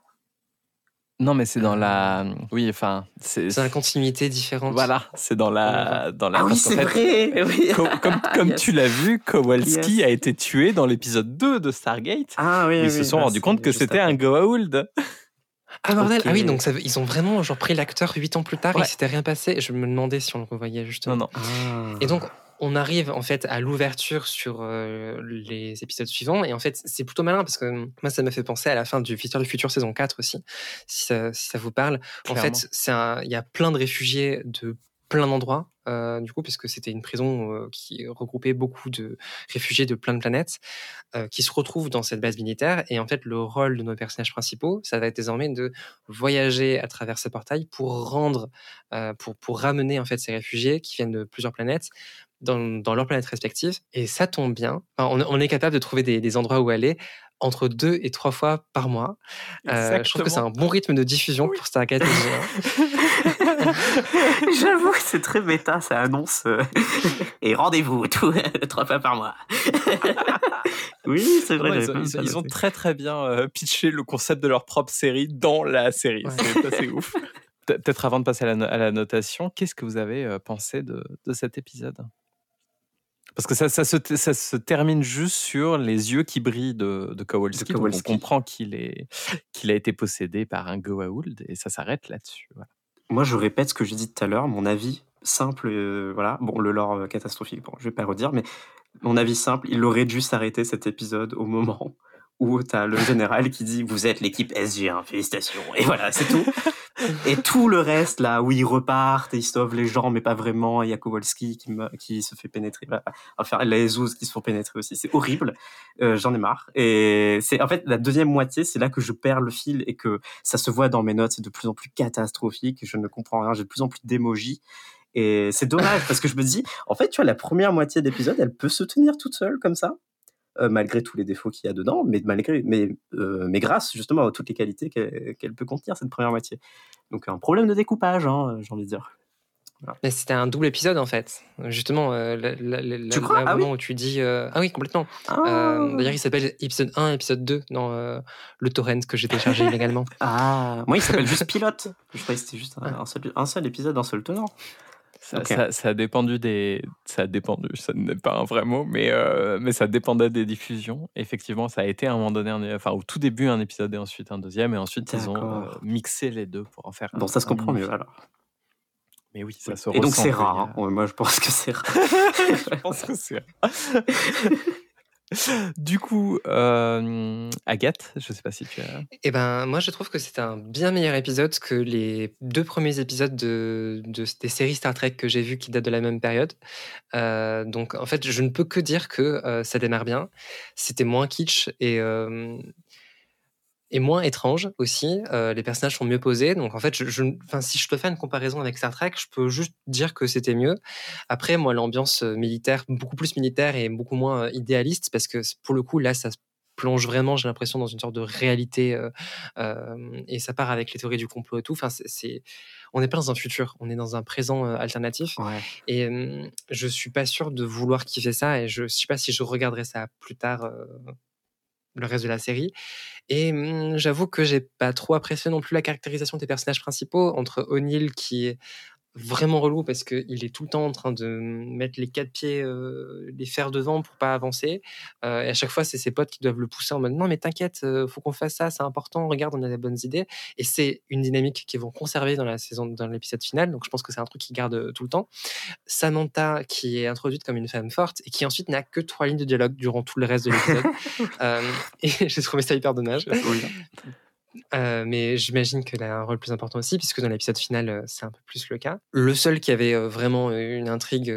Speaker 1: Non, mais c'est dans la. Oui, enfin, c'est.
Speaker 3: C'est une continuité différente.
Speaker 1: Voilà, c'est dans la. Dans la
Speaker 2: Ah oui, c'est
Speaker 1: fait,
Speaker 2: vrai oui.
Speaker 1: co- Comme, comme
Speaker 2: Yes.
Speaker 1: tu l'as vu, Kowalski
Speaker 2: Yes.
Speaker 1: a été tué dans l'épisode 2 de Stargate.
Speaker 2: Ah oui,
Speaker 1: Ils
Speaker 2: oui,
Speaker 1: se sont
Speaker 2: ah,
Speaker 1: rendus compte que c'était un Goa'uld.
Speaker 3: Ah bordel, ah oui, donc ça ils ont vraiment genre pris l'acteur huit ans plus tard et
Speaker 1: Ouais.
Speaker 3: il s'était rien passé. Je me demandais si on le revoyait justement.
Speaker 1: Non, non.
Speaker 2: Ah.
Speaker 3: Et donc, on arrive en fait à l'ouverture sur euh, les épisodes suivants. Et en fait, c'est plutôt malin parce que hum, moi, ça m'a fait penser à la fin du Futur du Futur saison 4 aussi, si ça, si ça vous parle. En fait, c'est un- il y a plein de réfugiés de plein d'endroits, euh, du coup, puisque c'était une prison euh, qui regroupait beaucoup de réfugiés de plein de planètes euh, qui se retrouvent dans cette base militaire. Et en fait, le rôle de nos personnages principaux, ça va être désormais de voyager à travers ces portails pour rendre, pour, pour ramener en fait ces réfugiés qui viennent de plusieurs planètes dans, dans leurs planètes respectives. Et ça tombe bien. On est capable de trouver des, des endroits où aller entre deux et trois fois par mois. Euh, je trouve que c'est un bon rythme de diffusion pour Stargate.
Speaker 2: J'avoue que c'est très méta, ça annonce. euh, Et rendez-vous, tout, trois fois par mois. oui, c'est vrai.
Speaker 1: Ils, ont, ils- ils très très bien euh, pitché le concept de leur propre série dans la série.
Speaker 3: Ouais.
Speaker 1: C'est assez ouf. Pe- Peut-être avant de passer à la, no- à la notation, qu'est-ce que vous avez euh, pensé de, de cet épisode? Parce que ça, ça, se, ça se termine juste sur les yeux qui brillent de, de Kowalski.
Speaker 2: De
Speaker 1: donc
Speaker 2: Kowalski.
Speaker 1: on comprend qu'il est qu'il a été possédé par un Goa'uld et ça s'arrête là-dessus. voilà.
Speaker 2: Moi, je répète ce que j'ai dit tout à l'heure, mon avis simple, euh, voilà. Bon, le lore euh, catastrophique, bon, je vais pas redire, mais mon avis simple, il aurait dû s'arrêter cet épisode au moment où t'as le général qui dit Vous êtes l'équipe SG1, félicitations. Et voilà, c'est tout. et tout le reste, là, où ils repartent et ils sauvent les gens, mais pas vraiment, il y a Kowalski qui, qui se fait pénétrer. Voilà. Enfin, les Zouz qui se font pénétrer aussi. C'est horrible. Euh, J'en ai marre. Et c'est en fait la deuxième moitié, c'est là que je perds le fil et que ça se voit dans mes notes, c'est de plus en plus catastrophique. Je ne comprends rien, j'ai de plus en plus d'émojis. Et c'est dommage parce que je me dis, en fait, tu vois, la première moitié de l'épisode, elle peut se tenir toute seule comme ça, euh, malgré tous les défauts qu'il y a dedans, mais malgré, mais, euh, mais grâce justement à toutes les qualités qu'elle peut contenir cette première moitié. Donc un problème de découpage, hein, j'ai envie de dire.
Speaker 3: Mais c'était un double épisode en fait. Justement, euh, la- la- la-
Speaker 2: Tu crois? Ah
Speaker 3: moment
Speaker 2: oui
Speaker 3: où tu dis. euh, Ah oui, complètement.
Speaker 2: Ah,
Speaker 3: Euh, D'ailleurs, il s'appelle épisode 1, épisode 2 dans euh, le torrent que j'ai téléchargé illégalement.
Speaker 2: ah, moi il s'appelle juste Pilote. Je croyais que c'était juste un, un seul, un seul épisode, un seul tenant.
Speaker 1: Ça,
Speaker 2: Ok.
Speaker 1: ça, ça a dépendu des. Ça a dépendu, ça n'est pas un vrai mot, mais, euh, mais ça dépendait des diffusions. Effectivement, ça a été à un moment donné, un- enfin au tout début, un épisode et ensuite un deuxième, et ensuite ils ont euh, mixé les deux pour en faire un.
Speaker 2: Bon, ça se comprend mieux alors.
Speaker 1: Mais oui, ça se
Speaker 2: Et donc c'est rare. hein. Ouais, Moi je pense que c'est rare.
Speaker 1: Je pense que c'est. du coup, euh, Agathe, je sais pas si tu as.
Speaker 3: Et ben, moi, je trouve que c'est un bien meilleur épisode que les deux premiers épisodes de, de- des séries Star Trek que j'ai vues qui datent de la même période. Euh, donc, en fait, je ne peux que dire que euh, ça démarre bien. C'était moins kitsch et est moins étrange aussi. Euh, les personnages sont mieux posés. Donc en fait, je, je, si je dois faire une comparaison avec Star Trek, je peux juste dire que c'était mieux. Après, moi, l'ambiance euh, militaire, beaucoup plus militaire et beaucoup moins euh, idéaliste, parce que pour le coup, là, ça se plonge vraiment, j'ai l'impression, dans une sorte de réalité. Euh, euh, et ça part avec les théories du complot et tout. Enfin, c'est, on n'est pas dans un futur, on est dans un présent alternatif.
Speaker 2: Ouais.
Speaker 3: Et je suis pas sûr de vouloir kiffer ça. Et je sais pas si je regarderai ça plus tard, le reste de la série. Et hum, j'avoue que j'ai pas trop apprécié non plus la caractérisation des personnages principaux entre O'Neill qui est vraiment relou parce qu'il est tout le temps en train de mettre les quatre pieds, euh, les fers devant pour pas avancer. Euh, et à chaque fois, c'est ses potes qui doivent le pousser en mode non, mais t'inquiète, euh, faut qu'on fasse ça, c'est important, regarde, on a des bonnes idées. Et c'est une dynamique qu'ils vont conserver dans la saison, dans l'épisode final. Donc je pense que c'est un truc qu'ils gardent tout le temps. Samantha, qui est introduite comme une femme forte et qui ensuite n'a que trois lignes de dialogue durant tout le reste de l'épisode. Euh, et j'ai trouvé ça hyper dommage.
Speaker 2: Oui.
Speaker 3: Euh, mais j'imagine qu'elle a un rôle plus important aussi, puisque dans l'épisode final, euh, c'est un peu plus le cas. Le seul qui avait euh, vraiment une intrigue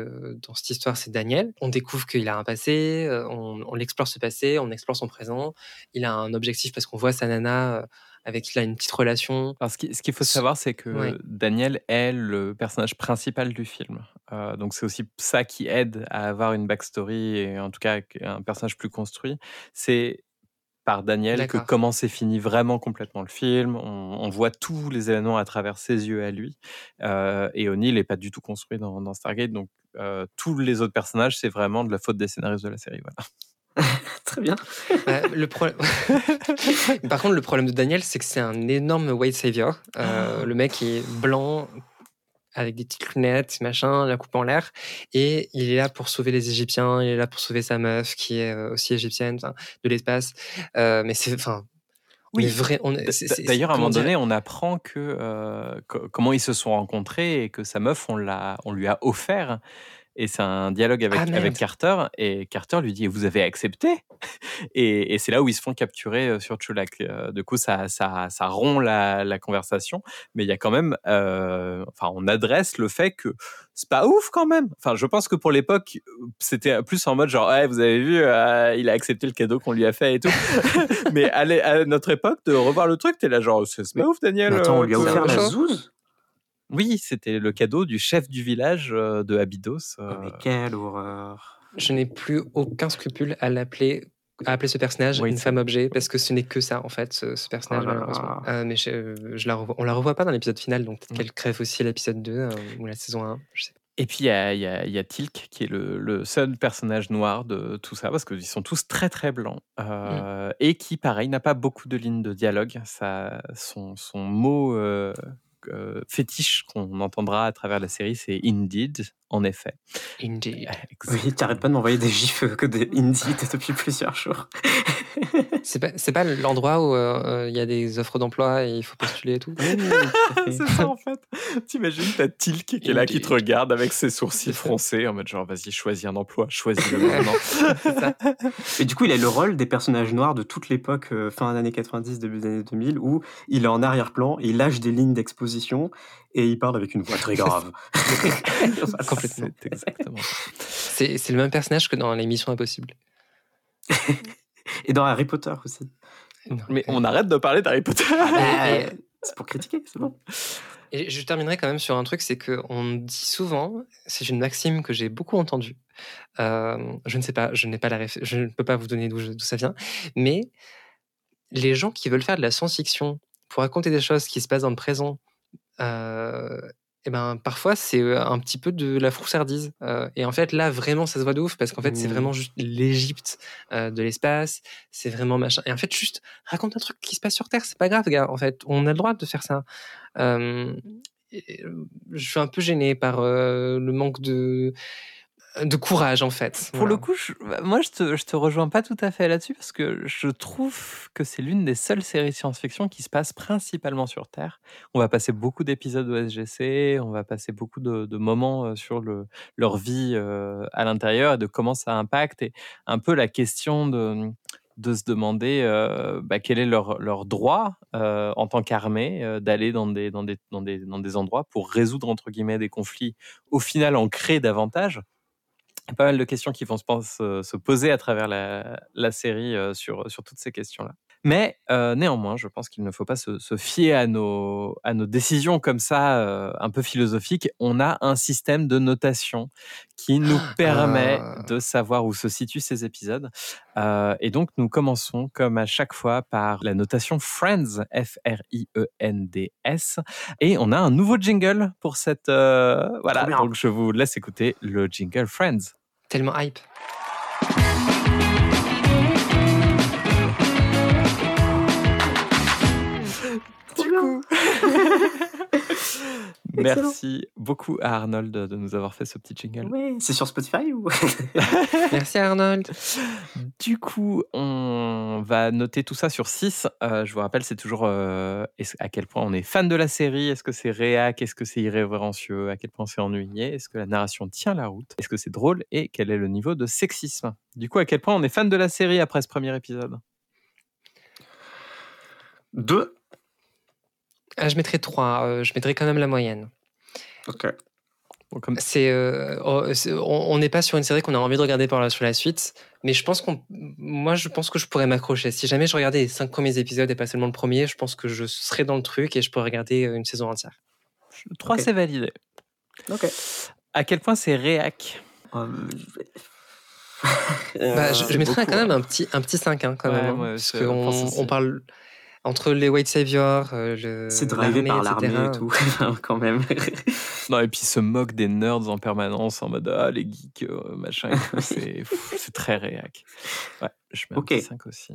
Speaker 3: dans cette histoire, c'est Daniel. On découvre qu'il a un passé, on, on l'explore ce passé, on explore son présent. Il a un objectif parce qu'on voit sa nana avec qui il a une petite relation.
Speaker 1: Alors, ce qui- ce qu'il faut savoir, c'est que
Speaker 3: Ouais.
Speaker 1: Daniel est le personnage principal du film. Euh, donc, c'est aussi ça qui aide à avoir une backstory et en tout cas un personnage plus construit. C'est par Daniel que comment s'est fini vraiment complètement le film. On, on voit tous les événements à travers ses yeux à lui. Euh, et O'Neill n'est pas du tout construit dans, dans Stargate. Donc, euh, tous les autres personnages, c'est vraiment de la faute des scénaristes de la série. Voilà.
Speaker 2: Très bien.
Speaker 3: Ouais, le problème. Par contre, le problème de Daniel, c'est que c'est un énorme white savior. Euh, le mec est blanc, avec des petites lunettes, machin, la coupe en l'air, et il est là pour sauver les Égyptiens. Il est là pour sauver sa meuf, qui est euh, aussi égyptienne, de l'espace. Euh, mais c'est, enfin.
Speaker 1: Oui.
Speaker 3: vrai.
Speaker 1: D'ailleurs, à un moment donné, on apprend que euh, co- comment ils se sont rencontrés et que sa meuf, on, l'a, on lui a offert. Et c'est un dialogue avec,
Speaker 3: Ah,
Speaker 1: avec Carter. Et Carter lui dit Vous avez accepté? Et, et c'est là où ils se font capturer euh, sur Chulak. Euh, Du coup, ça, ça, ça rompt la, la conversation. Mais il y a quand même. euh, enfin, on adresse le fait que c'est pas ouf quand même. Enfin, je pense que pour l'époque, c'était plus en mode genre Ouais, vous avez vu, euh, il a accepté le cadeau qu'on lui a fait et tout. Mais à, à notre époque, de revoir le truc, t'es là genre C'est pas ouf, Daniel.
Speaker 2: Mais attends, on lui a offert la
Speaker 3: chose.
Speaker 1: Oui, c'était le cadeau du chef du village euh, de Abydos. euh,
Speaker 2: Oh, Mais quelle horreur.
Speaker 3: Je n'ai plus aucun scrupule à l'appeler à appeler ce personnage
Speaker 1: Oui,
Speaker 3: une femme objet parce que ce n'est que ça en fait ce, ce personnage
Speaker 2: Oh là
Speaker 3: malheureusement
Speaker 2: là.
Speaker 3: Euh, mais je, je la revois- on la revoit pas dans l'épisode final donc peut-être
Speaker 1: Mm.
Speaker 3: qu'elle crève aussi l'épisode 2 euh, ou la saison 1 je sais pas.
Speaker 1: Et puis il y a, y a- il y a Tilk qui est le, le seul personnage noir de tout ça parce qu'ils sont tous très très blancs euh, et qui pareil n'a pas beaucoup de lignes de dialogue. Ça, son, son mot euh, euh, fétiche qu'on entendra à travers la série, c'est indeed, en effet.
Speaker 3: Indeed.
Speaker 2: Oui, t'arrêtes pas de m'envoyer des gifs que des indies depuis plusieurs jours.
Speaker 3: C'est pas, c'est pas l'endroit où euh, euh, il y a des offres d'emploi et il faut postuler et tout?
Speaker 1: c'est ça en fait. T'imagines, t'as Tilk qui est là, qui te regarde avec ses sourcils froncés en mode genre vas-y, choisis un emploi, choisis-le maintenant.
Speaker 2: Et du coup, il a le rôle des personnages noirs de toute l'époque, euh, fin des années 90, début des années 2000, où il est en arrière-plan il lâche des lignes d'exposition et il parle avec une voix très grave.
Speaker 3: Complètement.
Speaker 1: C'est exactement ça.
Speaker 3: C'est, c'est le même personnage que dans l'émission Impossible.
Speaker 2: Et dans Harry Potter aussi.
Speaker 1: Mais on arrête de parler d'Harry Potter.
Speaker 3: Ah,
Speaker 2: Euh, c'est pour critiquer, c'est bon.
Speaker 3: Et je terminerai quand même sur un truc, c'est qu'on dit souvent, c'est une maxime que j'ai beaucoup entendue. euh, je ne sais pas, je n'ai pas la réf- je ne peux pas vous donner d'où ça vient, mais les gens qui veulent faire de la science-fiction pour raconter des choses qui se passent dans le présent, euh, et ben parfois c'est euh, un petit peu de la froussardise. Euh, et en fait là vraiment ça se voit de ouf parce qu'en fait c'est
Speaker 2: Mmh.
Speaker 3: vraiment juste l'Égypte euh, de l'espace, c'est vraiment machin. Et en fait juste raconte un truc qui se passe sur Terre, c'est pas grave gars. En fait on a le droit de faire ça. Euh, je suis un peu gêné par le manque de de courage en fait.
Speaker 1: Pour le coup, je- bah, moi, je te, je te rejoins pas tout à fait là-dessus parce que je trouve que c'est l'une des seules séries science-fiction qui se passe principalement sur Terre. On va passer beaucoup d'épisodes au SGC, on va passer beaucoup de, de moments euh, sur le, leur vie euh, à l'intérieur et de comment ça impacte et un peu la question de de se demander euh, bah, quel est leur, leur droit euh, en tant qu'armée euh, d'aller dans des, dans, des, dans, des, dans des endroits pour résoudre entre guillemets des conflits, au final en créer davantage pas mal de questions qui vont se, pense, se poser à travers la, la série euh, sur, sur toutes ces questions-là. Mais euh, néanmoins, je pense qu'il ne faut pas se, se fier à nos, à nos décisions comme ça, euh, un peu philosophiques. On a un système de notation qui nous permet
Speaker 3: Ah.
Speaker 1: de savoir où se situent ces épisodes. Euh, et donc, nous commençons, comme à chaque fois, par la notation Friends, F-R-I-E-N-D-S. Et on a un nouveau jingle pour cette... voilà, donc je vous laisse écouter le jingle Friends.
Speaker 3: Tellement hype.
Speaker 1: Du coup. Merci beaucoup à Arnold de nous avoir fait ce petit jingle.
Speaker 2: Ouais, c'est sur Spotify ou?
Speaker 3: Merci Arnold.
Speaker 1: Du coup, on va noter tout ça sur 6. je vous rappelle, c'est toujours euh, à quel point on est fan de la série? Est-ce que c'est réac? Est-ce que c'est irrévérencieux? À quel point c'est ennuyé? Est-ce que la narration tient la route? Est-ce que c'est drôle? Et quel est le niveau de sexisme? Du coup, à quel point on est fan de la série après ce premier épisode?
Speaker 2: Deux.
Speaker 3: Ah, je mettrais 3. je mettrais quand même la moyenne.
Speaker 2: Ok.
Speaker 1: Bon, comme...
Speaker 3: C'est, euh, oh, on n'est pas sur une série qu'on a envie de regarder par la, sur la suite, mais je pense qu'on, moi, je pense que je pourrais m'accrocher. Si jamais je regardais les cinq premiers épisodes et pas seulement le premier, je pense que je serais dans le truc et je pourrais regarder euh, une saison entière.
Speaker 1: 3,
Speaker 2: Ok.
Speaker 1: c'est validé.
Speaker 2: Ok.
Speaker 1: À quel point c'est réac?
Speaker 2: Euh,
Speaker 3: Bah, je, je mettrais
Speaker 2: beaucoup,
Speaker 3: quand même un petit, un petit 5 hein, quand
Speaker 1: Ouais,
Speaker 3: même. hein, parce qu'on on parle entre les White Saviors, euh, le,
Speaker 2: C'est drivé par l'armée et tout, quand même.
Speaker 1: Non, et puis il se moque des nerds en permanence en mode Ah, les geeks, euh, machin. et tout. c'est très réac. Ouais, je mets
Speaker 2: Ok.
Speaker 1: un petit 5 aussi.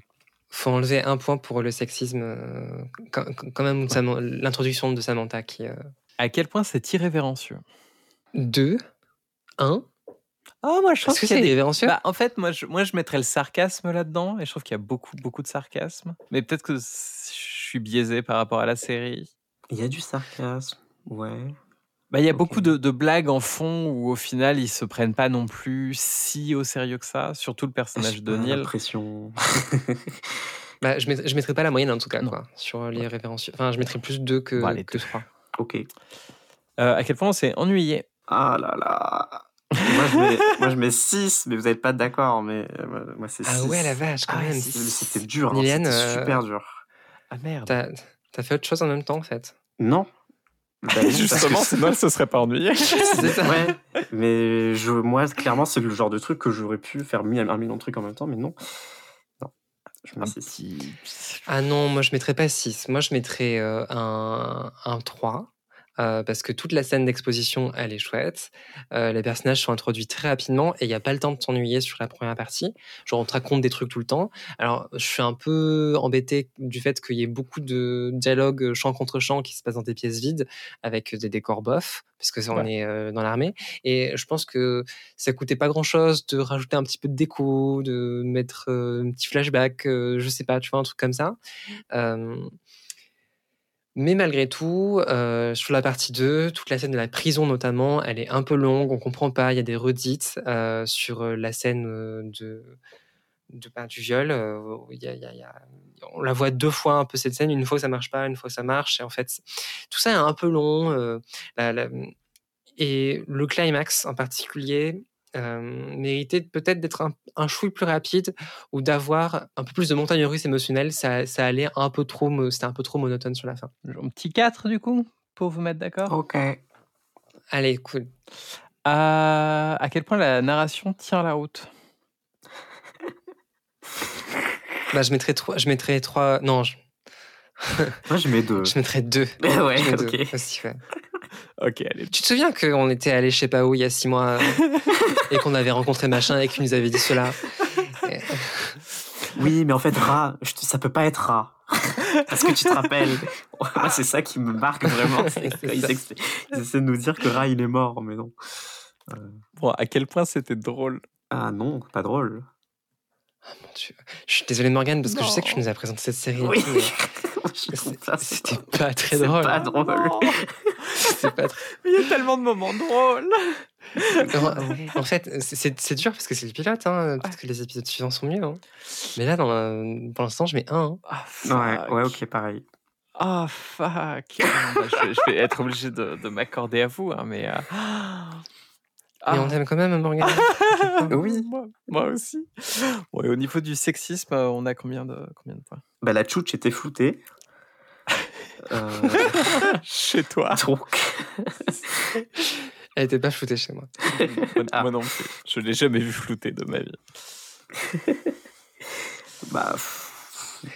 Speaker 3: Faut enlever un point pour le sexisme, euh, quand, quand même Sam- l'introduction de Samantha qui. Euh,
Speaker 1: À quel point c'est irrévérencieux
Speaker 3: 2, 1.
Speaker 1: Oh, moi je
Speaker 3: Est-ce que c'est irrévérencieux
Speaker 1: Bah, en fait, moi je, moi je mettrais le sarcasme là-dedans et je trouve qu'il y a beaucoup, beaucoup de sarcasme. Mais peut-être que je suis biaisé par rapport à la série.
Speaker 2: Il y a du sarcasme. Ouais.
Speaker 1: Bah, il y a beaucoup de, de blagues en fond où au final ils se prennent pas non plus si au sérieux que ça, surtout le personnage de Neil.
Speaker 2: Pression.
Speaker 3: Bah, je, mett- je mettrais pas la moyenne en tout cas, quoi, sur les révérencieux. Enfin, je mettrais plus 2 que,
Speaker 1: Bon, allez,
Speaker 3: que
Speaker 1: deux.
Speaker 3: 3.
Speaker 2: ok.
Speaker 1: Euh, à quel point on s'est ennuyé.
Speaker 2: Ah là là. Moi, je mets, moi, je mets 6, mais vous n'êtes pas d'accord. Mais euh, moi, c'est 6.
Speaker 3: Ah ouais, la vache, quand
Speaker 1: Ah,
Speaker 3: même.
Speaker 2: C'était dur. hein, C'était
Speaker 3: euh,
Speaker 2: super dur.
Speaker 1: Ah merde.
Speaker 3: T'as fait autre chose en même temps, en fait?
Speaker 2: Non. Bah
Speaker 1: Justement,
Speaker 2: c'est-
Speaker 1: sinon se serait pas
Speaker 3: ça.
Speaker 2: Ouais, mais je, moi, clairement, c'est le genre de truc que j'aurais pu faire un million de trucs en même temps, mais non. Non. Je mets
Speaker 1: Un
Speaker 2: six.
Speaker 1: petit.
Speaker 3: Ah non, moi je mettrais pas 6. Moi je mettrais euh, un, un 3. Euh, parce que toute la scène d'exposition, elle est chouette. Euh, les personnages sont introduits très rapidement et il n'y a pas le temps de s'ennuyer sur la première partie. Genre, on te raconte des trucs tout le temps. Alors, je suis un peu embêté du fait qu'il y ait beaucoup de dialogues champ contre champ qui se passent dans des pièces vides avec des décors bofs, puisque ça, on
Speaker 1: Ouais.
Speaker 3: est euh, dans l'armée. Et je pense que ça coûtait pas grand chose de rajouter un petit peu de déco, de mettre euh, un petit flashback, euh, je sais pas, tu vois, un truc comme ça. Euh, mais malgré tout, euh, sur la partie 2, toute la scène de la prison notamment, elle est un peu longue, on comprend pas, il y a des redites euh, sur euh, la scène de, ben, du viol. on la voit deux fois un peu cette scène, une fois ça marche pas, une fois ça marche. Et en fait, tout ça est un peu long. et le climax en particulier méritait peut-être d'être un, un chouille plus rapide ou d'avoir un peu plus de montagne russe émotionnelle. Ça, ça allait un peu trop, c'était un peu trop monotone sur la fin.
Speaker 1: Un petit 4 du coup, pour vous mettre d'accord?
Speaker 2: Ok.
Speaker 3: Allez, cool.
Speaker 1: À, à quel point la narration tient la route?
Speaker 3: Bah, je mettrais trois. Je mettrais trois. Non, je,
Speaker 2: Moi, je mets 2.
Speaker 3: je mettrais deux.
Speaker 2: ouais,
Speaker 3: Je mets deux
Speaker 2: ok.
Speaker 3: aussi, ouais.
Speaker 1: Ok, allez.
Speaker 3: Tu te souviens qu'on était allé je sais pas où il y a six mois euh, et qu'on avait rencontré machin et qu'il nous avait dit cela? Et-
Speaker 2: Oui, mais en fait, Ra, je te- ça peut pas être Ra. Parce que tu te rappelles. Moi, c'est ça qui me marque vraiment. Ils essaient de nous dire que Ra, il est mort, mais non.
Speaker 1: Bon, à quel point c'était drôle?
Speaker 2: Ah non, pas drôle.
Speaker 3: Mon Dieu. Je suis désolé Morgane parce que je sais que tu nous as présenté cette série.
Speaker 2: Oui.
Speaker 3: C'était
Speaker 2: pas-
Speaker 3: très drôle.
Speaker 2: pas drôle.
Speaker 3: C'était pas très-
Speaker 1: Mais il y a tellement de moments drôles.
Speaker 3: En fait, c'est- dur parce que c'est le pilote. Hein. Peut-être que les épisodes suivants sont mieux. hein. Mais là, dans la- pour l'instant, je mets un. hein.
Speaker 1: Ah,
Speaker 2: Ouais,
Speaker 1: fuck.
Speaker 2: ouais, ok, pareil.
Speaker 1: Ah, fuck. Ah, bah, je, vais, je vais être obligé de, de m'accorder à vous, hein, mais. euh,
Speaker 3: Mais
Speaker 1: ah.
Speaker 3: on t'aime quand même, Morgane.
Speaker 1: oui, moi, moi aussi. Bon, et au niveau du sexisme, euh, on a combien de, combien de points?
Speaker 2: Bah, la tchouche était floutée. Euh,
Speaker 1: Chez toi.
Speaker 2: donc,
Speaker 3: Elle était pas floutée chez moi.
Speaker 1: Moi,
Speaker 2: Ah.
Speaker 1: moi non plus. Je l'ai jamais vu flouter de ma vie.
Speaker 2: bah, pff,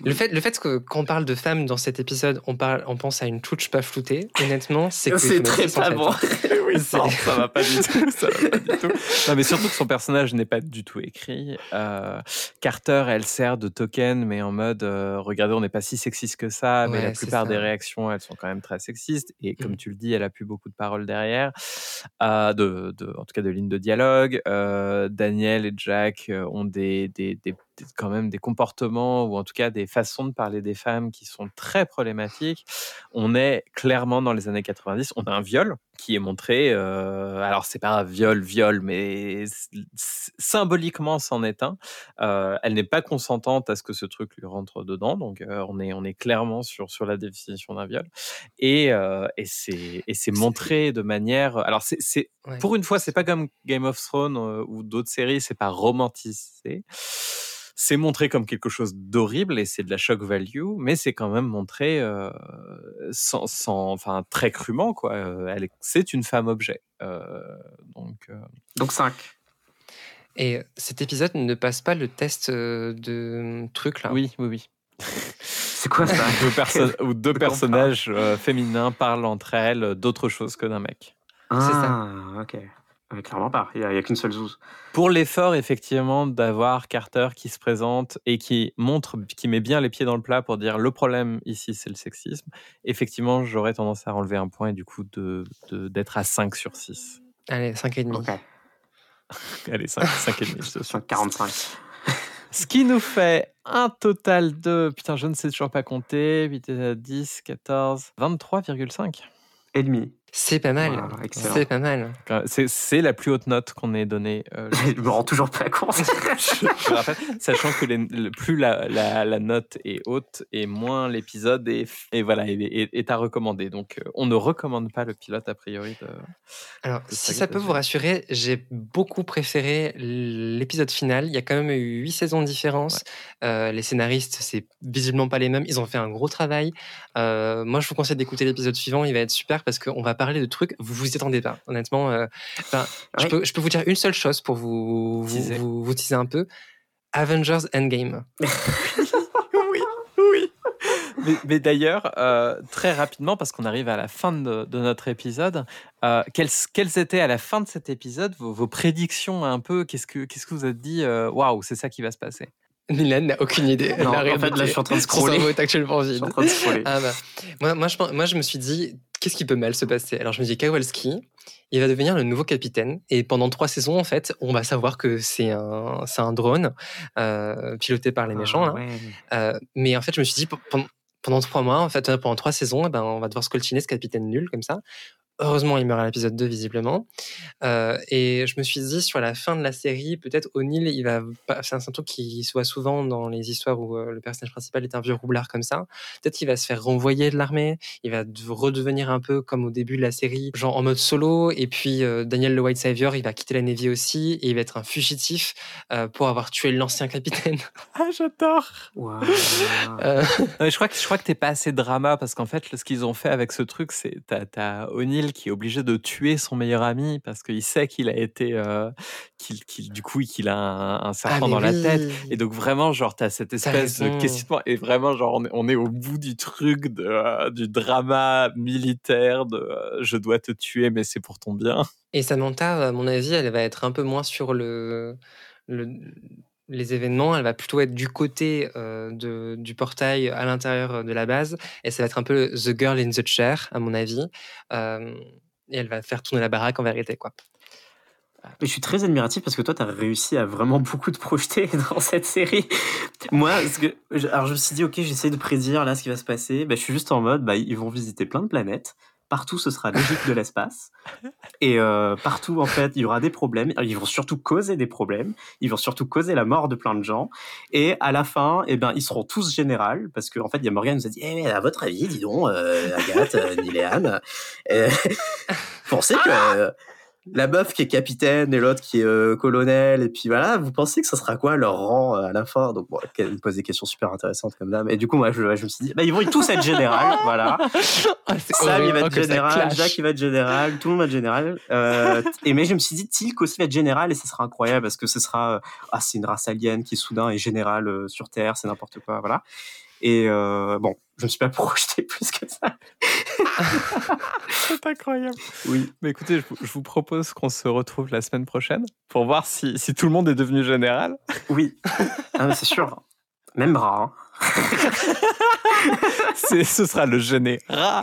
Speaker 3: Le fait, le fait que quand on parle de femmes dans cet épisode, on, parle, on pense à une tchouche pas floutée, honnêtement, c'est que
Speaker 2: c'est très pas
Speaker 3: fait.
Speaker 2: bon.
Speaker 1: oui, non, ça va pas du tout. Ça va pas du tout. Non, mais surtout que son personnage n'est pas du tout écrit. Euh, Carter, elle sert de token, mais en mode, euh, regardez, on n'est pas si sexiste que ça, mais
Speaker 3: Ouais,
Speaker 1: la plupart des réactions, elles sont quand même très sexistes. Et comme
Speaker 3: Mm.
Speaker 1: tu le dis, elle a plus beaucoup de paroles derrière, euh, de, de- en tout cas de lignes de dialogue. Euh, Daniel et Jack ont des- des- quand même des comportements ou en tout cas des façons de parler des femmes qui sont très problématiques. On est clairement dans les années 90. On a un viol qui est montré. euh, alors c'est pas un viol, viol, mais symboliquement c'en est un. Euh, elle n'est pas consentante à ce que ce truc lui rentre dedans, donc euh, on est on est clairement sur sur la définition d'un viol. Et euh, et c'est et c'est montré de manière. Alors c'est
Speaker 3: Ouais.
Speaker 1: pour une fois c'est pas comme Game of Thrones ou d'autres séries, c'est pas romantisé. C'est montré comme quelque chose d'horrible et c'est de la shock value, mais c'est quand même montré euh, sans, sans, enfin très crûment quoi. Euh, Elle, est- c'est une femme objet. Euh, donc euh,
Speaker 2: donc 5.
Speaker 3: Et cet épisode ne passe pas le test de truc là.
Speaker 1: oui, oui, oui.
Speaker 2: C'est quoi ça?
Speaker 1: Deux perso- ou deux personnages euh, féminins parlent entre elles d'autre chose que d'un mec.
Speaker 3: C'est ça.
Speaker 2: Ah, ok. Ouais, clairement pas. Il n'y a, a qu'une seule zouze.
Speaker 1: Pour l'effort effectivement d'avoir Carter qui se présente et qui montre, qui met bien les pieds dans le plat pour dire le problème ici c'est le sexisme, effectivement j'aurais tendance à enlever un point et du coup de, de- d'être à 5 sur 6.
Speaker 3: Allez, 5,5.
Speaker 2: Ok.
Speaker 1: Allez, 5, 5 et demi, je te suis.
Speaker 2: 45.
Speaker 1: Ce qui nous fait un total de, putain je ne sais toujours pas compter, 8, euh, 10, 14, 23,5.
Speaker 2: Et demi.
Speaker 3: C'est pas mal. C'est pas mal.
Speaker 1: C'est, la plus haute note qu'on ait donnée. euh,
Speaker 2: Je me rends toujours pas compte.
Speaker 1: je, je rappelle, sachant que les- le- plus la, la- la note est haute et moins l'épisode est, et voilà, est, est- est à recommander. Donc, euh, on ne recommande pas le pilote a priori. De...
Speaker 3: Alors,
Speaker 1: de
Speaker 3: si ça peut vous rassurer, j'ai beaucoup préféré l'épisode final. Il y a quand même eu huit saisons de différence. Euh, les scénaristes, c'est visiblement pas les mêmes. Ils ont fait un gros travail. Euh, moi, je vous conseille d'écouter l'épisode suivant. Il va être super parce qu'on va parler de trucs vous vous y attendez pas. Honnêtement, euh, je, peux, je peux vous dire une seule chose pour vous vous,
Speaker 1: Teaser.
Speaker 3: vous, vous teaser un peu. Avengers Endgame.
Speaker 1: oui, oui. Mais, mais d'ailleurs, euh, très rapidement, parce qu'on arrive à la fin de, de notre épisode, euh, quelles, quelles étaient à la fin de cet épisode vos, vos prédictions un peu? Qu'est-ce que, qu'est-ce que vous êtes dit Waouh, c'est ça qui va se passer?
Speaker 3: Milan n'a aucune idée.
Speaker 2: Non,
Speaker 3: a rien
Speaker 2: en fait, là, je suis en train de
Speaker 3: Son
Speaker 2: scroller.
Speaker 3: cerveau est actuellement
Speaker 2: Je
Speaker 3: vide.
Speaker 2: suis en train de scroller.
Speaker 3: Ah bah. moi, moi, je, pense- moi, je me suis dit, qu'est-ce qui peut mal se passer? Alors, je me dis, Kowalski, il va devenir le nouveau capitaine. Et pendant trois saisons, en fait, on va savoir que c'est un, c'est un drone euh, piloté par les méchants.
Speaker 2: Ah,
Speaker 3: là.
Speaker 2: ouais.
Speaker 3: Euh, mais en fait, je me suis dit, pe- pendant, pendant trois mois, en fait, pendant trois saisons, eh ben, on va devoir scoltiner ce capitaine nul comme ça. Heureusement, il meurt à l'épisode 2, visiblement. Euh, et je me suis dit, sur la fin de la série, peut-être O'Neill, il va. C'est un truc qui se voit souvent dans les histoires où euh, le personnage principal est un vieux roublard comme ça. Peut-être qu'il va se faire renvoyer de l'armée. Il va de- redevenir un peu comme au début de la série, genre en mode solo. Et puis, euh, Daniel le White Savior, il va quitter la Navy aussi. Et il va être un fugitif euh, pour avoir tué l'ancien capitaine.
Speaker 1: Ah, j'adore.
Speaker 3: Euh,
Speaker 1: je crois que je crois que t'es pas assez drama parce qu'en fait, ce qu'ils ont fait avec ce truc, c'est t'as as Qui est obligé de tuer son meilleur ami parce qu'il sait qu'il a été, euh, qu'il qu'il- du coup, qu'il a un, un serpent
Speaker 3: ah, mais
Speaker 1: dans la tête. Et donc vraiment, genre, t'as cette espèce de questionnement et vraiment, genre, on est, on est au bout du truc de, euh, du drama militaire de euh, je dois te tuer, mais c'est pour ton bien.
Speaker 3: Et Samantha, à mon avis, elle va être un peu moins sur le, le- les événements. Elle va plutôt être du côté euh, du portail à l'intérieur de la base. Et ça va être un peu The Girl in the Chair, à mon avis. Euh, et elle va faire tourner la baraque en vérité, quoi.
Speaker 2: Je suis très admiratif parce que toi, tu as réussi à vraiment beaucoup te projeter dans cette série. Moi, alors je me suis dit, ok, j'essaie de prédire là ce qui va se passer. Bah, je suis juste en mode, bah, ils vont visiter plein de planètes. Partout, ce sera logique de l'espace. Et euh, partout, en fait, il y aura des problèmes. Ils vont surtout causer des problèmes. Ils vont surtout causer la mort de plein de gens. Et à la fin, eh ben, ils seront tous générales. Parce qu'en en fait, il y a Morgan qui nous a dit, eh, à votre avis, dis donc, euh, Agathe, euh, Niléane, pensez que... la meuf qui est capitaine et l'autre qui est euh, colonel. Et puis voilà, vous pensez que ça sera quoi leur rang euh, à la fin? Donc, bon, elle me pose des questions super intéressantes comme dame. Et du coup, moi, je, je me suis dit, bah, ils vont tous être général. voilà.
Speaker 3: Ah,
Speaker 2: Sam, il va être
Speaker 3: ça
Speaker 2: général. Jack, il va être général. Tout le monde va être général. Euh, et mais je me suis dit, Tilk aussi va être général et ce sera incroyable parce que ce sera, ah, c'est une race alien qui soudain est générale sur Terre, c'est n'importe quoi. Voilà. Et bon, je me suis pas projeté plus que ça.
Speaker 1: C'est incroyable.
Speaker 2: Oui.
Speaker 1: Mais écoutez, je vous, je vous propose qu'on se retrouve la semaine prochaine pour voir si, si tout le monde est devenu général.
Speaker 2: Oui. Ah, mais c'est sûr. Même bras. hein.
Speaker 1: Ce sera le général.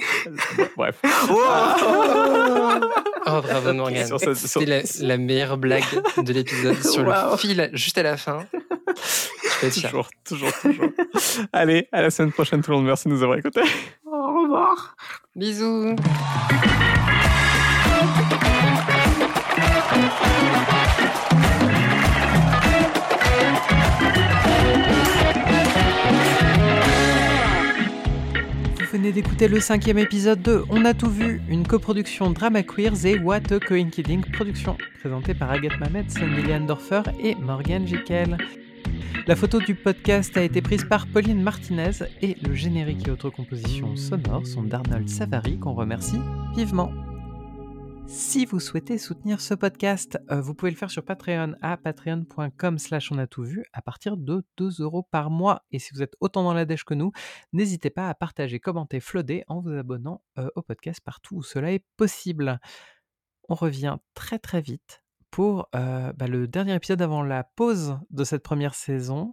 Speaker 1: Bref.
Speaker 3: Oh, bravo Morgane.
Speaker 1: Sur cette- sur-
Speaker 3: C'était la, la meilleure blague de l'épisode sur le fil juste à la fin.
Speaker 1: Toujours, toujours, toujours. Allez, à la semaine prochaine tout le monde. Merci de nous avoir écoutés.
Speaker 2: Au revoir.
Speaker 3: Bisous.
Speaker 1: Vous venez d'écouter le cinquième épisode de On a tout vu, une coproduction Drama Queers et What a Coinkiding Production, présentée par Agathe Mamet, Liliane Dorfer et Morgan Jekyll. La photo du podcast a été prise par Pauline Martinez et le générique et autres compositions sonores sont d'Arnold Savary qu'on remercie vivement. Si vous souhaitez soutenir ce podcast, euh, vous pouvez le faire sur Patreon à patreon.com slash on a tout vu à partir de 2 euros par mois. Et si vous êtes autant dans la dèche que nous, n'hésitez pas à partager, commenter, floder en vous abonnant euh, au podcast partout où cela est possible. On revient très très vite pour bah, le dernier épisode avant la pause de cette première saison,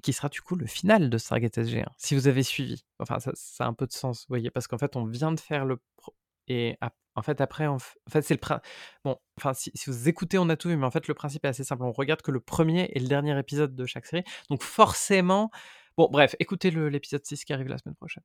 Speaker 1: qui sera du coup le final de Stargate SG1, si vous avez suivi. Enfin, ça, a un peu de sens, vous voyez, parce qu'en fait, on vient de faire le... pro- Et en fait, après, en fait, c'est le... prin- Bon, enfin, si, si vous écoutez, on a tout vu, mais en fait, le principe est assez simple. On regarde que le premier et le dernier épisode de chaque série. Donc forcément... Bon, bref, écoutez l'épisode 6 qui arrive la semaine prochaine.